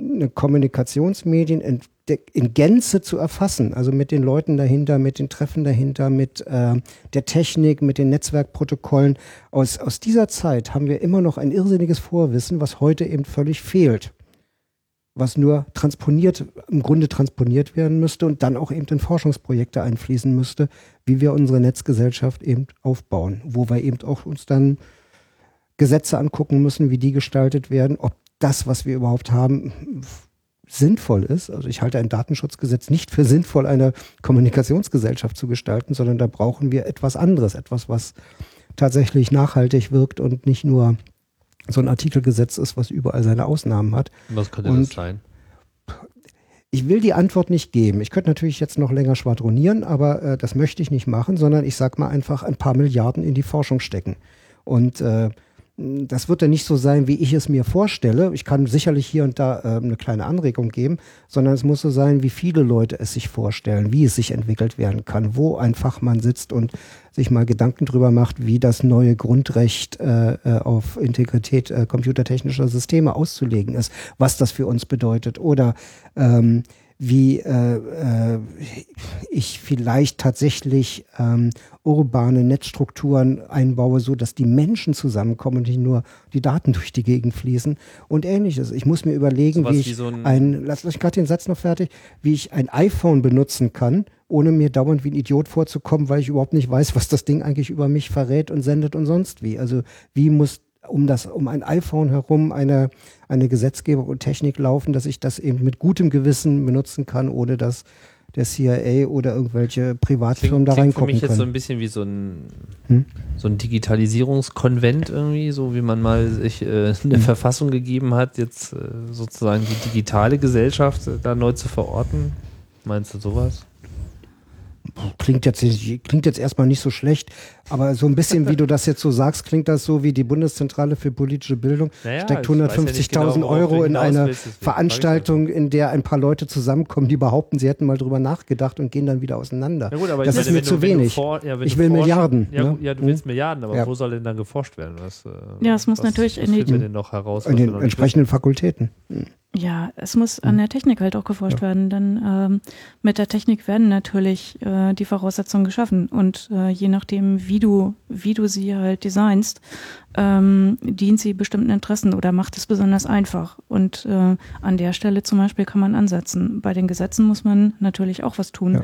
eine Kommunikationsmedien in, in Gänze zu erfassen, also mit den Leuten dahinter, mit den Treffen dahinter, mit äh, der Technik, mit den Netzwerkprotokollen. Aus, aus dieser Zeit haben wir immer noch ein irrsinniges Vorwissen, was heute eben völlig fehlt was nur transponiert, im Grunde transponiert werden müsste und dann auch eben in Forschungsprojekte einfließen müsste, wie wir unsere Netzgesellschaft eben aufbauen, wo wir eben auch uns dann Gesetze angucken müssen, wie die gestaltet werden, ob das, was wir überhaupt haben, sinnvoll ist. Also ich halte ein Datenschutzgesetz nicht für sinnvoll, eine Kommunikationsgesellschaft zu gestalten, sondern da brauchen wir etwas anderes, etwas, was tatsächlich nachhaltig wirkt und nicht nur so ein Artikelgesetz ist, was überall seine Ausnahmen hat. Was könnte Und das sein? Ich will die Antwort nicht geben. Ich könnte natürlich jetzt noch länger schwadronieren, aber äh, das möchte ich nicht machen, sondern ich sage mal einfach ein paar Milliarden in die Forschung stecken. Und äh, das wird dann nicht so sein, wie ich es mir vorstelle. Ich kann sicherlich hier und da äh, eine kleine Anregung geben, sondern es muss so sein, wie viele Leute es sich vorstellen, wie es sich entwickelt werden kann, wo ein Fachmann sitzt und sich mal Gedanken drüber macht, wie das neue Grundrecht äh, äh auf Integrität äh, computertechnischer Systeme auszulegen ist, was das für uns bedeutet oder ähm, wie äh, äh, ich vielleicht tatsächlich ähm, urbane Netzstrukturen einbaue, so dass die Menschen zusammenkommen und nicht nur die Daten durch die Gegend fließen und ähnliches. Ich muss mir überlegen, so wie ich wie so ein, ein lass, lass ich gerade den Satz noch fertig, wie ich ein iPhone benutzen kann, ohne mir dauernd wie ein Idiot vorzukommen, weil ich überhaupt nicht weiß, was das Ding eigentlich über mich verrät und sendet und sonst wie. Also wie muss um das, um ein iPhone herum eine, eine Gesetzgebung und Technik laufen, dass ich das eben mit gutem Gewissen benutzen kann, ohne dass der CIA oder irgendwelche Privatfirmen klingt, da reingucken können. für mich jetzt so ein bisschen wie so ein, hm? so ein Digitalisierungskonvent irgendwie, so wie man mal sich äh, eine hm. Verfassung gegeben hat, jetzt äh, sozusagen die digitale Gesellschaft äh, da neu zu verorten. Meinst du sowas? Klingt jetzt, klingt jetzt erstmal nicht so schlecht, aber so ein bisschen, wie du das jetzt so sagst, klingt das so wie die Bundeszentrale für politische Bildung naja, steckt 150.000 ja genau, Euro in eine Veranstaltung, in der ein paar Leute zusammenkommen, die behaupten, sie hätten mal drüber nachgedacht und gehen dann wieder auseinander. Gut, das ist mir zu wenig. Ja, ich will Milliarden. Ja, ne? ja, du willst hm? Milliarden, aber wo soll denn dann geforscht werden? Was, äh, ja, es muss was, natürlich was in, den, noch heraus, in den entsprechenden Fakultäten. Hm. Ja, es muss an hm. der Technik halt auch geforscht ja. werden, denn ähm, mit der Technik werden natürlich äh, die Voraussetzungen geschaffen und äh, je nachdem, wie du, wie du sie halt designst, ähm, dient sie bestimmten Interessen oder macht es besonders einfach. Und äh, an der Stelle zum Beispiel kann man ansetzen. Bei den Gesetzen muss man natürlich auch was tun. Ja.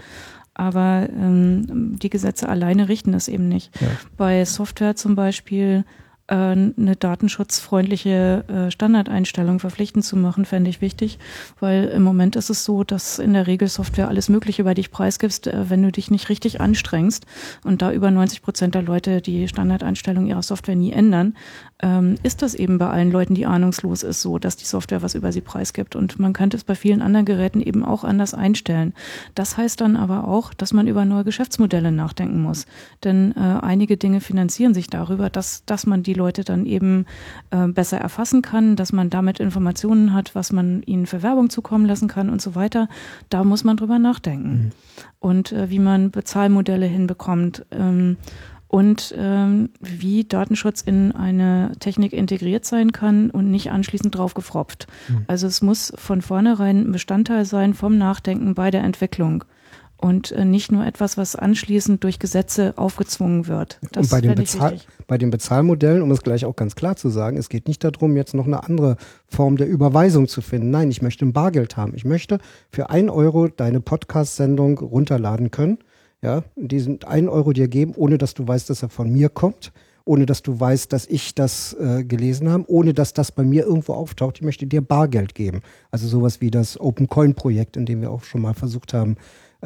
Aber ähm, die Gesetze alleine richten das eben nicht. Ja. Bei Software zum Beispiel eine datenschutzfreundliche äh, Standardeinstellung verpflichtend zu machen, fände ich wichtig, weil im Moment ist es so, dass in der Regel Software alles Mögliche über dich preisgibst, äh, wenn du dich nicht richtig anstrengst. Und da über 90 Prozent der Leute die Standardeinstellung ihrer Software nie ändern, ähm, ist das eben bei allen Leuten, die ahnungslos ist, so, dass die Software was über sie preisgibt. Und man könnte es bei vielen anderen Geräten eben auch anders einstellen. Das heißt dann aber auch, dass man über neue Geschäftsmodelle nachdenken muss. Denn äh, einige Dinge finanzieren sich darüber, dass, dass man die Leute dann eben äh, besser erfassen kann, dass man damit Informationen hat, was man ihnen für Werbung zukommen lassen kann und so weiter. Da muss man drüber nachdenken. Mhm. Und äh, wie man Bezahlmodelle hinbekommt. Ähm, und ähm, wie Datenschutz in eine Technik integriert sein kann und nicht anschließend draufgefropft. Mhm. Also es muss von vornherein ein Bestandteil sein vom Nachdenken bei der Entwicklung und äh, nicht nur etwas, was anschließend durch Gesetze aufgezwungen wird. Das und bei den, Bezahl bei den Bezahlmodellen, um es gleich auch ganz klar zu sagen, es geht nicht darum, jetzt noch eine andere Form der Überweisung zu finden. Nein, ich möchte ein Bargeld haben. Ich möchte für ein Euro deine Podcast-Sendung runterladen können ja, diesen einen Euro dir geben, ohne dass du weißt, dass er von mir kommt, ohne dass du weißt, dass ich das äh, gelesen habe, ohne dass das bei mir irgendwo auftaucht. Ich möchte dir Bargeld geben. Also sowas wie das Open Coin Projekt, in dem wir auch schon mal versucht haben,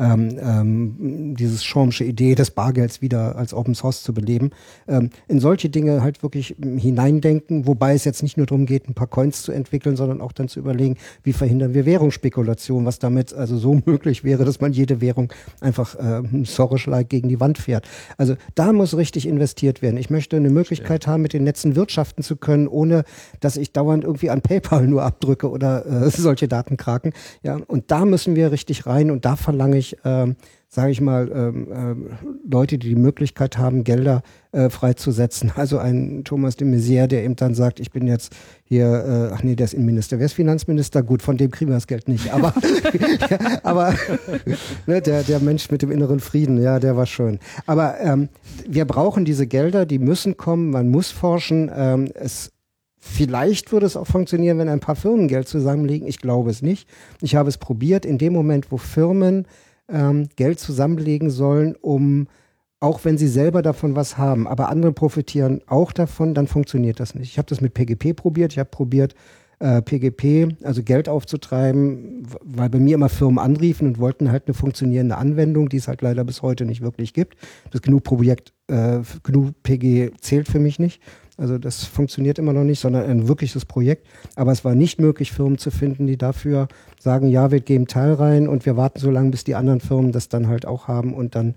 ähm, ähm, dieses Schormsche Idee des Bargelds wieder als Open Source zu beleben, ähm, in solche Dinge halt wirklich hineindenken, wobei es jetzt nicht nur darum geht, ein paar Coins zu entwickeln, sondern auch dann zu überlegen, wie verhindern wir Währungsspekulation, was damit also so möglich wäre, dass man jede Währung einfach äh, Soros-like gegen die Wand fährt. Also da muss richtig investiert werden. Ich möchte eine Möglichkeit haben, mit den Netzen wirtschaften zu können, ohne dass ich dauernd irgendwie an PayPal nur abdrücke oder äh, solche Datenkraken. Ja, und da müssen wir richtig rein und da verlange ich, ähm, sage ich mal, ähm, äh, Leute, die die Möglichkeit haben, Gelder äh, freizusetzen. Also ein Thomas de Maizière, der eben dann sagt, ich bin jetzt hier, äh, ach nee, der ist Innenminister, wer ist Finanzminister? Gut, von dem kriegen wir das Geld nicht. Aber, ja, aber ne, der, der Mensch mit dem inneren Frieden, ja, der war schön. Aber ähm, wir brauchen diese Gelder, die müssen kommen, man muss forschen. Ähm, es Vielleicht würde es auch funktionieren, wenn ein paar Firmen Geld zusammenlegen. Ich glaube es nicht. Ich habe es probiert. In dem Moment, wo Firmen ähm, Geld zusammenlegen sollen, um auch wenn sie selber davon was haben, aber andere profitieren auch davon, dann funktioniert das nicht. Ich habe das mit PGP probiert. Ich habe probiert, äh, PGP, also Geld aufzutreiben, weil bei mir immer Firmen anriefen und wollten halt eine funktionierende Anwendung, die es halt leider bis heute nicht wirklich gibt. Das GNU-Projekt, äh, GNU-PG zählt für mich nicht. Also das funktioniert immer noch nicht, sondern ein wirkliches Projekt. Aber es war nicht möglich, Firmen zu finden, die dafür sagen, ja, wir geben Teil rein und wir warten so lange, bis die anderen Firmen das dann halt auch haben und dann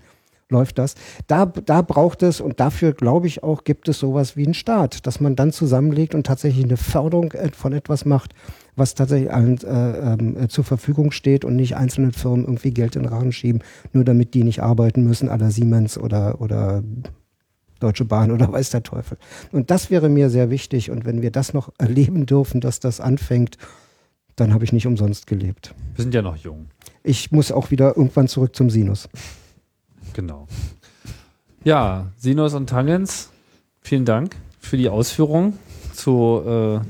läuft das. Da, da braucht es und dafür glaube ich auch, gibt es sowas wie einen Staat, dass man dann zusammenlegt und tatsächlich eine Förderung von etwas macht, was tatsächlich allen äh, äh, zur Verfügung steht und nicht einzelnen Firmen irgendwie Geld in den Rahmen schieben, nur damit die nicht arbeiten müssen, aller Siemens oder, oder Deutsche Bahn oder weiß der Teufel. Und das wäre mir sehr wichtig. Und wenn wir das noch erleben dürfen, dass das anfängt, dann habe ich nicht umsonst gelebt. Wir sind ja noch jung. Ich muss auch wieder irgendwann zurück zum Sinus. Genau. Ja, Sinus und Tangens, vielen Dank für die Ausführung zu äh,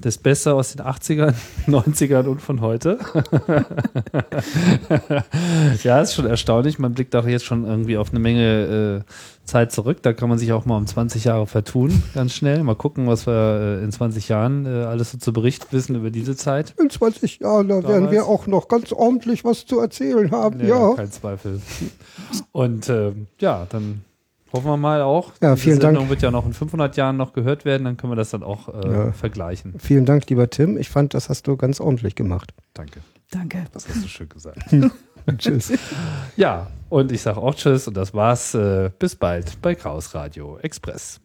das Beste aus den 80ern, 90ern und von heute. ja, ist schon erstaunlich. Man blickt auch jetzt schon irgendwie auf eine Menge äh, Zeit zurück. Da kann man sich auch mal um 20 Jahre vertun, ganz schnell. Mal gucken, was wir äh, in 20 Jahren äh, alles so zu berichten wissen über diese Zeit. In 20 Jahren, da Damals. werden wir auch noch ganz ordentlich was zu erzählen haben. Ja, ja. kein Zweifel. Und äh, ja, dann Hoffen wir mal auch. Ja, vielen Diese Sendung Dank. wird ja noch in 500 Jahren noch gehört werden, dann können wir das dann auch äh, ja. vergleichen. Vielen Dank, lieber Tim. Ich fand, das hast du ganz ordentlich gemacht. Danke. Danke. Das hast du schön gesagt. tschüss. Ja, und ich sage auch Tschüss und das war's. Äh, bis bald bei Chaos Radio Express.